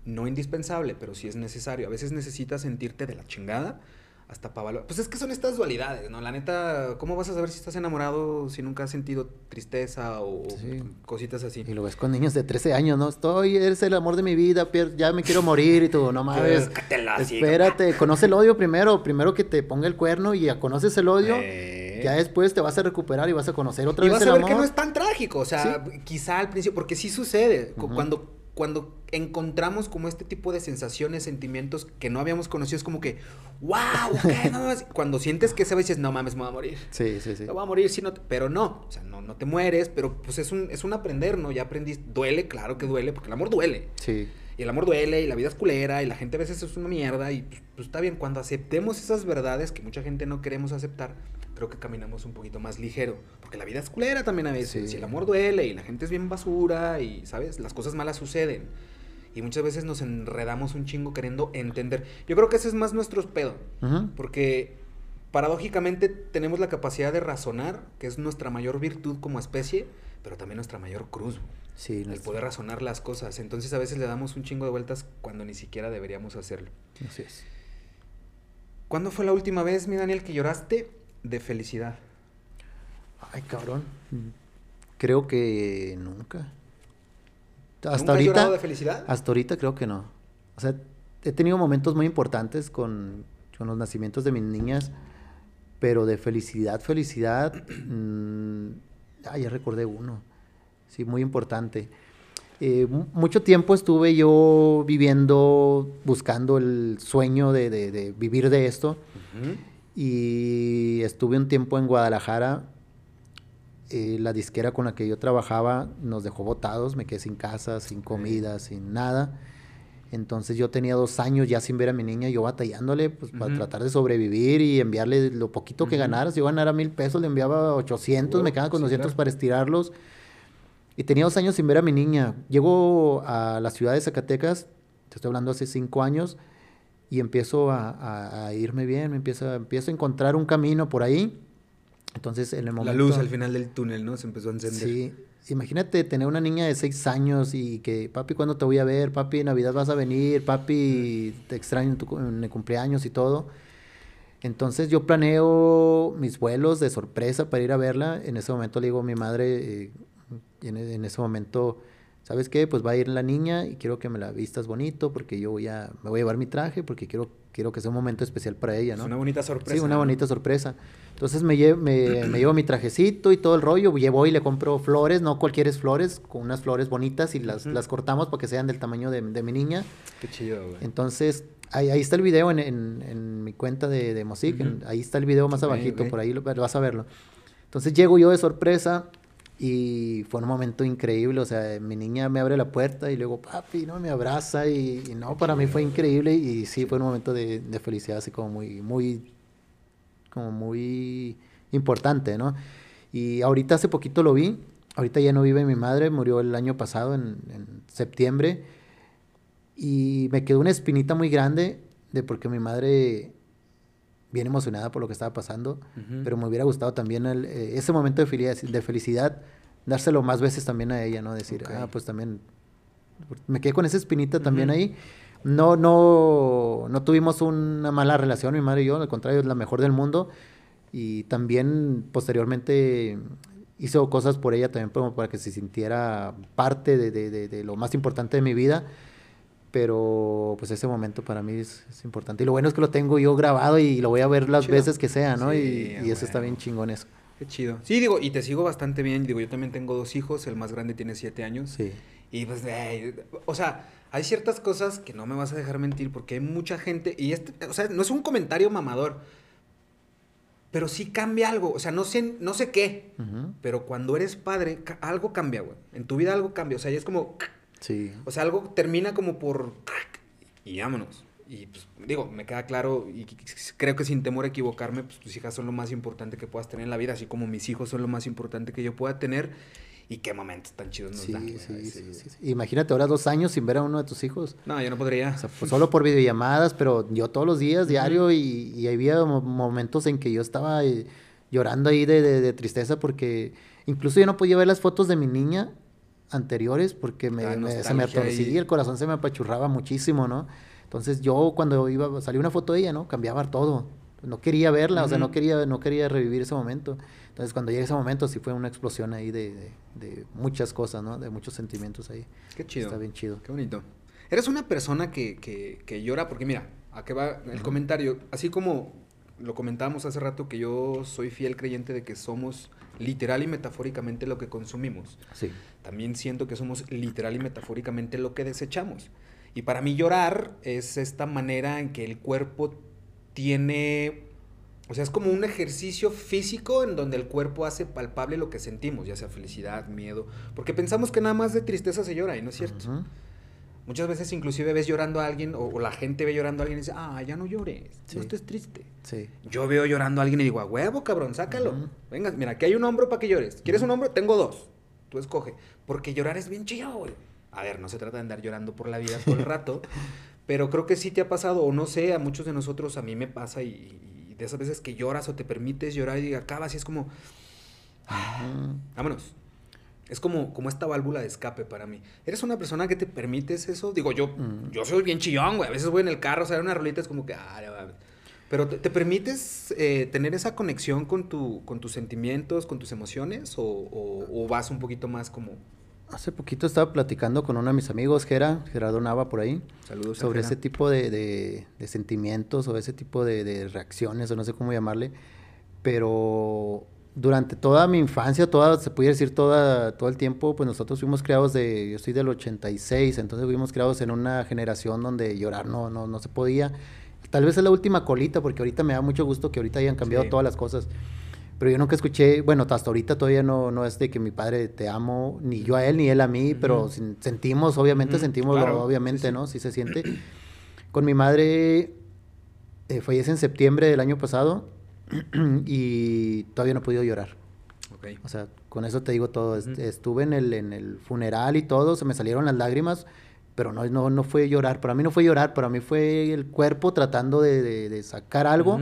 [SPEAKER 1] No indispensable, pero sí es necesario. A veces necesitas sentirte de la chingada hasta para valorar. Pues es que son estas dualidades, ¿no? La neta, ¿cómo vas a saber si estás enamorado si nunca has sentido tristeza o
[SPEAKER 2] Sí.
[SPEAKER 1] cositas así?
[SPEAKER 2] Y lo ves con niños de 13 años, ¿no? Estoy, eres el amor de mi vida, ya me quiero morir y tú, no mames. Espérate, conoce el odio primero, primero que te ponga el cuerno y ya conoces el odio,
[SPEAKER 1] Eh.
[SPEAKER 2] ya después te vas a recuperar y vas a conocer otra
[SPEAKER 1] Y
[SPEAKER 2] vez
[SPEAKER 1] vas
[SPEAKER 2] el
[SPEAKER 1] a ver
[SPEAKER 2] amor.
[SPEAKER 1] que no es tan trágico, o sea, quizá al principio, porque sí sucede, cuando, cuando encontramos como este tipo de sensaciones, sentimientos que no habíamos conocido, es como que, wow, ok, no mames". cuando sientes que esa vez dices, no mames, me voy a morir.
[SPEAKER 2] Sí, sí, sí.
[SPEAKER 1] Me voy a morir, si no te-". pero no, o sea, no, no te mueres, pero pues es un, es un aprender, ¿no? Ya aprendiste, duele, claro que duele, porque el amor duele.
[SPEAKER 2] Sí.
[SPEAKER 1] Y el amor duele, y la vida es culera, y la gente a veces es una mierda, y pues, pues, está bien, cuando aceptemos esas verdades que mucha gente no queremos aceptar, creo que caminamos un poquito más ligero, porque la vida es culera también a veces,
[SPEAKER 2] Sí.
[SPEAKER 1] y el amor duele, y la gente es bien basura, y, ¿sabes? Las cosas malas suceden. Y muchas veces nos enredamos un chingo queriendo entender. Yo creo que ese es más nuestro pedo, porque paradójicamente tenemos la capacidad de razonar, que es nuestra mayor virtud como especie, pero también nuestra mayor cruz.
[SPEAKER 2] Sí,
[SPEAKER 1] el poder razonar las cosas. Entonces a veces le damos un chingo de vueltas cuando ni siquiera deberíamos hacerlo.
[SPEAKER 2] Así es.
[SPEAKER 1] ¿Cuándo fue la última vez, mi Daniel, que lloraste de felicidad?
[SPEAKER 2] Ay, cabrón. Creo que nunca.
[SPEAKER 1] Hasta ¿Nunca ahorita. Has llorado de felicidad?
[SPEAKER 2] Hasta ahorita creo que no. O sea, he tenido momentos muy importantes con, con los nacimientos de mis niñas, pero de felicidad, felicidad. Ah, ya recordé uno. Sí, muy importante. Eh, mucho tiempo estuve yo viviendo, buscando el sueño de, de, vivir de esto. Y estuve un tiempo en Guadalajara. Eh, la disquera con la que yo trabajaba nos dejó botados, me quedé sin casa, sin comida, sin nada. Entonces yo tenía dos años ya sin ver a mi niña, yo batallándole pues, para tratar de sobrevivir y enviarle lo poquito que ganara. Si yo ganara mil pesos, le enviaba 800, me quedaban con 200 para estirarlos. Y tenía dos años sin ver a mi niña. Llego a la ciudad de Zacatecas, te estoy hablando hace cinco años, y empiezo a, irme bien, me empiezo, empiezo a encontrar un camino por ahí. Entonces, en el momento...
[SPEAKER 1] La luz al final del túnel, ¿no? Se empezó a encender.
[SPEAKER 2] Sí. Imagínate tener una niña de seis años y que, papi, ¿cuándo te voy a ver? Papi, Navidad vas a venir. Papi, te extraño en, tu, en el cumpleaños y todo. Entonces yo planeo mis vuelos de sorpresa para ir a verla. En ese momento le digo a mi madre, eh, y en, ese momento, ¿sabes qué? Pues va a ir la niña y quiero que me la vistas bonito porque yo voy a, me voy a llevar mi traje porque quiero, quiero que sea un momento especial para ella, ¿no? Es
[SPEAKER 1] una bonita sorpresa.
[SPEAKER 2] Sí, una bonita sorpresa. Entonces me, llevo, me, llevo mi trajecito y todo el rollo, llevo y le compro flores, no cualquier flores, con unas flores bonitas y las, las cortamos para que sean del tamaño de, mi niña.
[SPEAKER 1] Qué chido, güey.
[SPEAKER 2] Entonces, ahí, ahí, está el video en, en, mi cuenta de, de Mosic, ahí está el video más abajito, por ahí lo, vas a verlo. Entonces llego yo de sorpresa, y fue un momento increíble, o sea, mi niña me abre la puerta y luego, papi, ¿no? Me abraza y, no, para mí fue increíble y sí, fue un momento de, de, felicidad así como muy, muy, como muy importante, ¿no? Y ahorita hace poquito lo vi, ahorita ya no vive mi madre, murió el año pasado, en, en septiembre, y me quedó una espinita muy grande de porque mi madre bien emocionada por lo que estaba pasando, pero me hubiera gustado también el, eh, ese momento de felicidad, de felicidad, dárselo más veces también a ella, ¿no? Decir, ah, pues también, me quedé con esa espinita también ahí. No, no, no tuvimos una mala relación, mi madre y yo, al contrario, es la mejor del mundo. Y también posteriormente hizo cosas por ella también para que se sintiera parte de, de, de lo más importante de mi vida pero pues ese momento para mí es, importante. Y lo bueno es que lo tengo yo grabado y lo voy a ver las veces que sea, ¿no? y, eso está bien chingón eso.
[SPEAKER 1] Qué chido. Sí, digo, y te sigo bastante bien. Digo, yo también tengo dos hijos, el más grande tiene siete años.
[SPEAKER 2] Sí.
[SPEAKER 1] Y pues, o sea, hay ciertas cosas que no me vas a dejar mentir porque hay mucha gente, y este, o sea, no es un comentario mamador, pero sí cambia algo, o sea, no sé, no sé qué, pero cuando eres padre, algo cambia, güey. En tu vida algo cambia, o sea, ya es como
[SPEAKER 2] Sí.
[SPEAKER 1] O sea, algo termina como por... Y vámonos. Y pues digo, me queda claro y creo que sin temor a equivocarme, pues tus hijas son lo más importante que puedas tener en la vida, así como mis hijos son lo más importante que yo pueda tener. Y qué momentos tan chidos nos dan.
[SPEAKER 2] Sí, sí, sí, Imagínate ahora dos años sin ver a uno de tus hijos.
[SPEAKER 1] No, yo no podría.
[SPEAKER 2] O sea, pues solo por videollamadas, pero yo todos los días, diario, y, y, había momentos en que yo estaba eh, llorando ahí de, de, tristeza porque incluso yo no podía ver las fotos de mi niña anteriores porque me, se me atorcía, el corazón se me apachurraba muchísimo, ¿no? Entonces yo cuando iba, salía una foto de ella, ¿no? Cambiaba todo. No quería verla, o sea, no quería, no quería revivir ese momento. Entonces cuando llega ese momento sí fue una explosión ahí de, de, muchas cosas, ¿no? De muchos sentimientos ahí.
[SPEAKER 1] Qué chido.
[SPEAKER 2] Está bien chido.
[SPEAKER 1] Qué bonito. Eres una persona que, que, que llora, porque mira, a qué va el comentario, así como lo comentábamos hace rato que yo soy fiel creyente de que somos literal y metafóricamente lo que consumimos.
[SPEAKER 2] Sí.
[SPEAKER 1] También siento que somos literal y metafóricamente lo que desechamos. Y para mí llorar es esta manera en que el cuerpo tiene, o sea, es como un ejercicio físico en donde el cuerpo hace palpable lo que sentimos, ya sea felicidad, miedo, porque pensamos que nada más de tristeza se llora y no es cierto. Muchas veces inclusive ves llorando a alguien o, la gente ve llorando a alguien y dice, ah, ya no llores, no estés triste.
[SPEAKER 2] Sí.
[SPEAKER 1] Yo veo llorando a alguien y digo, a huevo, cabrón, sácalo. Venga, mira, aquí hay un hombro para que llores. ¿Quieres un hombro? Tengo dos. Tú escoge. Porque llorar es bien chido, güey. A ver, no se trata de andar llorando por la vida todo el rato, pero creo que sí te ha pasado, o no sé, a muchos de nosotros, a mí me pasa y, de esas veces que lloras o te permites llorar y acabas y es como, ah, vámonos. Es como, como esta válvula de escape para mí. ¿Eres una persona que te permites eso? Digo, yo, yo soy bien chillón, güey. A veces voy en el carro, sale una rolita, es como que, ah, pero ¿te, permites eh, tener esa conexión con, tu, con tus sentimientos, con tus emociones? O, vas un poquito más como...?
[SPEAKER 2] Hace poquito estaba platicando con uno de mis amigos, Gera, Gerardo Nava, por ahí.
[SPEAKER 1] Saludos.
[SPEAKER 2] Sobre ese tipo de, de, sentimientos o ese tipo de, de reacciones, o no sé cómo llamarle. Pero durante toda mi infancia, toda, se puede decir toda, todo el tiempo, pues nosotros fuimos criados de, yo soy del 86, entonces fuimos criados en una generación donde llorar no, no, no se podía. Tal vez es la última colita, porque ahorita me da mucho gusto que ahorita hayan cambiado todas las cosas. Pero yo nunca escuché, bueno, hasta ahorita todavía no, no es de que mi padre te amo, ni yo a él, ni él a mí, pero sentimos, obviamente sentimos, obviamente, ¿no? Sí se siente. Con mi madre eh, fallece en septiembre del año pasado y todavía no he podido llorar. Okay. O sea, con eso te digo todo. Estuve en el, en el funeral y todo, se me salieron las lágrimas pero no, no, no fue llorar. Para mí no fue llorar, para mí fue el cuerpo tratando de, de, sacar algo,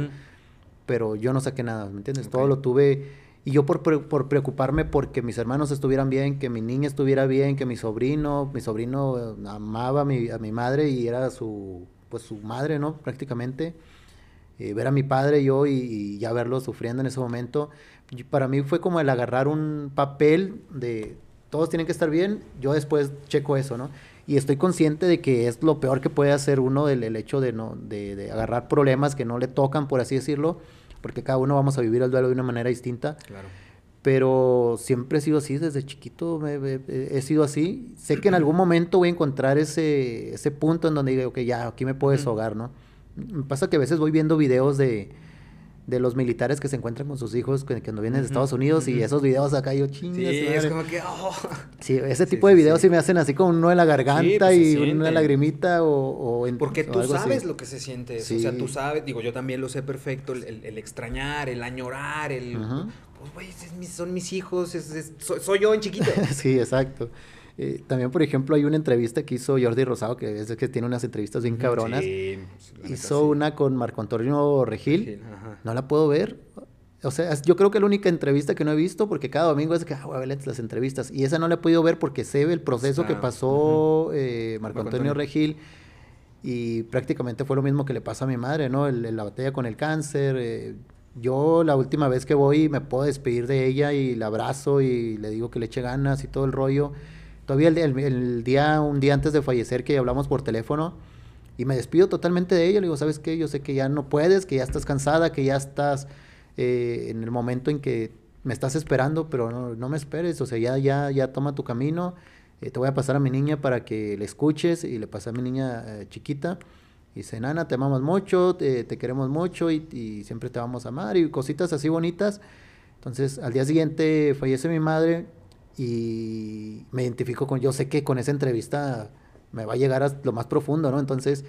[SPEAKER 2] pero yo no saqué nada, ¿me entiendes? Todo lo tuve. Y yo por, por, preocuparme porque mis hermanos estuvieran bien, que mi niña estuviera bien, que mi sobrino, mi sobrino amaba a mi, a mi madre y era su, pues su madre, ¿no? Prácticamente. Eh, ver a mi padre yo y, y, ya verlo sufriendo en ese momento, para mí fue como el agarrar un papel de todos tienen que estar bien, yo después checo eso, ¿no? y estoy consciente de que es lo peor que puede hacer uno del el hecho de, no, de, agarrar problemas que no le tocan, por así decirlo, porque cada uno vamos a vivir el duelo de una manera distinta. Claro. Pero siempre he sido así, desde chiquito he sido así. Sé que en algún momento voy a encontrar ese, ese punto en donde digo, ok, ya, aquí me puedo deshogar, ¿no? Me pasa que a veces voy viendo videos de, de los militares que se encuentran con sus hijos cuando vienen de Estados Unidos y esos videos acá yo chingas.
[SPEAKER 1] Sí, es como que... Oh.
[SPEAKER 2] Sí, ese tipo de videos sí, me hacen así como uno en la garganta pues, y una lagrimita o,
[SPEAKER 1] o en, Porque tú sabes lo que se siente. O sea, tú sabes, digo, yo también lo sé perfecto, el, extrañar, el añorar, el... Pues, güey, son mis hijos, soy, soy, yo en chiquito.
[SPEAKER 2] sí, exacto. Eh, también, por ejemplo, hay una entrevista que hizo Jordi Rosado, que es que tiene unas entrevistas bien cabronas. hizo una con Marco Antonio Regil. no la puedo ver. O sea, yo creo que la única entrevista que no he visto, porque cada domingo es que, ah, voy a ver las entrevistas. Y esa no la he podido ver porque sé el proceso que pasó eh, Marco, Antonio, Regil. Y prácticamente fue lo mismo que le pasa a mi madre, ¿no? la batalla con el cáncer. Eh, yo la última vez que voy me puedo despedir de ella y la abrazo y le digo que le eche ganas y todo el rollo. Todavía el, día, un día antes de fallecer que hablamos por teléfono y me despido totalmente de ella. Le digo, ¿sabes qué? Yo sé que ya no puedes, que ya estás cansada, que ya estás eh, en el momento en que me estás esperando, pero no, me esperes. O sea, ya, ya, ya toma tu camino. Eh, te voy a pasar a mi niña para que le escuches y le pasé a mi niña eh, chiquita. Y dice, Nana, te amamos mucho, te, queremos mucho y, y, siempre te vamos a amar y cositas así bonitas. Entonces, al día siguiente fallece mi madre y me identifico con, yo sé que con esa entrevista me va a llegar a lo más profundo, ¿no? Entonces,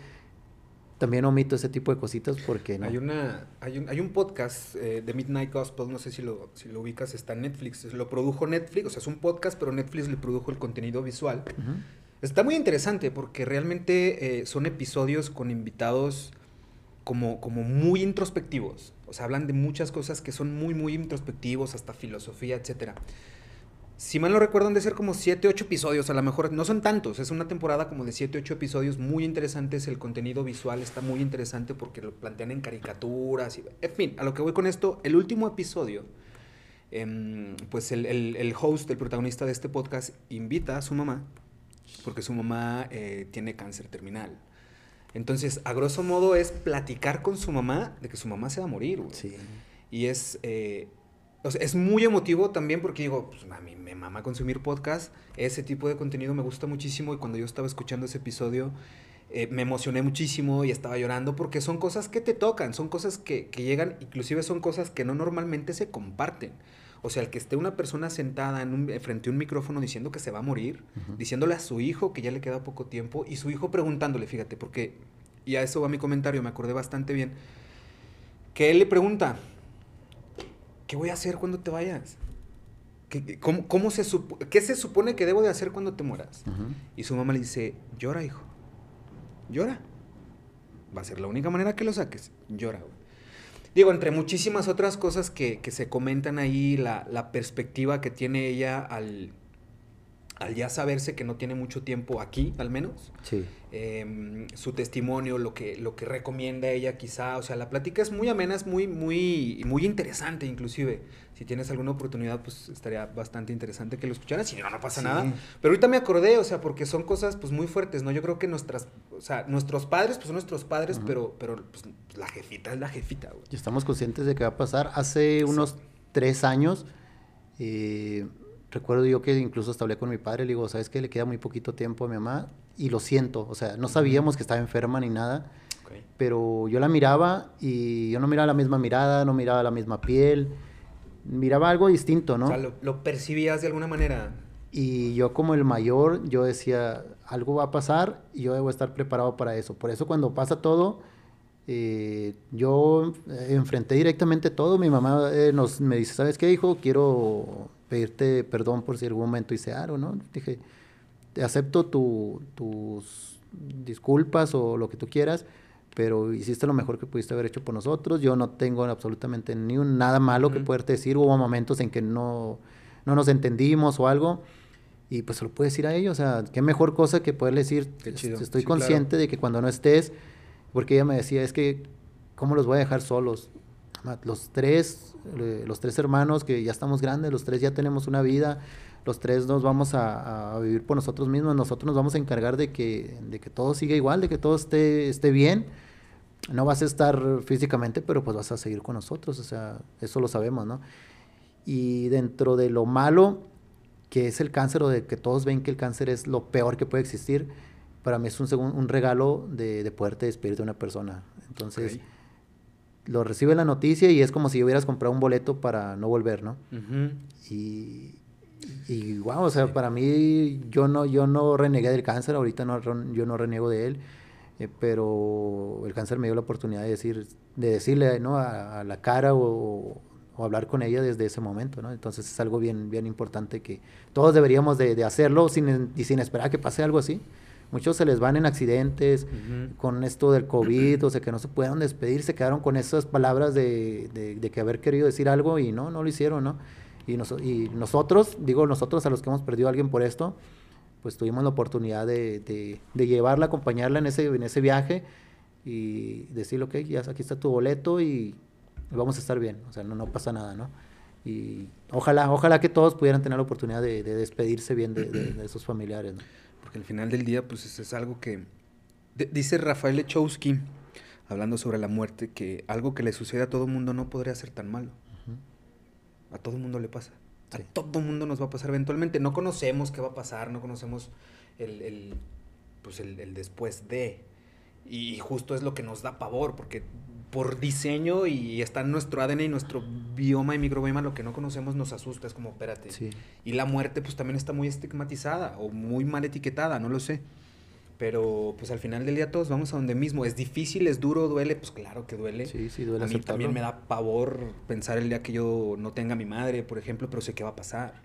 [SPEAKER 2] también omito ese tipo de cositas porque
[SPEAKER 1] no. Hay, una, hay, un, hay un podcast eh, de Midnight Gospel, no sé si lo, si lo ubicas, está en Netflix. Lo produjo Netflix, o sea, es un podcast, pero Netflix le produjo el contenido visual. Está muy interesante porque realmente eh, son episodios con invitados como, como muy introspectivos. O sea, hablan de muchas cosas que son muy, muy introspectivos, hasta filosofía, etcétera si mal no recuerdo, han de ser como 7, 8 episodios, a lo mejor no son tantos, es una temporada como de 7, 8 episodios muy interesantes, el contenido visual está muy interesante porque lo plantean en caricaturas, y, en fin, a lo que voy con esto, el último episodio, em, pues el, el, host, el protagonista de este podcast, invita a su mamá, porque su mamá eh, tiene cáncer terminal. Entonces, a grosso modo es platicar con su mamá de que su mamá se va a morir, Sí. Y es, eh, es muy emotivo también porque digo, pues a mí me mama consumir podcast, ese tipo de contenido me gusta muchísimo y cuando yo estaba escuchando ese episodio eh, me emocioné muchísimo y estaba llorando porque son cosas que te tocan, son cosas que, llegan, inclusive son cosas que no normalmente se comparten. O sea, el que esté una persona sentada en un, frente a un micrófono diciendo que se va a morir, diciéndole a su hijo que ya le queda poco tiempo y su hijo preguntándole, fíjate, porque, y a eso va mi comentario, me acordé bastante bien, que él le pregunta, ¿qué voy a hacer cuando te vayas? ¿Qué, cómo, se ¿Qué se supone que debo de hacer cuando te mueras? Y su mamá le dice, llora, hijo. Llora. Va a ser la única manera que lo saques. Llora, digo, entre muchísimas otras cosas que, que se comentan ahí, la, la perspectiva que tiene ella al al ya saberse que no tiene mucho tiempo aquí, al menos.
[SPEAKER 2] Sí.
[SPEAKER 1] Em, su testimonio, lo que, lo que recomienda ella quizá, o sea, la plática es muy amena, es muy, muy, muy interesante inclusive. Si tienes alguna oportunidad, pues estaría bastante interesante que lo escucharas, si no, no pasa nada. Pero ahorita me acordé, o sea, porque son cosas pues muy fuertes, ¿no? Yo creo que nuestras, o sea, nuestros padres, pues son nuestros padres, pero, pero pues, la jefita es la jefita,
[SPEAKER 2] Y estamos conscientes de que va a pasar. Hace unos tres años... Eh, recuerdo yo que incluso hasta hablé con mi padre, le digo, ¿sabes qué? Le queda muy poquito tiempo a mi mamá y lo siento, o sea, no sabíamos que estaba enferma ni nada, pero yo la miraba y yo no miraba la misma mirada, no miraba la misma piel, miraba algo distinto, ¿no? O
[SPEAKER 1] sea, lo, percibías de alguna manera.
[SPEAKER 2] Y yo como el mayor, yo decía, algo va a pasar y yo debo estar preparado para eso. Por eso cuando pasa todo, eh, yo enfrenté directamente todo. Mi mamá eh, nos, me dice, ¿sabes qué, hijo? Quiero pedirte perdón por si algún momento hice algo, ¿no? Dije, te acepto tus disculpas o lo que tú quieras, pero hiciste lo mejor que pudiste haber hecho por nosotros. Yo no tengo absolutamente ni un, nada malo que poderte decir. Hubo momentos en que no, no nos entendimos o algo. Y pues se lo puedes decir a ellos. O sea, qué mejor cosa que poderle decir, estoy consciente de que cuando no estés, porque ella me decía, es que, ¿cómo los voy a dejar solos? Los tres, eh, los tres hermanos que ya estamos grandes, los tres ya tenemos una vida, los tres nos vamos a, vivir por nosotros mismos, nosotros nos vamos a encargar de que, de que todo siga igual, de que todo esté, esté bien. No vas a estar físicamente, pero pues vas a seguir con nosotros, o sea, eso lo sabemos, ¿no? Y dentro de lo malo que es el cáncer o de que todos ven que el cáncer es lo peor que puede existir, para mí es un, un regalo de, de poderte despedir de una persona. Entonces, lo recibe la noticia y es como si hubieras comprado un boleto para no volver, ¿no? Y, y wow, o sea, para mí yo no, yo no renegué del cáncer, ahorita no, yo no reniego de él, eh, pero el cáncer me dio la oportunidad de decir, de decirle, ¿no? A, la cara o, o, hablar con ella desde ese momento, ¿no? Entonces es algo bien, bien importante que todos deberíamos de, de hacerlo sin, y sin esperar que pase algo así. Muchos se les van en accidentes con esto del COVID, o sea, que no se pudieron despedir, se quedaron con esas palabras de, de, que haber querido decir algo y no, no lo hicieron, ¿no? Y, y nosotros, digo nosotros a los que hemos perdido a alguien por esto, pues tuvimos la oportunidad de, de, llevarla, acompañarla en ese, en ese viaje y decirle, ok, ya aquí está tu boleto y vamos a estar bien, o sea, no, no pasa nada, ¿no? Y ojalá, ojalá que todos pudieran tener la oportunidad de, despedirse bien de, de, esos familiares, ¿no?
[SPEAKER 1] Porque al final del día, pues es, algo que... dice Rafael Lechowski, hablando sobre la muerte, que algo que le sucede a todo mundo no podría ser tan malo. A todo mundo le pasa. A todo mundo nos va a pasar eventualmente. No conocemos qué va a pasar, no conocemos el, pues el, después de. Y justo es lo que nos da pavor, porque por diseño y está en nuestro ADN y nuestro bioma y microbioma, lo que no conocemos nos asusta, es como, espérate. Y la muerte pues también está muy estigmatizada o muy mal etiquetada, no lo sé. Pero pues al final del día todos vamos a donde mismo. Es difícil, es duro, duele, pues claro que duele.
[SPEAKER 2] Sí, sí, duele.
[SPEAKER 1] A mí también me da pavor pensar el día que yo no tenga a mi madre, por ejemplo, pero sé que va a pasar.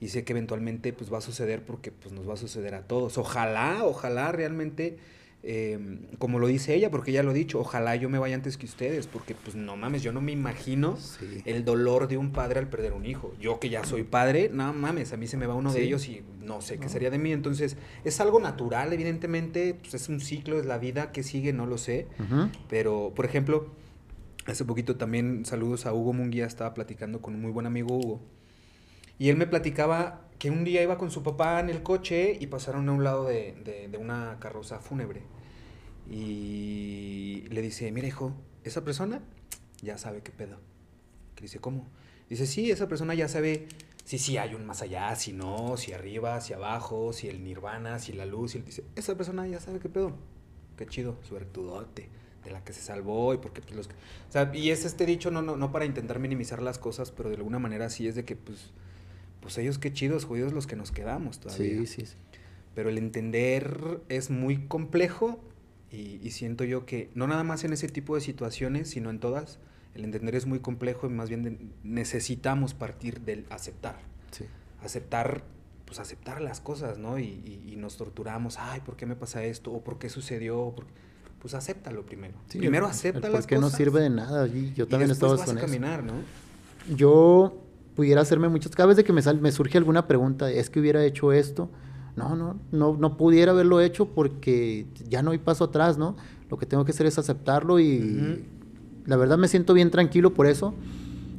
[SPEAKER 1] Y sé que eventualmente pues va a suceder porque pues nos va a suceder a todos. Ojalá, ojalá realmente Em, como lo dice ella, porque ella lo ha dicho, ojalá yo me vaya antes que ustedes, porque pues no mames, yo no me imagino el dolor de un padre al perder un hijo. Yo que ya soy padre, no mames, a mí se me va uno de ellos y no sé qué sería de mí. Entonces, es algo natural, evidentemente, pues es un ciclo, es la vida que sigue, no lo sé. Pero, por ejemplo, hace poquito también saludos a Hugo Munguía, estaba platicando con un muy buen amigo Hugo. Y él me platicaba que un día iba con su papá en el coche y pasaron a un lado de, de, una carroza fúnebre. Y le dice, mira hijo, esa persona ya sabe qué pedo. Que dice, ¿cómo? Dice, sí, esa persona ya sabe si sí hay un más allá, si no, si arriba, si abajo, si el nirvana, si la luz. Y él dice, esa persona ya sabe qué pedo. Qué chido, suertudote de la que se salvó y porque pues los... O sea, y es este dicho no, no, no para intentar minimizar las cosas, pero de alguna manera sí es de que pues pues ellos qué chidos, judíos los que nos quedamos todavía.
[SPEAKER 2] Sí, sí, sí.
[SPEAKER 1] Pero el entender es muy complejo y, siento yo que no nada más en ese tipo de situaciones, sino en todas, el entender es muy complejo y más bien necesitamos partir del aceptar.
[SPEAKER 2] Sí.
[SPEAKER 1] Aceptar, pues aceptar las cosas, ¿no? Y, nos torturamos, ay, ¿por qué me pasa esto? ¿O por qué sucedió? pues acéptalo primero.
[SPEAKER 2] Sí,
[SPEAKER 1] primero acepta las
[SPEAKER 2] por qué
[SPEAKER 1] cosas.
[SPEAKER 2] no sirve de nada. y yo
[SPEAKER 1] y
[SPEAKER 2] también
[SPEAKER 1] vas
[SPEAKER 2] con
[SPEAKER 1] a
[SPEAKER 2] eso.
[SPEAKER 1] caminar, ¿no?
[SPEAKER 2] Yo pudiera hacerme muchas... Cada vez de que me, sal- me surge alguna pregunta, ¿es que hubiera hecho esto? No, no, no, no pudiera haberlo hecho porque ya no hay paso atrás, ¿no? Lo que tengo que hacer es aceptarlo y
[SPEAKER 1] Ujú.
[SPEAKER 2] la verdad me siento bien tranquilo por eso.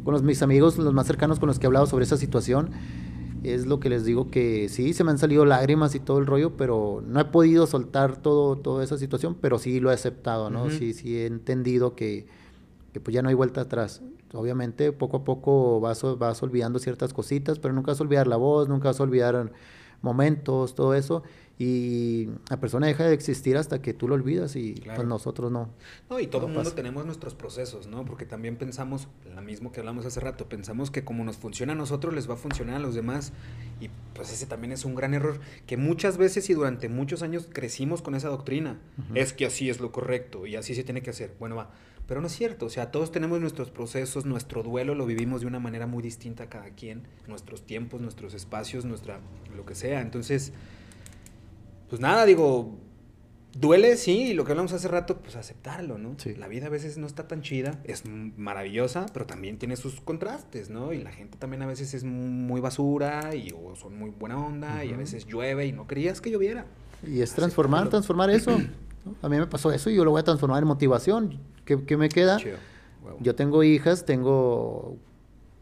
[SPEAKER 2] Con los, mis amigos, los más cercanos con los que he hablado sobre esa situación, es lo que les digo que sí, se me han salido lágrimas y todo el rollo, pero no he podido soltar todo, toda esa situación, pero sí lo he aceptado, ¿no?
[SPEAKER 1] Ujú.
[SPEAKER 2] Sí, sí he entendido que, que pues ya no hay vuelta atrás. Obviamente poco a poco vas, vas olvidando ciertas cositas, pero nunca vas a olvidar la voz, nunca vas a olvidar momentos, todo eso. Y la persona deja de existir hasta que tú lo olvidas y
[SPEAKER 1] Claro.
[SPEAKER 2] pues nosotros no.
[SPEAKER 1] No, y todo
[SPEAKER 2] No
[SPEAKER 1] el mundo
[SPEAKER 2] pasa.
[SPEAKER 1] tenemos nuestros procesos, ¿no? Porque también pensamos, lo mismo que hablamos hace rato, pensamos que como nos funciona a nosotros, les va a funcionar a los demás. Y pues ese también es un gran error, que muchas veces y durante muchos años crecimos con esa doctrina. Es que así es lo correcto y así se tiene que hacer. Bueno, va. Pero no es cierto, o sea, todos tenemos nuestros procesos, nuestro duelo lo vivimos de una manera muy distinta cada quien, nuestros tiempos, nuestros espacios, nuestra lo que sea. Entonces, pues nada, digo, duele, sí, y lo que hablamos hace rato, pues aceptarlo, ¿no?
[SPEAKER 2] Sí.
[SPEAKER 1] La vida a veces no está tan chida, es maravillosa, pero también tiene sus contrastes, ¿no? Y la gente también a veces es muy basura y o son muy buena onda y a veces llueve y no querías que lloviera.
[SPEAKER 2] Y es transformar,
[SPEAKER 1] Aceptarlo.
[SPEAKER 2] transformar eso. ¿no? A mí me pasó eso y yo lo voy a transformar en motivación. ¿Qué, qué me queda? Yo tengo hijas, tengo...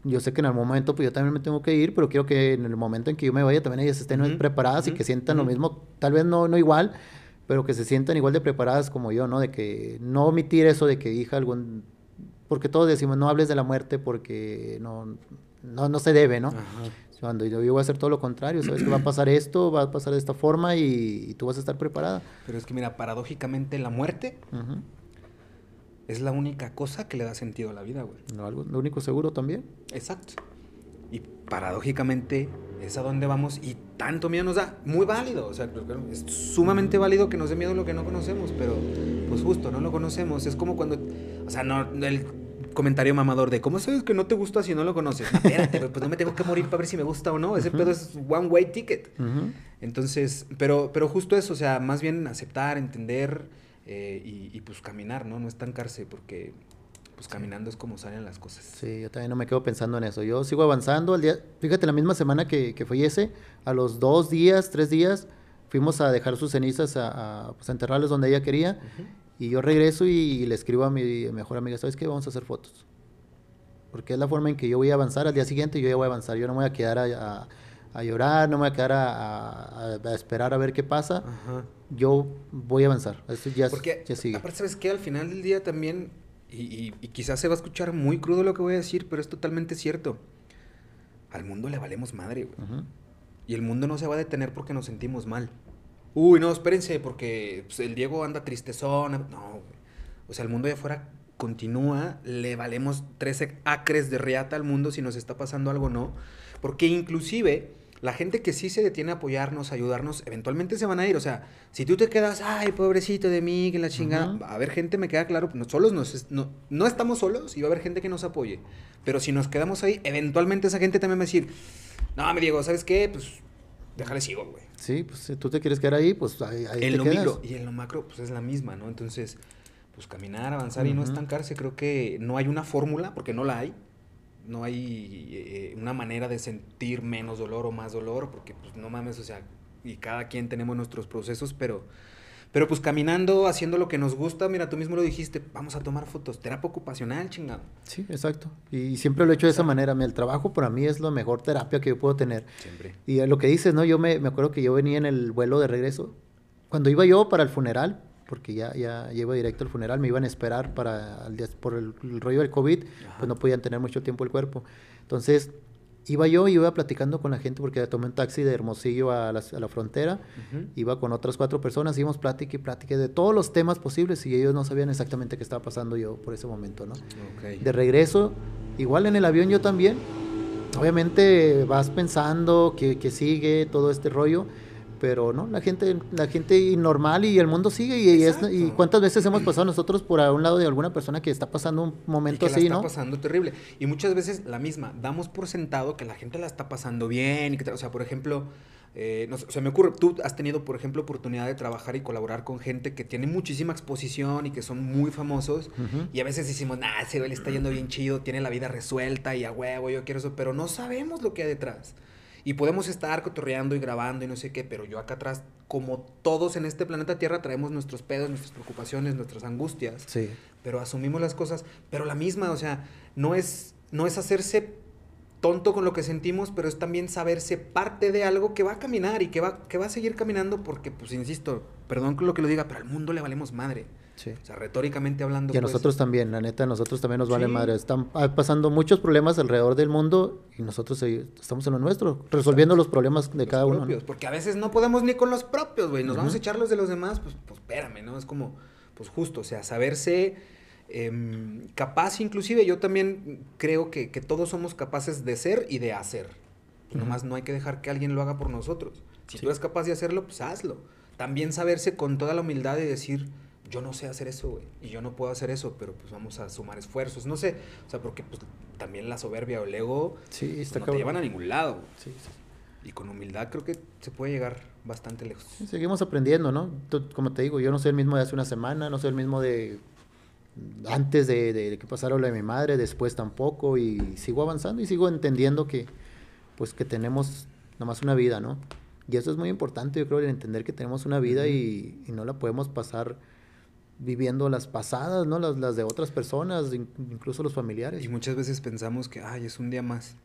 [SPEAKER 2] Yo sé que en el momento, pues yo también me tengo que ir, pero quiero que en el momento en que yo me vaya también ellas estén preparadas y que sientan lo mismo, tal vez no, no igual, pero que se sientan igual de preparadas como yo, ¿no? De que no omitir eso de que hija algún... Porque todos decimos, no hables de la muerte porque no, no, no se debe, ¿no?
[SPEAKER 1] Ajá.
[SPEAKER 2] Cuando yo, yo voy a hacer todo lo contrario, sabes que va a pasar esto, va a pasar de esta forma y, y tú vas a estar preparada.
[SPEAKER 1] Pero es que mira, paradójicamente la muerte es la única cosa que le da sentido a la vida, güey.
[SPEAKER 2] Lo, algo- lo único seguro también.
[SPEAKER 1] Exacto. Y paradójicamente es a donde vamos y tanto miedo nos da. Muy válido. O sea, que es sumamente válido que nos dé miedo lo que no conocemos, pero pues justo, no lo conocemos. Es como cuando, o sea, no el comentario mamador de, ¿cómo sabes que no te gusta si no lo conoces? No, espérate, güey, pues no me tengo que morir para ver si me gusta o no. Ese
[SPEAKER 2] Ujú.
[SPEAKER 1] pedo es one way ticket.
[SPEAKER 2] Ujú.
[SPEAKER 1] Entonces, pero, pero justo eso, o sea, más bien aceptar, entender eh, y, y, pues caminar, ¿no? No estancarse, porque pues caminando es como salen las cosas.
[SPEAKER 2] Sí, yo también no me quedo pensando en eso. Yo sigo avanzando. Al día, fíjate, la misma semana que, que fallece, a los dos días, tres días, fuimos a dejar sus cenizas a, a, pues, a enterrarlas donde ella quería.
[SPEAKER 1] Ujú.
[SPEAKER 2] Y yo regreso y, le escribo a mi mejor amiga, ¿sabes qué? Vamos a hacer fotos. Porque es la forma en que yo voy a avanzar. Al día siguiente yo ya voy a avanzar. Yo no me voy a quedar a, a- a llorar, no me voy a quedar a, esperar a ver qué pasa.
[SPEAKER 1] Ajá.
[SPEAKER 2] Yo voy a avanzar. Esto ya,
[SPEAKER 1] Porque,
[SPEAKER 2] ya sigue.
[SPEAKER 1] aparte, ¿sabes qué? Al final del día también, y, y- y quizás se va a escuchar muy crudo lo que voy a decir, pero es totalmente cierto. Al mundo le valemos madre, güey. Y el mundo no se va a detener porque nos sentimos mal. Uy, no, espérense, porque pues, el Diego anda tristezón. No, güey. O sea, el mundo de afuera continúa, le valemos 13 acres de reata al mundo si nos está pasando algo o no. Porque inclusive la gente que sí se detiene a apoyarnos, a ayudarnos, eventualmente se van a ir. O sea, si tú te quedas, ay, pobrecito de mí, que la chingada, va a haber gente, me queda claro, no, solos nos, no, no estamos solos y va a haber gente que nos apoye. Pero si nos quedamos ahí, eventualmente esa gente también va a decir, no, me Diego, ¿sabes qué? Pues déjale sigo, güey.
[SPEAKER 2] Sí, pues si tú te quieres quedar ahí, pues ahí, ahí
[SPEAKER 1] En
[SPEAKER 2] te
[SPEAKER 1] lo
[SPEAKER 2] quedas.
[SPEAKER 1] micro y en lo macro, pues es la misma, ¿no? Entonces, pues caminar, avanzar y no estancarse, creo que no hay una fórmula, porque no la hay. No hay eh, una manera de sentir menos dolor o más dolor, porque pues no mames, o sea, y cada quien tenemos nuestros procesos, pero, pero pues caminando, haciendo lo que nos gusta, mira, tú mismo lo dijiste, vamos a tomar fotos, terapia ocupacional, chingado.
[SPEAKER 2] Sí, exacto. Y siempre lo he hecho de esa manera. El trabajo para mí es la mejor terapia que yo puedo tener.
[SPEAKER 1] Siempre.
[SPEAKER 2] Y a lo que dices, ¿no? Yo me, me acuerdo que yo venía en el vuelo de regreso. Cuando iba yo para el funeral, porque ya, ya, ya iba directo al funeral, me iban a esperar para por el, el rollo del COVID,
[SPEAKER 1] Ajá.
[SPEAKER 2] pues no podían tener mucho tiempo el cuerpo. Entonces, iba yo y iba platicando con la gente porque tomé un taxi de Hermosillo a la, a la frontera.
[SPEAKER 1] Ujú.
[SPEAKER 2] Iba con otras cuatro personas, íbamos plática y plática de todos los temas posibles y ellos no sabían exactamente qué estaba pasando yo por ese momento, ¿no?
[SPEAKER 1] Ok.
[SPEAKER 2] De regreso, igual en el avión yo también. Obviamente vas pensando que, que sigue todo este rollo, pero no, la gente, la gente normal y el mundo sigue. Y, y es- y cuántas veces hemos pasado nosotros por a un lado de alguna persona que está pasando un
[SPEAKER 1] Y
[SPEAKER 2] momento
[SPEAKER 1] que la
[SPEAKER 2] así,
[SPEAKER 1] está
[SPEAKER 2] ¿no?
[SPEAKER 1] pasando terrible. Y muchas veces la misma, damos por sentado que la gente la está pasando bien. Y que, o sea, por ejemplo, Eh, no sea, me ocurre, tú has tenido, por ejemplo, oportunidad de trabajar y colaborar con gente que tiene muchísima exposición y que son muy famosos. Y a veces decimos, nah, ese güey le está yendo bien chido, tiene la vida resuelta y a huevo, yo quiero eso, pero no sabemos lo que hay detrás. Y podemos estar cotorreando y grabando y no sé qué, pero yo acá atrás, como todos en este planeta Tierra, traemos nuestros pedos, nuestras preocupaciones, nuestras angustias
[SPEAKER 2] Sí.
[SPEAKER 1] pero asumimos las cosas, pero la misma, o sea, no es, no es hacerse tonto con lo que sentimos, pero es también saberse parte de algo que va a caminar y que va, que va a seguir caminando porque, pues, insisto, perdón con lo que lo diga, pero al mundo le valemos madre.
[SPEAKER 2] Sí.
[SPEAKER 1] O sea, retóricamente hablando.
[SPEAKER 2] Y a
[SPEAKER 1] pues,
[SPEAKER 2] nosotros también, la neta, a nosotros también nos vale
[SPEAKER 1] Sí.
[SPEAKER 2] madre. Están ah, pasando muchos problemas alrededor del mundo y nosotros estamos en lo nuestro, resolviendo los problemas de
[SPEAKER 1] los
[SPEAKER 2] cada uno.
[SPEAKER 1] Porque a veces no podemos ni con los propios, güey. Nos vamos a echar los de los demás, pues, pues espérame, ¿no? Es como, pues justo, o sea, saberse em, capaz, inclusive yo también creo que, que todos somos capaces de ser y de hacer. Y
[SPEAKER 2] Ujú.
[SPEAKER 1] nomás no hay que dejar que alguien lo haga por nosotros. Si
[SPEAKER 2] Sí.
[SPEAKER 1] tú eres capaz de hacerlo, pues hazlo. También saberse con toda la humildad de decir, yo no sé hacer eso, güey, y yo no puedo hacer eso, pero pues vamos a sumar esfuerzos. No sé, o sea, porque pues también la soberbia o el ego
[SPEAKER 2] Sí,
[SPEAKER 1] pues, no te llevan a ningún lado.
[SPEAKER 2] Sí, sí.
[SPEAKER 1] Y con humildad creo que se puede llegar bastante lejos.
[SPEAKER 2] Seguimos aprendiendo, ¿no? Como te digo, yo no soy el mismo de hace una semana, no soy el mismo de antes de, de que pasara lo de mi madre, después tampoco, y sigo avanzando y sigo entendiendo que, pues, que tenemos nomás una vida, ¿no? Y eso es muy importante, yo creo, el entender que tenemos una vida y, y no la podemos pasar viviendo las pasadas, ¿no? Las, las de otras personas, in- incluso los familiares.
[SPEAKER 1] Y muchas veces pensamos que, ay, es un día más,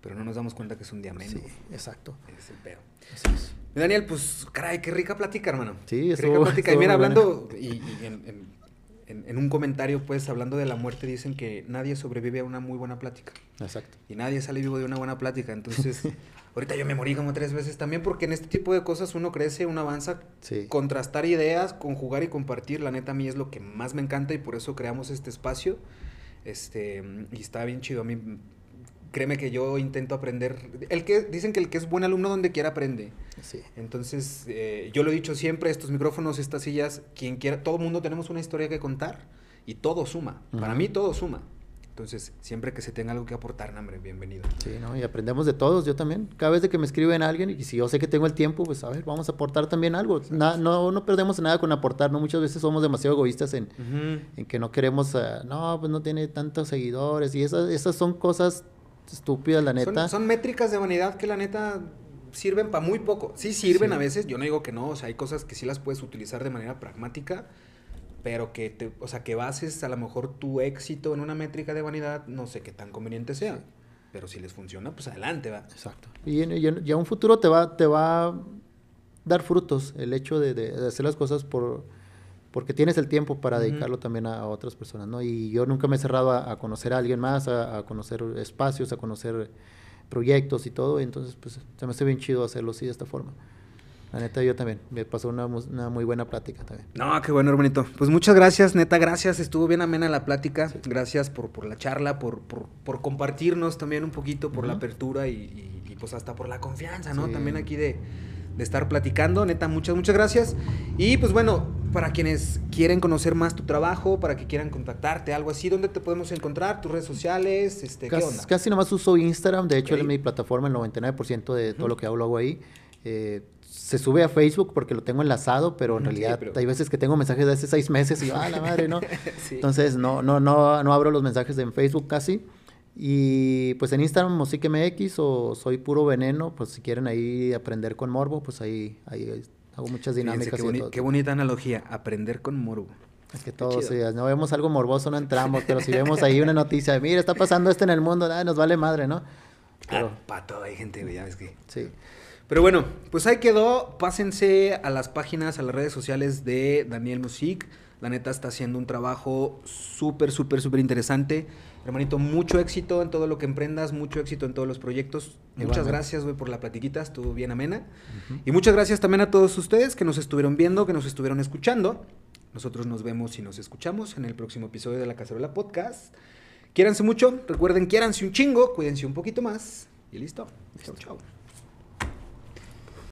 [SPEAKER 1] pero no nos damos cuenta que es un día menos.
[SPEAKER 2] Sí, exacto.
[SPEAKER 1] Es el.
[SPEAKER 2] Así es.
[SPEAKER 1] Daniel, pues, caray, qué rica plática, hermano.
[SPEAKER 2] Sí,
[SPEAKER 1] Qué
[SPEAKER 2] estuvo-
[SPEAKER 1] rica plática. Y mira, hablando, y, y en, en- en- en un comentario, pues, hablando de la muerte, dicen que nadie sobrevive a una muy buena plática.
[SPEAKER 2] Exacto.
[SPEAKER 1] Y nadie sale vivo de una buena plática. Entonces, ahorita yo me morí como tres veces también, porque en este tipo de cosas uno crece, uno avanza.
[SPEAKER 2] Sí.
[SPEAKER 1] Contrastar ideas, conjugar y compartir, la neta a mí es lo que más me encanta y por eso creamos este espacio. Este, y está bien chido. A mí, créeme que yo intento aprender. El que, dicen que el que es buen alumno donde quiera aprende.
[SPEAKER 2] Sí.
[SPEAKER 1] Entonces, eh, yo lo he dicho siempre, estos micrófonos, estas sillas, quien quiera, todo el mundo tenemos una historia que contar y todo suma. Para mí todo suma. Entonces, siempre que se tenga algo que aportar, hombre, bienvenido.
[SPEAKER 2] Sí, ¿no? Y aprendemos de todos, yo también. Cada vez de que me escriben alguien, y si yo sé que tengo el tiempo, pues a ver, vamos a aportar también algo. Na- no, no perdemos nada con aportar, ¿no? Muchas veces somos demasiado egoístas en, en que no queremos, ah, no, pues no tiene tantos seguidores. Y esas, esas son cosas estúpidas, la neta.
[SPEAKER 1] Son, son métricas de vanidad que la neta sirven para muy poco. Sí sirven
[SPEAKER 2] Sí.
[SPEAKER 1] a veces, yo no digo que no, o sea, hay cosas que sí las puedes utilizar de manera pragmática, pero que te, o sea, que bases a lo mejor tu éxito en una métrica de vanidad, no sé qué tan conveniente sea.
[SPEAKER 2] Sí.
[SPEAKER 1] Pero si les funciona, pues adelante, va.
[SPEAKER 2] Exacto. Y, en- y a un futuro te va, te va a dar frutos el hecho de, de- de hacer las cosas por porque tienes el tiempo para dedicarlo también a, a otras personas, ¿no? Y yo nunca me he cerrado a, a conocer a alguien más, a, a conocer espacios, a conocer proyectos y todo, y entonces pues se me hace bien chido hacerlo así de esta forma. La neta yo también, me pasó una, mu- una muy buena plática también.
[SPEAKER 1] No, qué bueno, hermanito. Pues muchas gracias, neta, gracias. Estuvo bien amena la plática. Gracias por, por la charla, por, por, por compartirnos también un poquito, por la apertura y, y- y, pues hasta por la confianza, ¿no?
[SPEAKER 2] Sí.
[SPEAKER 1] También aquí de, de estar platicando. Neta, muchas, muchas gracias. Y pues bueno, para quienes quieren conocer más tu trabajo, para que quieran contactarte, algo así, ¿dónde te podemos encontrar? ¿Tus redes sociales? Este, ¿Qué
[SPEAKER 2] Casi,
[SPEAKER 1] onda?
[SPEAKER 2] casi nomás uso Instagram, de hecho es mi plataforma, el 99% de todo lo que hago lo hago ahí. Eh, se sube a Facebook porque lo tengo enlazado, pero en
[SPEAKER 1] Ujú, sí,
[SPEAKER 2] realidad
[SPEAKER 1] pero-
[SPEAKER 2] hay veces que tengo mensajes de hace seis meses y yo, ah, la madre, ¿no?
[SPEAKER 1] Sí.
[SPEAKER 2] Entonces no, no, no, no abro los mensajes en Facebook casi. Y pues en Instagram MosicMX o Soy Puro Veneno, pues si quieren ahí aprender con Morbo, pues ahí, ahí hago muchas
[SPEAKER 1] Fíjense
[SPEAKER 2] dinámicas.
[SPEAKER 1] qué,
[SPEAKER 2] y todo.
[SPEAKER 1] qué bonita analogía, aprender con morbo.
[SPEAKER 2] Es que todos, si no vemos algo morboso no entramos, pero si vemos ahí una noticia, mira, está pasando esto en el mundo, ah, nos vale madre, ¿no? Pero
[SPEAKER 1] Ah, para todo hay gente, ya ves que...
[SPEAKER 2] sí.
[SPEAKER 1] Pero bueno, pues ahí quedó. Pásense a las páginas, a las redes sociales de Daniel Music. La neta está haciendo un trabajo súper, súper, súper interesante. Hermanito, mucho éxito en todo lo que emprendas, mucho éxito en todos los proyectos. Muchas gracias, güey, por la platiquita, estuvo bien amena. Y muchas gracias también a todos ustedes que nos estuvieron viendo, que nos estuvieron escuchando. Nosotros nos vemos y nos escuchamos en el próximo episodio de La Cacerola Podcast. Quiéranse mucho, recuerden, quiéranse un chingo, cuídense un poquito más. Y listo. Chau, chau.